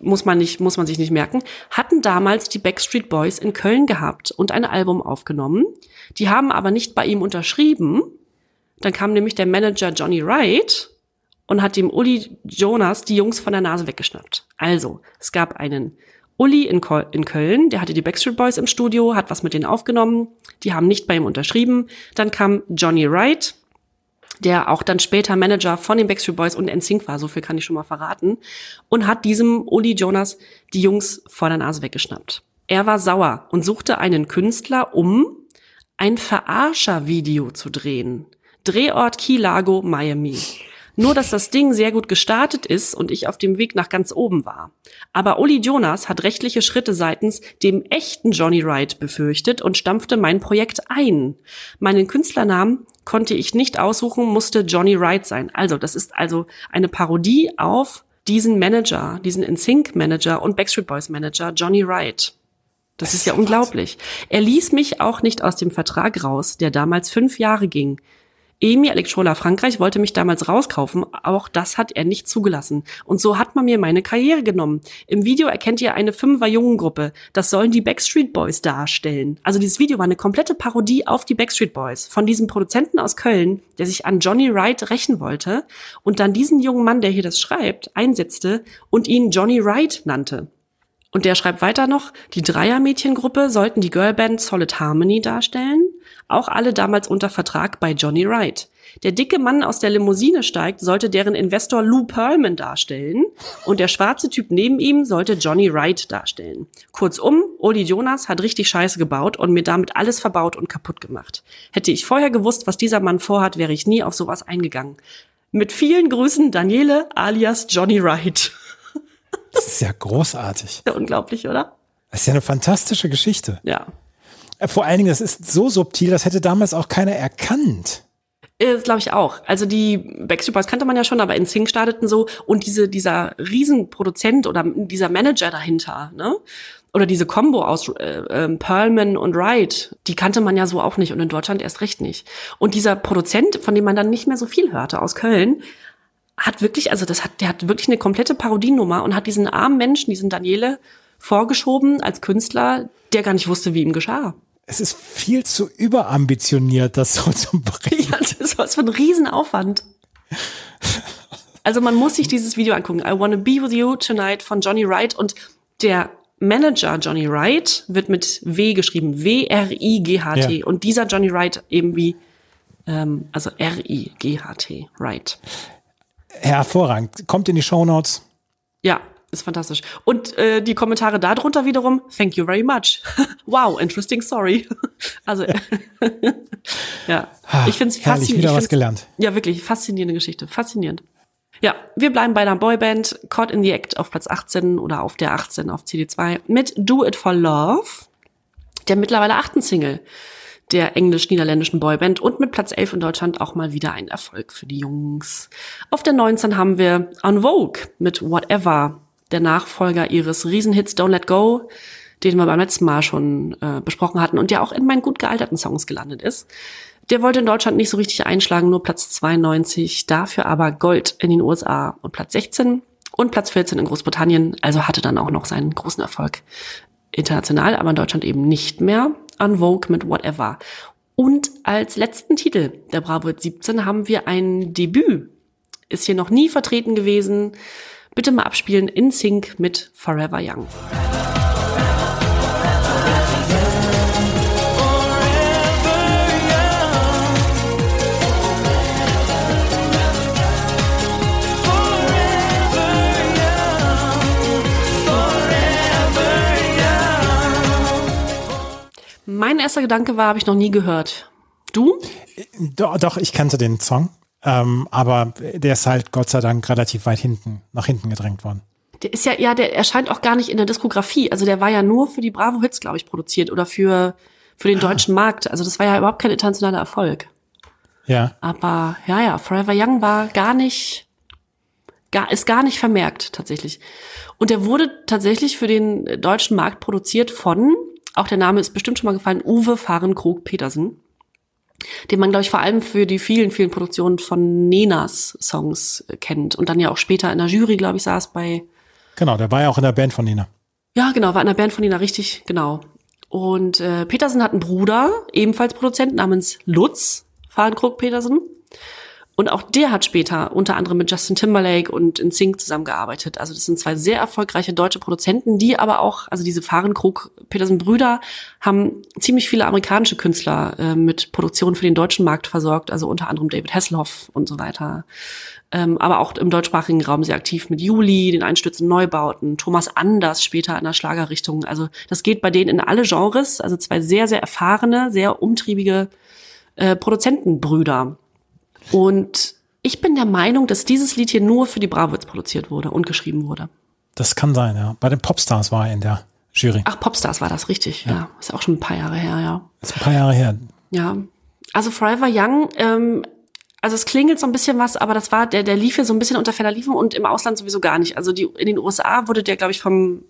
muss man nicht, muss man sich nicht merken, hatten damals die Backstreet Boys in Köln gehabt und ein Album aufgenommen. Die haben aber nicht bei ihm unterschrieben. Dann kam nämlich der Manager Johnny Wright und hat dem Uli Jonas die Jungs von der Nase weggeschnappt. Also, es gab einen Uli in, in Köln, der hatte die Backstreet Boys im Studio, hat was mit denen aufgenommen. Die haben nicht bei ihm unterschrieben. Dann kam Johnny Wright, der auch dann später Manager von den Backstreet Boys und NSYNC war, so viel kann ich schon mal verraten, und hat diesem Uli Jonas die Jungs vor der Nase weggeschnappt. Er war sauer und suchte einen Künstler, um ein Verarscher-Video zu drehen. Drehort Key Largo, Miami. Nur, dass das Ding sehr gut gestartet ist und ich auf dem Weg nach ganz oben war. Aber Uli Jonas hat rechtliche Schritte seitens dem echten Johnny Wright befürchtet und stampfte mein Projekt ein. Meinen Künstlernamen konnte ich nicht aussuchen, musste Johnny Wright sein. Also, das ist also eine Parodie auf diesen Manager, diesen NSYNC Manager und Backstreet Boys Manager Johnny Wright. Das, das ist ja unglaublich. Er ließ mich auch nicht aus dem Vertrag raus, der damals fünf Jahre ging. EMI Electrola Frankreich wollte mich damals rauskaufen, auch das hat er nicht zugelassen. Und so hat man mir meine Karriere genommen. Im Video erkennt ihr eine Fünfer-Jungengruppe. Das sollen die Backstreet Boys darstellen. Also dieses Video war eine komplette Parodie auf die Backstreet Boys von diesem Produzenten aus Köln, der sich an Johnny Wright rächen wollte und dann diesen jungen Mann, der hier das schreibt, einsetzte und ihn Johnny Wright nannte. Und der schreibt weiter noch, die Dreier-Mädchengruppe sollten die Girlband Solid Harmony darstellen, auch alle damals unter Vertrag bei Johnny Wright. Der dicke Mann aus der Limousine steigt, sollte deren Investor Lou Pearlman darstellen und der schwarze Typ neben ihm sollte Johnny Wright darstellen. Kurzum, Uli Jonas hat richtig Scheiße gebaut und mir damit alles verbaut und kaputt gemacht. Hätte ich vorher gewusst, was dieser Mann vorhat, wäre ich nie auf sowas eingegangen. Mit vielen Grüßen, Daniele alias Johnny Wright. Das ist ja großartig. Ja, unglaublich, oder? Das ist ja eine fantastische Geschichte. Ja. Äh, vor allen Dingen, das ist so subtil, das hätte damals auch keiner erkannt. Das glaube ich auch. Also die Backstreet Boys kannte man ja schon, aber in Sing starteten so und diese dieser Riesenproduzent oder dieser Manager dahinter, ne? Oder diese Combo aus äh, äh, Perlman und Wright, die kannte man ja so auch nicht und in Deutschland erst recht nicht. Und dieser Produzent, von dem man dann nicht mehr so viel hörte aus Köln, hat wirklich, also das hat, der hat wirklich eine komplette Parodienummer und hat diesen armen Menschen, diesen Daniele, vorgeschoben als Künstler, der gar nicht wusste, wie ihm geschah. Es ist viel zu überambitioniert, das so zu bringen. Ja, das war so ein Riesenaufwand. Also man muss sich dieses Video angucken. I Wanna Be With You Tonight von Johnny Wright und der Manager Johnny Wright wird mit W geschrieben, W-R-I-G-H-T. Ja. Und dieser Johnny Wright eben wie, ähm, also R-I-G-H-T, Wright. Hervorragend. Kommt in die Show Notes. Ja, ist fantastisch. Und äh, die Kommentare darunter wiederum, thank you very much. wow, interesting story. also, ja, ich finde es faszinierend. wieder was gelernt. Ja, wirklich, faszinierende Geschichte. Faszinierend. Ja, wir bleiben bei einer Boyband, Caught in the Act auf Platz 18 oder auf der 18 auf CD2 mit Do It for Love, der mittlerweile achten Single der englisch-niederländischen Boyband und mit Platz 11 in Deutschland auch mal wieder ein Erfolg für die Jungs. Auf der 19 haben wir On Vogue mit Whatever, der Nachfolger ihres Riesenhits Don't Let Go, den wir beim letzten Mal schon äh, besprochen hatten und der auch in meinen gut gealterten Songs gelandet ist. Der wollte in Deutschland nicht so richtig einschlagen, nur Platz 92, dafür aber Gold in den USA und Platz 16 und Platz 14 in Großbritannien, also hatte dann auch noch seinen großen Erfolg international, aber in Deutschland eben nicht mehr. On Vogue mit Whatever. Und als letzten Titel der Bravo 17 haben wir ein Debüt. Ist hier noch nie vertreten gewesen. Bitte mal abspielen in Sync mit Forever Young. Mein erster Gedanke war, habe ich noch nie gehört. Du? Doch, doch ich kannte den Song. Ähm, aber der ist halt Gott sei Dank relativ weit hinten, nach hinten gedrängt worden. Der ist ja, ja, der erscheint auch gar nicht in der Diskografie. Also der war ja nur für die Bravo Hits, glaube ich, produziert oder für, für den ah. deutschen Markt. Also das war ja überhaupt kein internationaler Erfolg. Ja. Aber ja, ja, Forever Young war gar nicht, gar, ist gar nicht vermerkt tatsächlich. Und der wurde tatsächlich für den deutschen Markt produziert von auch der Name ist bestimmt schon mal gefallen, Uwe Fahrenkrog Petersen, den man, glaube ich, vor allem für die vielen, vielen Produktionen von Nenas Songs äh, kennt und dann ja auch später in der Jury, glaube ich, saß bei. Genau, der war ja auch in der Band von Nena. Ja, genau, war in der Band von Nena, richtig, genau. Und äh, Petersen hat einen Bruder, ebenfalls Produzent, namens Lutz Fahrenkrog Petersen. Und auch der hat später unter anderem mit Justin Timberlake und in Sync zusammengearbeitet. Also das sind zwei sehr erfolgreiche deutsche Produzenten, die aber auch, also diese Fahrenkrug Petersen Brüder haben ziemlich viele amerikanische Künstler äh, mit Produktionen für den deutschen Markt versorgt, also unter anderem David Hasselhoff und so weiter. Ähm, aber auch im deutschsprachigen Raum sehr aktiv mit Juli, den Einstürzen Neubauten, Thomas Anders später in der Schlagerrichtung. Also das geht bei denen in alle Genres, also zwei sehr, sehr erfahrene, sehr umtriebige äh, Produzentenbrüder. Und ich bin der Meinung, dass dieses Lied hier nur für die Bravos produziert wurde und geschrieben wurde. Das kann sein, ja. Bei den Popstars war er in der Jury. Ach, Popstars war das, richtig. Ja. ja. Ist auch schon ein paar Jahre her, ja. Ist ein paar Jahre her. Ja. Also Forever Young, ähm, also es klingelt so ein bisschen was, aber das war, der, der lief hier so ein bisschen unter ferner Liefen und im Ausland sowieso gar nicht. Also die, in den USA wurde der, glaube ich, vom,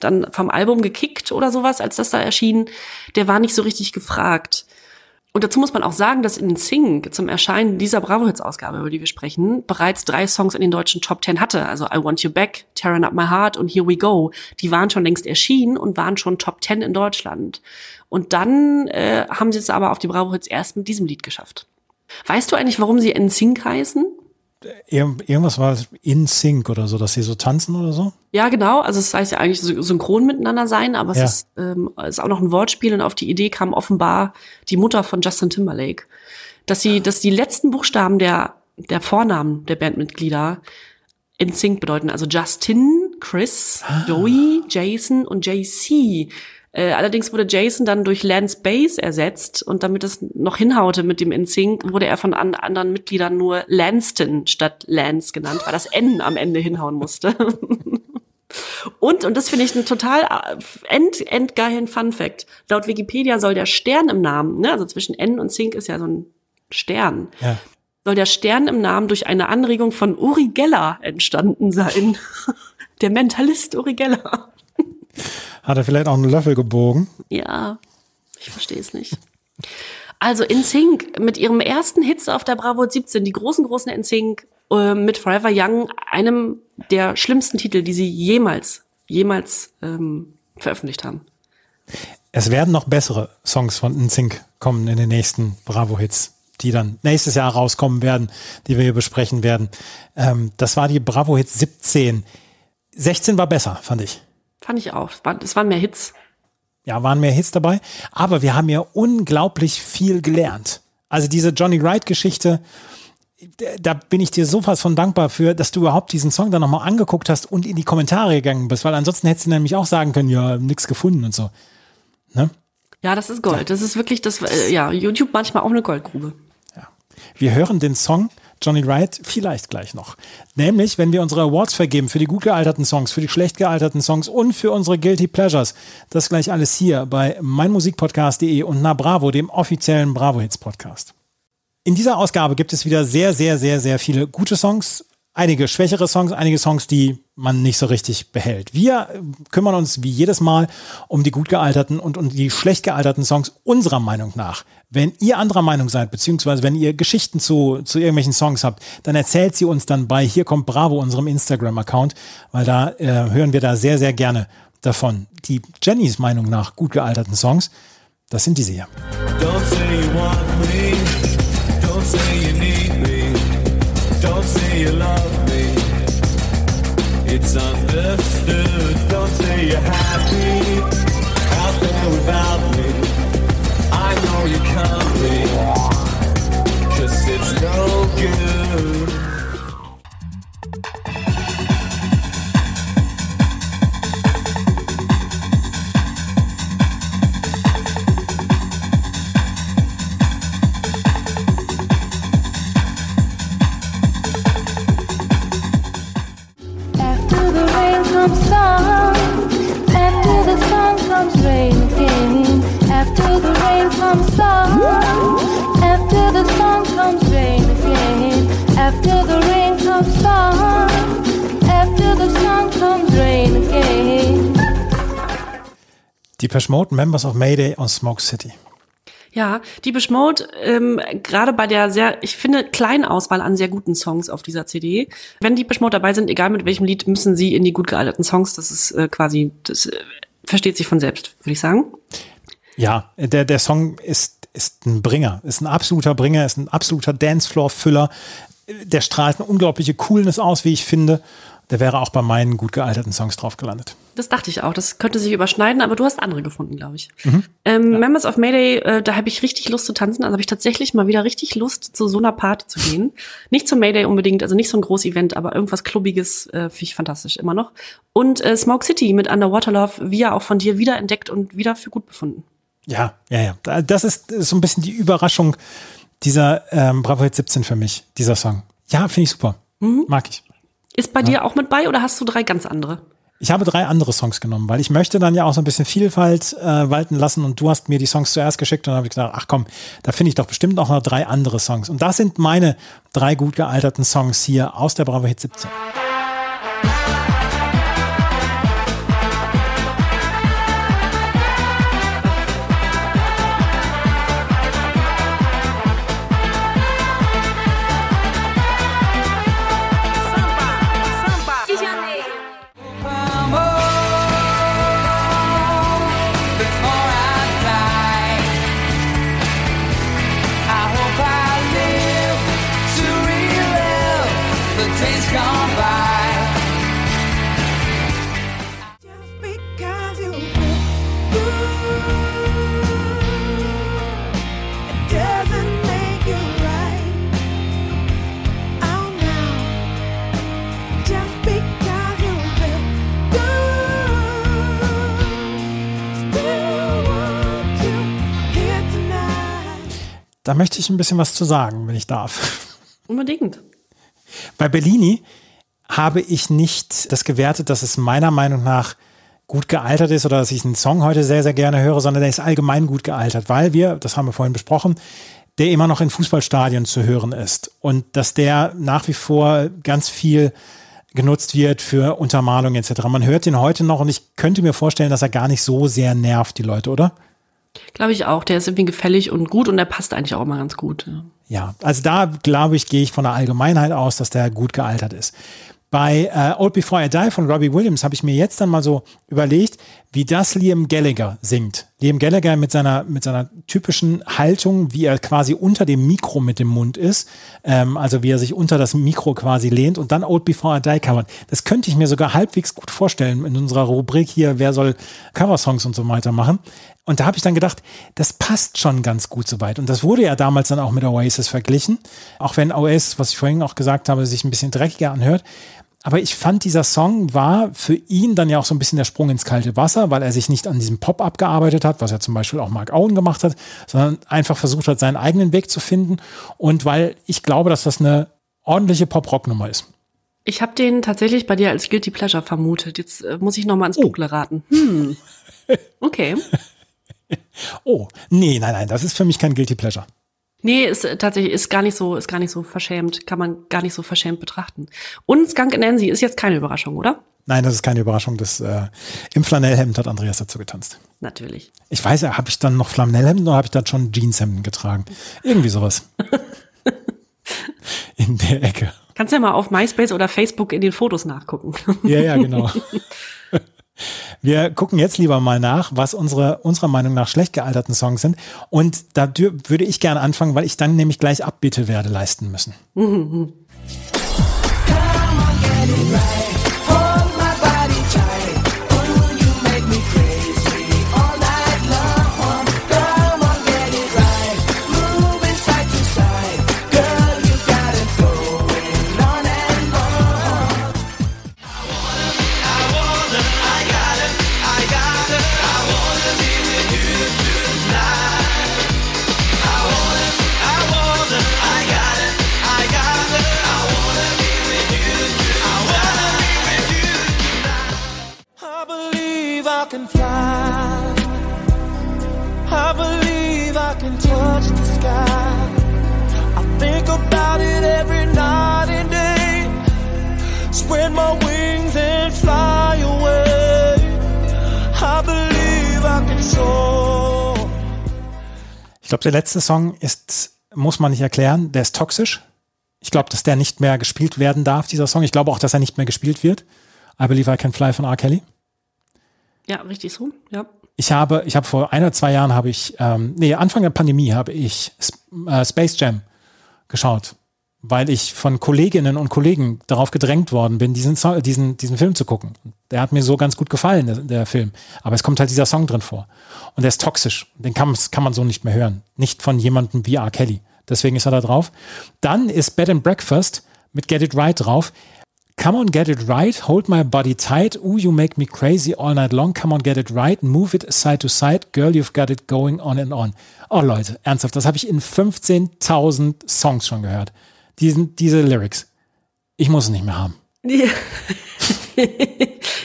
dann vom Album gekickt oder sowas, als das da erschien. Der war nicht so richtig gefragt. Und dazu muss man auch sagen, dass in Sing zum Erscheinen dieser Bravo Hits Ausgabe, über die wir sprechen, bereits drei Songs in den deutschen Top Ten hatte. Also I Want You Back, Tearing Up My Heart und Here We Go. Die waren schon längst erschienen und waren schon Top Ten in Deutschland. Und dann äh, haben sie es aber auf die Bravo Hits erst mit diesem Lied geschafft. Weißt du eigentlich, warum sie in Sync heißen? Irgendwas war in Sync oder so, dass sie so tanzen oder so? Ja, genau. Also es heißt ja eigentlich synchron miteinander sein, aber ja. es ist, ähm, ist auch noch ein Wortspiel und auf die Idee kam offenbar die Mutter von Justin Timberlake, dass sie, dass die letzten Buchstaben der der Vornamen der Bandmitglieder in Sync bedeuten. Also Justin, Chris, ah. Joey, Jason und JC. Äh, allerdings wurde Jason dann durch Lance Bass ersetzt und damit es noch hinhaute mit dem InSync, wurde er von an anderen Mitgliedern nur Lanston statt Lance genannt, weil das N am Ende hinhauen musste. und, und das finde ich einen total äh, end, endgeilen Fun Fact. Laut Wikipedia soll der Stern im Namen, ne, also zwischen N und Sync ist ja so ein Stern. Ja. Soll der Stern im Namen durch eine Anregung von Uri Geller entstanden sein? der Mentalist Uri Geller. Hat er vielleicht auch einen Löffel gebogen? Ja, ich verstehe es nicht. Also in Sync mit ihrem ersten Hits auf der Bravo 17, die großen, großen in Sync äh, mit Forever Young, einem der schlimmsten Titel, die sie jemals, jemals ähm, veröffentlicht haben. Es werden noch bessere Songs von NSYNC kommen in den nächsten Bravo-Hits, die dann nächstes Jahr rauskommen werden, die wir hier besprechen werden. Ähm, das war die Bravo-Hits 17. 16 war besser, fand ich. Fand ich auch. Es waren mehr Hits. Ja, waren mehr Hits dabei. Aber wir haben ja unglaublich viel gelernt. Also diese Johnny Wright-Geschichte, da bin ich dir so fast von dankbar für, dass du überhaupt diesen Song dann nochmal angeguckt hast und in die Kommentare gegangen bist, weil ansonsten hättest du nämlich auch sagen können, ja, nichts gefunden und so. Ne? Ja, das ist Gold. Das ist wirklich das, äh, ja, YouTube manchmal auch eine Goldgrube. Ja. Wir hören den Song Johnny Wright vielleicht gleich noch. Nämlich, wenn wir unsere Awards vergeben für die gut gealterten Songs, für die schlecht gealterten Songs und für unsere Guilty Pleasures. Das gleich alles hier bei meinmusikpodcast.de und na Bravo, dem offiziellen Bravo Hits Podcast. In dieser Ausgabe gibt es wieder sehr, sehr, sehr, sehr viele gute Songs, einige schwächere Songs, einige Songs, die man nicht so richtig behält. Wir kümmern uns wie jedes Mal um die gut gealterten und um die schlecht gealterten Songs unserer Meinung nach. Wenn ihr anderer Meinung seid, beziehungsweise wenn ihr Geschichten zu, zu irgendwelchen Songs habt, dann erzählt sie uns dann bei Hier kommt Bravo, unserem Instagram-Account, weil da äh, hören wir da sehr, sehr gerne davon. Die Jennys Meinung nach gut gealterten Songs, das sind diese hier. Don't say you want me. Don't say you need me. Don't say you love me. It's understood. Don't say you're happy out there without me. I know you can't be. Cause it's no good. Depeche Mode, Members of Mayday und Smoke City. Ja, die Mode, ähm, gerade bei der sehr, ich finde, kleinen Auswahl an sehr guten Songs auf dieser CD. Wenn die Mode dabei sind, egal mit welchem Lied, müssen sie in die gut gealterten Songs. Das ist äh, quasi, das äh, versteht sich von selbst, würde ich sagen. Ja, der, der Song ist, ist ein Bringer, ist ein absoluter Bringer, ist ein absoluter Dancefloor-Füller. Der strahlt eine unglaubliche Coolness aus, wie ich finde. Der wäre auch bei meinen gut gealterten Songs drauf gelandet. Das dachte ich auch. Das könnte sich überschneiden, aber du hast andere gefunden, glaube ich. Mhm. Ähm, ja. Members of Mayday, äh, da habe ich richtig Lust zu tanzen. Also habe ich tatsächlich mal wieder richtig Lust, zu so einer Party zu gehen. nicht zum Mayday unbedingt, also nicht so ein großes Event, aber irgendwas Klubbiges äh, finde ich fantastisch immer noch. Und äh, Smoke City mit Underwater Love, wie ja auch von dir wiederentdeckt und wieder für gut befunden. Ja, ja, ja. Das ist so ein bisschen die Überraschung dieser ähm, Bravo Hit 17 für mich, dieser Song. Ja, finde ich super. Mhm. Mag ich. Ist bei ja. dir auch mit bei oder hast du drei ganz andere? Ich habe drei andere Songs genommen, weil ich möchte dann ja auch so ein bisschen Vielfalt äh, walten lassen und du hast mir die Songs zuerst geschickt und dann habe ich gesagt, ach komm, da finde ich doch bestimmt auch noch drei andere Songs. Und das sind meine drei gut gealterten Songs hier aus der Bravo Hit 17. Da möchte ich ein bisschen was zu sagen, wenn ich darf. Unbedingt. Bei Bellini habe ich nicht das gewertet, dass es meiner Meinung nach gut gealtert ist oder dass ich einen Song heute sehr, sehr gerne höre, sondern der ist allgemein gut gealtert, weil wir, das haben wir vorhin besprochen, der immer noch in Fußballstadien zu hören ist und dass der nach wie vor ganz viel genutzt wird für Untermalung etc. Man hört ihn heute noch und ich könnte mir vorstellen, dass er gar nicht so sehr nervt, die Leute, oder? Glaube ich auch. Der ist irgendwie gefällig und gut und der passt eigentlich auch mal ganz gut. Ja, ja also da glaube ich, gehe ich von der Allgemeinheit aus, dass der gut gealtert ist. Bei äh, Old Before I Die von Robbie Williams habe ich mir jetzt dann mal so überlegt, wie das Liam Gallagher singt. Liam Gallagher mit seiner, mit seiner typischen Haltung, wie er quasi unter dem Mikro mit dem Mund ist, ähm, also wie er sich unter das Mikro quasi lehnt und dann Old Before I Die covern. Das könnte ich mir sogar halbwegs gut vorstellen in unserer Rubrik hier, wer soll Coversongs und so weiter machen. Und da habe ich dann gedacht, das passt schon ganz gut soweit. Und das wurde ja damals dann auch mit Oasis verglichen. Auch wenn Oasis, was ich vorhin auch gesagt habe, sich ein bisschen dreckiger anhört. Aber ich fand, dieser Song war für ihn dann ja auch so ein bisschen der Sprung ins kalte Wasser, weil er sich nicht an diesem Pop abgearbeitet hat, was ja zum Beispiel auch Mark Owen gemacht hat, sondern einfach versucht hat, seinen eigenen Weg zu finden. Und weil ich glaube, dass das eine ordentliche Pop-Rock-Nummer ist. Ich habe den tatsächlich bei dir als Guilty Pleasure vermutet. Jetzt äh, muss ich noch mal ins oh. Dunkle raten. Hm. Okay. oh, nee, nein, nein, das ist für mich kein Guilty Pleasure. Nee, ist äh, tatsächlich ist gar nicht so ist gar nicht so verschämt, kann man gar nicht so verschämt betrachten. Und Skunk Nancy ist jetzt keine Überraschung, oder? Nein, das ist keine Überraschung. Das, äh, Im Flanellhemd hat Andreas dazu getanzt. Natürlich. Ich weiß ja, habe ich dann noch Flanellhemden oder habe ich dann schon Jeanshemden getragen? Irgendwie sowas. in der Ecke. Kannst ja mal auf MySpace oder Facebook in den Fotos nachgucken. ja, ja, genau. Wir gucken jetzt lieber mal nach, was unsere, unserer Meinung nach schlecht gealterten Songs sind. Und da würde ich gerne anfangen, weil ich dann nämlich gleich Abbitte werde leisten müssen. Glaube, der letzte Song ist, muss man nicht erklären, der ist toxisch. Ich glaube, dass der nicht mehr gespielt werden darf, dieser Song. Ich glaube auch, dass er nicht mehr gespielt wird. I Believe I Can Fly von R. Kelly. Ja, richtig so, ja. Ich habe, ich habe vor ein oder zwei Jahren habe ich, ähm, nee, Anfang der Pandemie habe ich äh, Space Jam geschaut weil ich von Kolleginnen und Kollegen darauf gedrängt worden bin, diesen, diesen, diesen Film zu gucken. Der hat mir so ganz gut gefallen, der, der, Film. Aber es kommt halt dieser Song drin vor. Und der ist toxisch. Den kann, kann man so nicht mehr hören. Nicht von jemandem wie R. Kelly. Deswegen ist er da drauf. Dann ist Bed and Breakfast mit Get It Right drauf. Come on, get it right. Hold my body tight. Ooh, you make me crazy all night long. Come on, get it right. Move it side to side. Girl, you've got it going on and on. Oh Leute, ernsthaft, das habe ich in 15.000 Songs schon gehört diesen, diese Lyrics. Ich muss es nicht mehr haben.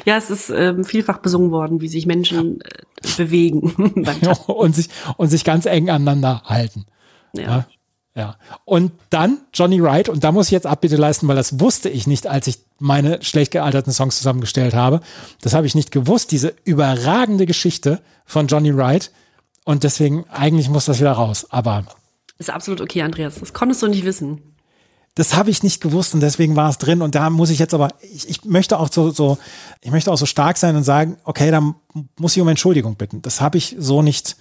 ja, es ist ähm, vielfach besungen worden, wie sich Menschen äh, bewegen. und, sich, und sich ganz eng aneinander halten. Ja. ja. ja. Und dann Johnny Wright, und da muss ich jetzt Abbitte leisten, weil das wusste ich nicht, als ich meine schlecht gealterten Songs zusammengestellt habe. Das habe ich nicht gewusst, diese überragende Geschichte von Johnny Wright. Und deswegen, eigentlich muss das wieder raus. Aber. Ist absolut okay, Andreas. Das konntest du nicht wissen das habe ich nicht gewusst und deswegen war es drin. Und da muss ich jetzt aber, ich, ich möchte auch so, so, ich möchte auch so stark sein und sagen, okay, da muss ich um Entschuldigung bitten. Das habe ich so nicht,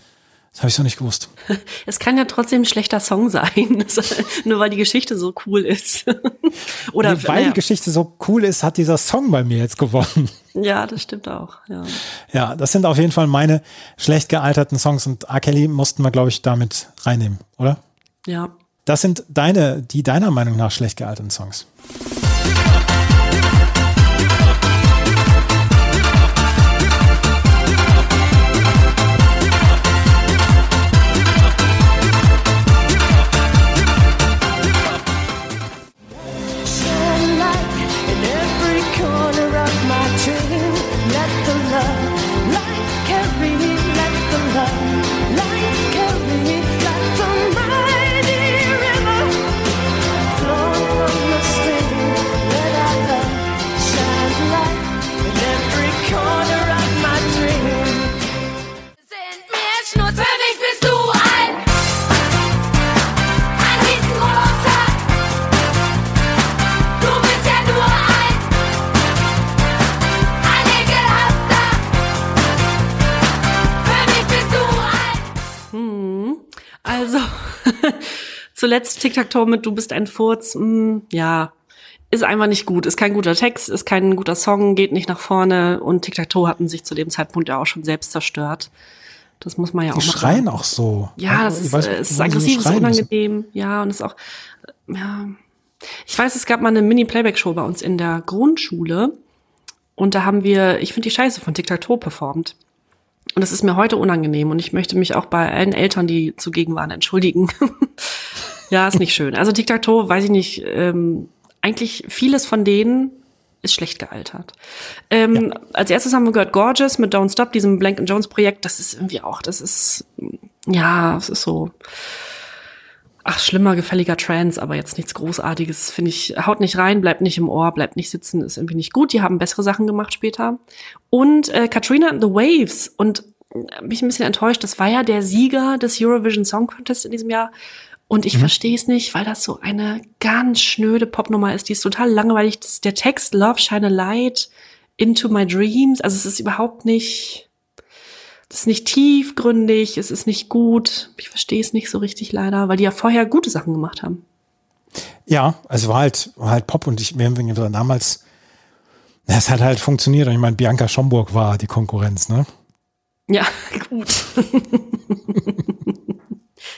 das habe ich so nicht gewusst. Es kann ja trotzdem ein schlechter Song sein, nur weil die Geschichte so cool ist. Oder nee, weil naja. die Geschichte so cool ist, hat dieser Song bei mir jetzt gewonnen. Ja, das stimmt auch. Ja. ja, das sind auf jeden Fall meine schlecht gealterten Songs und R. Kelly mussten wir, glaube ich, damit reinnehmen, oder? Ja, das sind deine, die deiner Meinung nach schlecht gealterten Songs. Zuletzt Tic-Tac-Toe mit Du bist ein Furz. Mh, ja, ist einfach nicht gut. Ist kein guter Text, ist kein guter Song, geht nicht nach vorne. Und Tic-Tac-Toe hatten sich zu dem Zeitpunkt ja auch schon selbst zerstört. Das muss man ja Die auch mal schreien sagen. auch so. Ja, das ist, weiß, es ist aggressiv, es ist schreien müssen. unangenehm. Ja, und es ist auch, ja. Ich weiß, es gab mal eine Mini-Playback-Show bei uns in der Grundschule. Und da haben wir, ich finde die Scheiße von Tic-Tac-Toe performt. Und das ist mir heute unangenehm. Und ich möchte mich auch bei allen Eltern, die zugegen waren, entschuldigen. ja, ist nicht schön. Also Tic-Tac-Toe, weiß ich nicht, ähm, eigentlich vieles von denen ist schlecht gealtert. Ähm, Als erstes haben wir gehört Gorgeous mit Don't Stop, diesem Blank Jones Projekt. Das ist irgendwie auch, das ist, ja, es ist so, ach, schlimmer, gefälliger Trance, aber jetzt nichts Großartiges, finde ich, haut nicht rein, bleibt nicht im Ohr, bleibt nicht sitzen, ist irgendwie nicht gut. Die haben bessere Sachen gemacht später. Und äh, Katrina and the Waves und äh, mich ein bisschen enttäuscht, das war ja der Sieger des Eurovision Song Contest in diesem Jahr. Und ich verstehe es nicht, weil das so eine ganz schnöde Popnummer ist. Die ist total langweilig. Der Text Love Shine a Light into my dreams. Also es ist überhaupt nicht, das ist nicht tiefgründig, es ist nicht gut. Ich verstehe es nicht so richtig leider, weil die ja vorher gute Sachen gemacht haben. Ja, es war halt, war halt Pop und ich, wir haben damals, es hat halt funktioniert. Und ich meine, Bianca Schomburg war die Konkurrenz, ne? Ja, gut.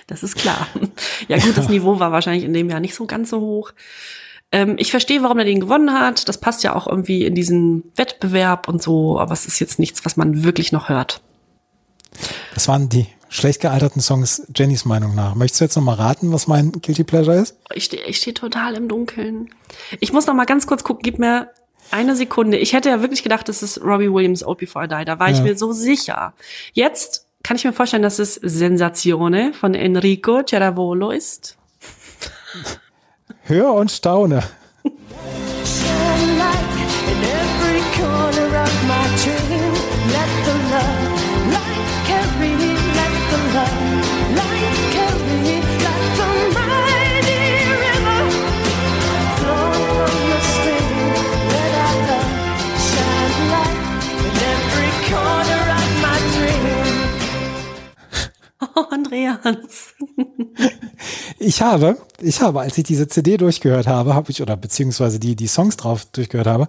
das ist klar. Ja, gut, das Niveau war wahrscheinlich in dem Jahr nicht so ganz so hoch. Ähm, ich verstehe, warum er den gewonnen hat. Das passt ja auch irgendwie in diesen Wettbewerb und so, aber es ist jetzt nichts, was man wirklich noch hört. Das waren die schlecht gealterten Songs Jennys Meinung nach. Möchtest du jetzt noch mal raten, was mein Guilty Pleasure ist? Ich stehe ich steh total im Dunkeln. Ich muss noch mal ganz kurz gucken, gib mir eine Sekunde. Ich hätte ja wirklich gedacht, das ist Robbie Williams Old Before I Die. Da war ich Ja. mir so sicher. Jetzt kann ich mir vorstellen, dass es Sensazione von Enrico Ceravolo ist. Hör und staune. Andreas. Ich habe, ich habe, als ich diese CD durchgehört habe, habe ich, oder beziehungsweise die, die Songs drauf durchgehört habe,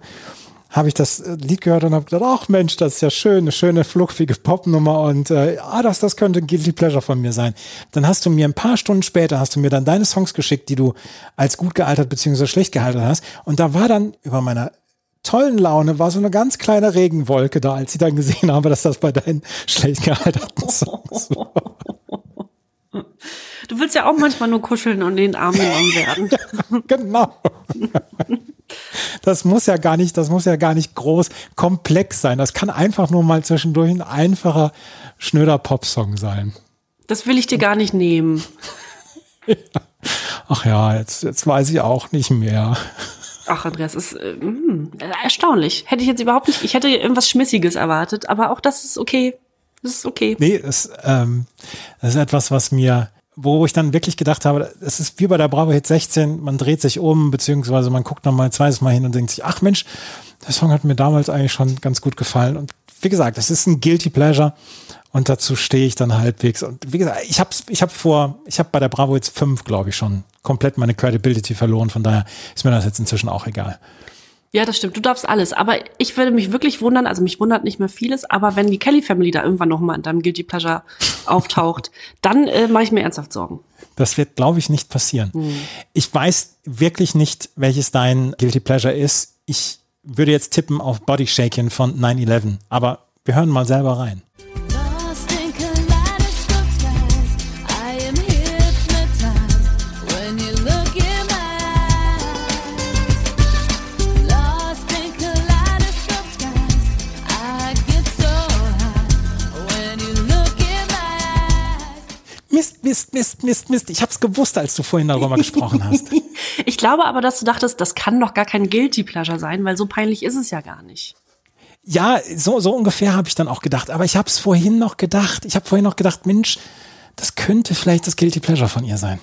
habe ich das äh, Lied gehört und habe gedacht, ach Mensch, das ist ja schön, eine schöne, fluffige Popnummer und äh, ah, das, das könnte ein Guilty Pleasure von mir sein. Dann hast du mir ein paar Stunden später, hast du mir dann deine Songs geschickt, die du als gut gealtert beziehungsweise schlecht gealtert hast und da war dann über meiner tollen Laune war so eine ganz kleine Regenwolke da, als ich dann gesehen habe, dass das bei deinen schlecht gealterten Songs war. Du willst ja auch manchmal nur kuscheln und in den Arm genommen werden. Genau. Das muss ja gar nicht, das muss ja gar nicht groß komplex sein. Das kann einfach nur mal zwischendurch ein einfacher, schnöder Popsong sein. Das will ich dir gar nicht nehmen. Ach ja, jetzt, jetzt weiß ich auch nicht mehr. Ach, Andreas, ist äh, mm, erstaunlich. Hätte ich jetzt überhaupt nicht. Ich hätte irgendwas Schmissiges erwartet, aber auch das ist okay. Das ist okay. Nee, das, ähm, das ist etwas, was mir, wo ich dann wirklich gedacht habe, es ist wie bei der Bravo Hit 16, man dreht sich um, beziehungsweise man guckt noch mal ein zweites Mal hin und denkt sich, ach Mensch, der Song hat mir damals eigentlich schon ganz gut gefallen. Und wie gesagt, es ist ein Guilty Pleasure und dazu stehe ich dann halbwegs. Und wie gesagt, ich habe ich hab vor, ich habe bei der Bravo Hits 5, glaube ich, schon komplett meine Credibility verloren. Von daher ist mir das jetzt inzwischen auch egal. Ja, das stimmt. Du darfst alles. Aber ich würde mich wirklich wundern, also mich wundert nicht mehr vieles, aber wenn die Kelly Family da irgendwann noch mal in deinem Guilty Pleasure auftaucht, dann äh, mache ich mir ernsthaft Sorgen. Das wird, glaube ich, nicht passieren. Ich weiß wirklich nicht, welches dein Guilty Pleasure ist. Ich würde jetzt tippen auf Body Shaking von 9-11, aber wir hören mal selber rein. Mist, Mist, Mist, Mist, Mist. Ich hab's gewusst, als du vorhin darüber gesprochen hast. Ich glaube aber, dass du dachtest, das kann doch gar kein Guilty Pleasure sein, weil so peinlich ist es ja gar nicht. Ja, so, so ungefähr habe ich dann auch gedacht. Aber ich habe es vorhin noch gedacht. Ich habe vorhin noch gedacht, Mensch, das könnte vielleicht das Guilty Pleasure von ihr sein.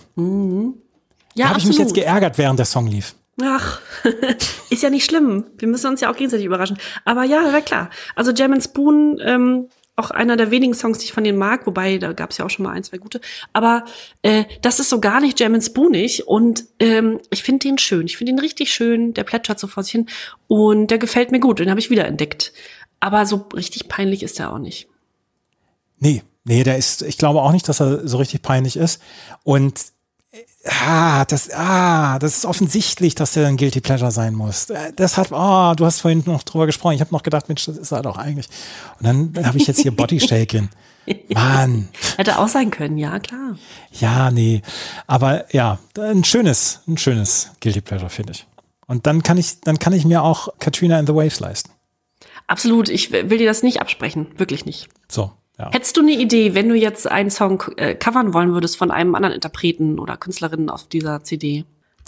Ja, da habe ich mich jetzt geärgert, während der Song lief. Ach, ist ja nicht schlimm. Wir müssen uns ja auch gegenseitig überraschen. Aber ja, na klar. Also Jam and Spoon, ähm, auch einer der wenigen Songs, die ich von denen mag, wobei da gab es ja auch schon mal ein, zwei gute. Aber äh, das ist so gar nicht Jam Spoonig und ähm, ich finde den schön. Ich finde ihn richtig schön. Der plätschert so vor sich hin und der gefällt mir gut. Den habe ich wieder entdeckt. Aber so richtig peinlich ist er auch nicht. Nee, nee, der ist, ich glaube auch nicht, dass er so richtig peinlich ist. Und Ah, das, ah, das ist offensichtlich, dass der ein Guilty Pleasure sein muss. Äh, Das hat, oh, du hast vorhin noch drüber gesprochen. Ich habe noch gedacht, Mensch, das ist er doch eigentlich. Und dann habe ich jetzt hier Body Shaking. Mann. Hätte auch sein können, ja, klar. Ja, nee. Aber ja, ein schönes, ein schönes Guilty Pleasure, finde ich. Und dann kann ich, dann kann ich mir auch Katrina and the Waves leisten. Absolut, ich will dir das nicht absprechen, wirklich nicht. So, ja. Hättest du eine Idee, wenn du jetzt einen Song äh, covern wollen würdest von einem anderen Interpreten oder Künstlerin auf dieser CD?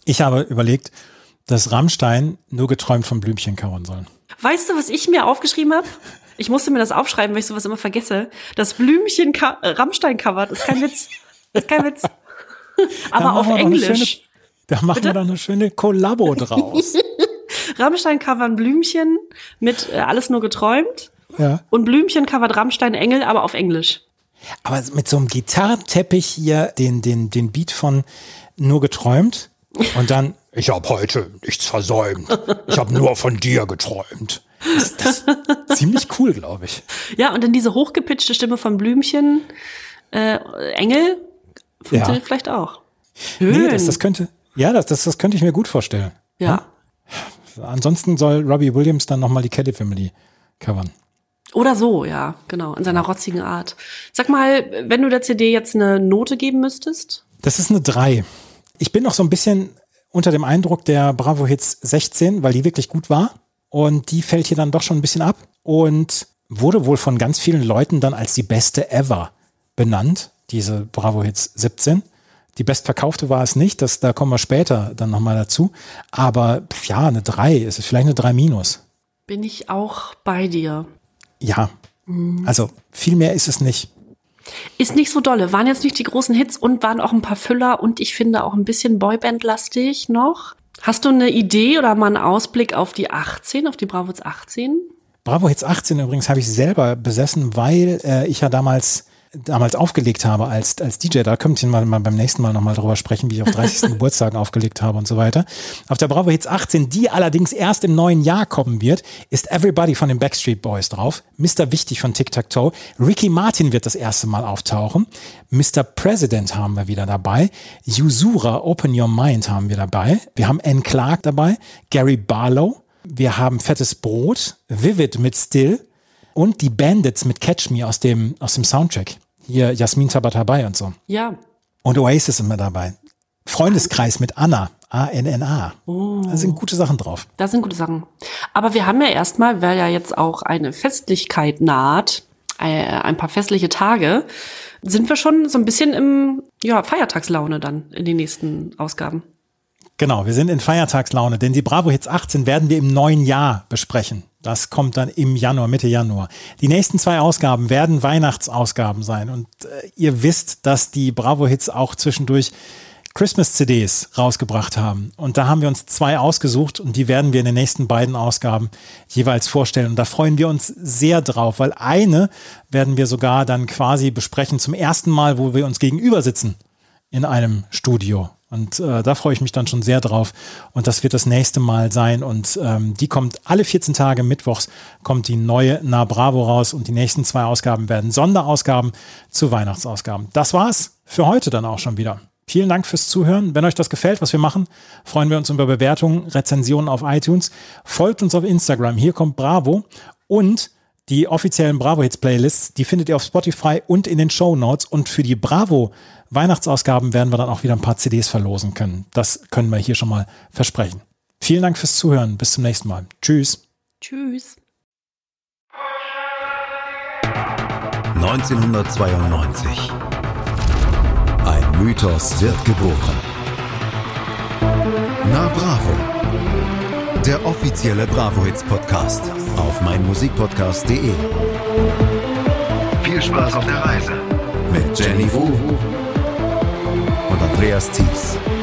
Ich habe überlegt, dass Rammstein nur geträumt von Blümchen covern sollen. Weißt du, was ich mir aufgeschrieben habe? Ich musste mir das aufschreiben, weil ich sowas immer vergesse. Das Blümchen äh, Rammstein covert, ist kein Witz. Ist kein Witz. Aber auf Englisch. Schöne, da machen wir doch eine schöne Kollabo draus. Rammstein covern Blümchen mit äh, alles nur geträumt. Ja. Und Blümchen covert Rammstein Engel, aber auf Englisch. Aber mit so einem Gitarrenteppich hier den, den, den Beat von nur geträumt und dann, ich habe heute nichts versäumt. Ich habe nur von dir geträumt. Das, das ist ziemlich cool, glaube ich. Ja, und dann diese hochgepitchte Stimme von Blümchen, äh, Engel, funktioniert Ja. vielleicht auch. Schön. Nee, das, das könnte, ja, das, das, das könnte ich mir gut vorstellen. ja. Ansonsten soll Robbie Williams dann nochmal die Kelly Family covern. Oder so, ja, genau, in seiner rotzigen Art. Sag mal, wenn du der CD jetzt eine Note geben müsstest? Das ist eine 3. Ich bin noch so ein bisschen unter dem Eindruck der Bravo Hits 16, weil die wirklich gut war. Und die fällt hier dann doch schon ein bisschen ab und wurde wohl von ganz vielen Leuten dann als die beste ever benannt, diese Bravo Hits 17. Die bestverkaufte war es nicht, das, da kommen wir später dann nochmal dazu. Aber ja, eine 3, es ist vielleicht eine 3 minus. Bin ich auch bei dir. Ja, also viel mehr ist es nicht. Ist nicht so dolle, waren jetzt nicht die großen Hits und waren auch ein paar Füller und ich finde auch ein bisschen Boyband-lastig noch. Hast du eine Idee oder mal einen Ausblick auf die 18, auf die Bravo Hits 18? Bravo Hits 18 übrigens habe ich selber besessen, weil äh, ich ja damals damals aufgelegt habe als, als DJ. Da könnt ihr mal, mal beim nächsten Mal nochmal drüber sprechen, wie ich auf 30. Geburtstagen aufgelegt habe und so weiter. Auf der Bravo Hits 18, die allerdings erst im neuen Jahr kommen wird, ist Everybody von den Backstreet Boys drauf, Mr. Wichtig von Tic Tac Toe, Ricky Martin wird das erste Mal auftauchen, Mr. President haben wir wieder dabei, Yusura Open Your Mind haben wir dabei, wir haben Ann Clark dabei, Gary Barlow, wir haben Fettes Brot, Vivid mit Still und die Bandits mit Catch Me aus dem, aus dem Soundtrack. Hier Jasmin Tabatabai und so. Ja. Und Oasis sind mit dabei. Freundeskreis mit Anna, A-N-N-A. Da sind gute Sachen drauf. Das sind gute Sachen. Aber wir haben ja erstmal, weil ja jetzt auch eine Festlichkeit naht, äh, ein paar festliche Tage, sind wir schon so ein bisschen im ja, Feiertagslaune dann in den nächsten Ausgaben. Genau, wir sind in Feiertagslaune, denn die Bravo Hits 18 werden wir im neuen Jahr besprechen. Das kommt dann im Januar, Mitte Januar. Die nächsten zwei Ausgaben werden Weihnachtsausgaben sein. Und äh, ihr wisst, dass die Bravo Hits auch zwischendurch Christmas-CDs rausgebracht haben. Und da haben wir uns zwei ausgesucht und die werden wir in den nächsten beiden Ausgaben jeweils vorstellen. Und da freuen wir uns sehr drauf, weil eine werden wir sogar dann quasi besprechen zum ersten Mal, wo wir uns gegenüber sitzen in einem Studio. Und äh, da freue ich mich dann schon sehr drauf. Und das wird das nächste Mal sein. Und ähm, die kommt alle 14 Tage, mittwochs kommt die neue Na Bravo raus. Und die nächsten zwei Ausgaben werden Sonderausgaben zu Weihnachtsausgaben. Das war's für heute dann auch schon wieder. Vielen Dank fürs Zuhören. Wenn euch das gefällt, was wir machen, freuen wir uns über Bewertungen, Rezensionen auf iTunes. Folgt uns auf Instagram. Hier kommt Bravo. Und die offiziellen Bravo Hits Playlists, die findet ihr auf Spotify und in den Show Notes. Und für die Bravo Weihnachtsausgaben werden wir dann auch wieder ein paar CDs verlosen können. Das können wir hier schon mal versprechen. Vielen Dank fürs Zuhören. Bis zum nächsten Mal. Tschüss. Tschüss. 1992. Ein Mythos wird geboren. Na Bravo. Der offizielle Bravo Hits Podcast auf meinmusikpodcast.de. Viel Spaß auf der Reise mit Jenny Wu und Andreas Thies.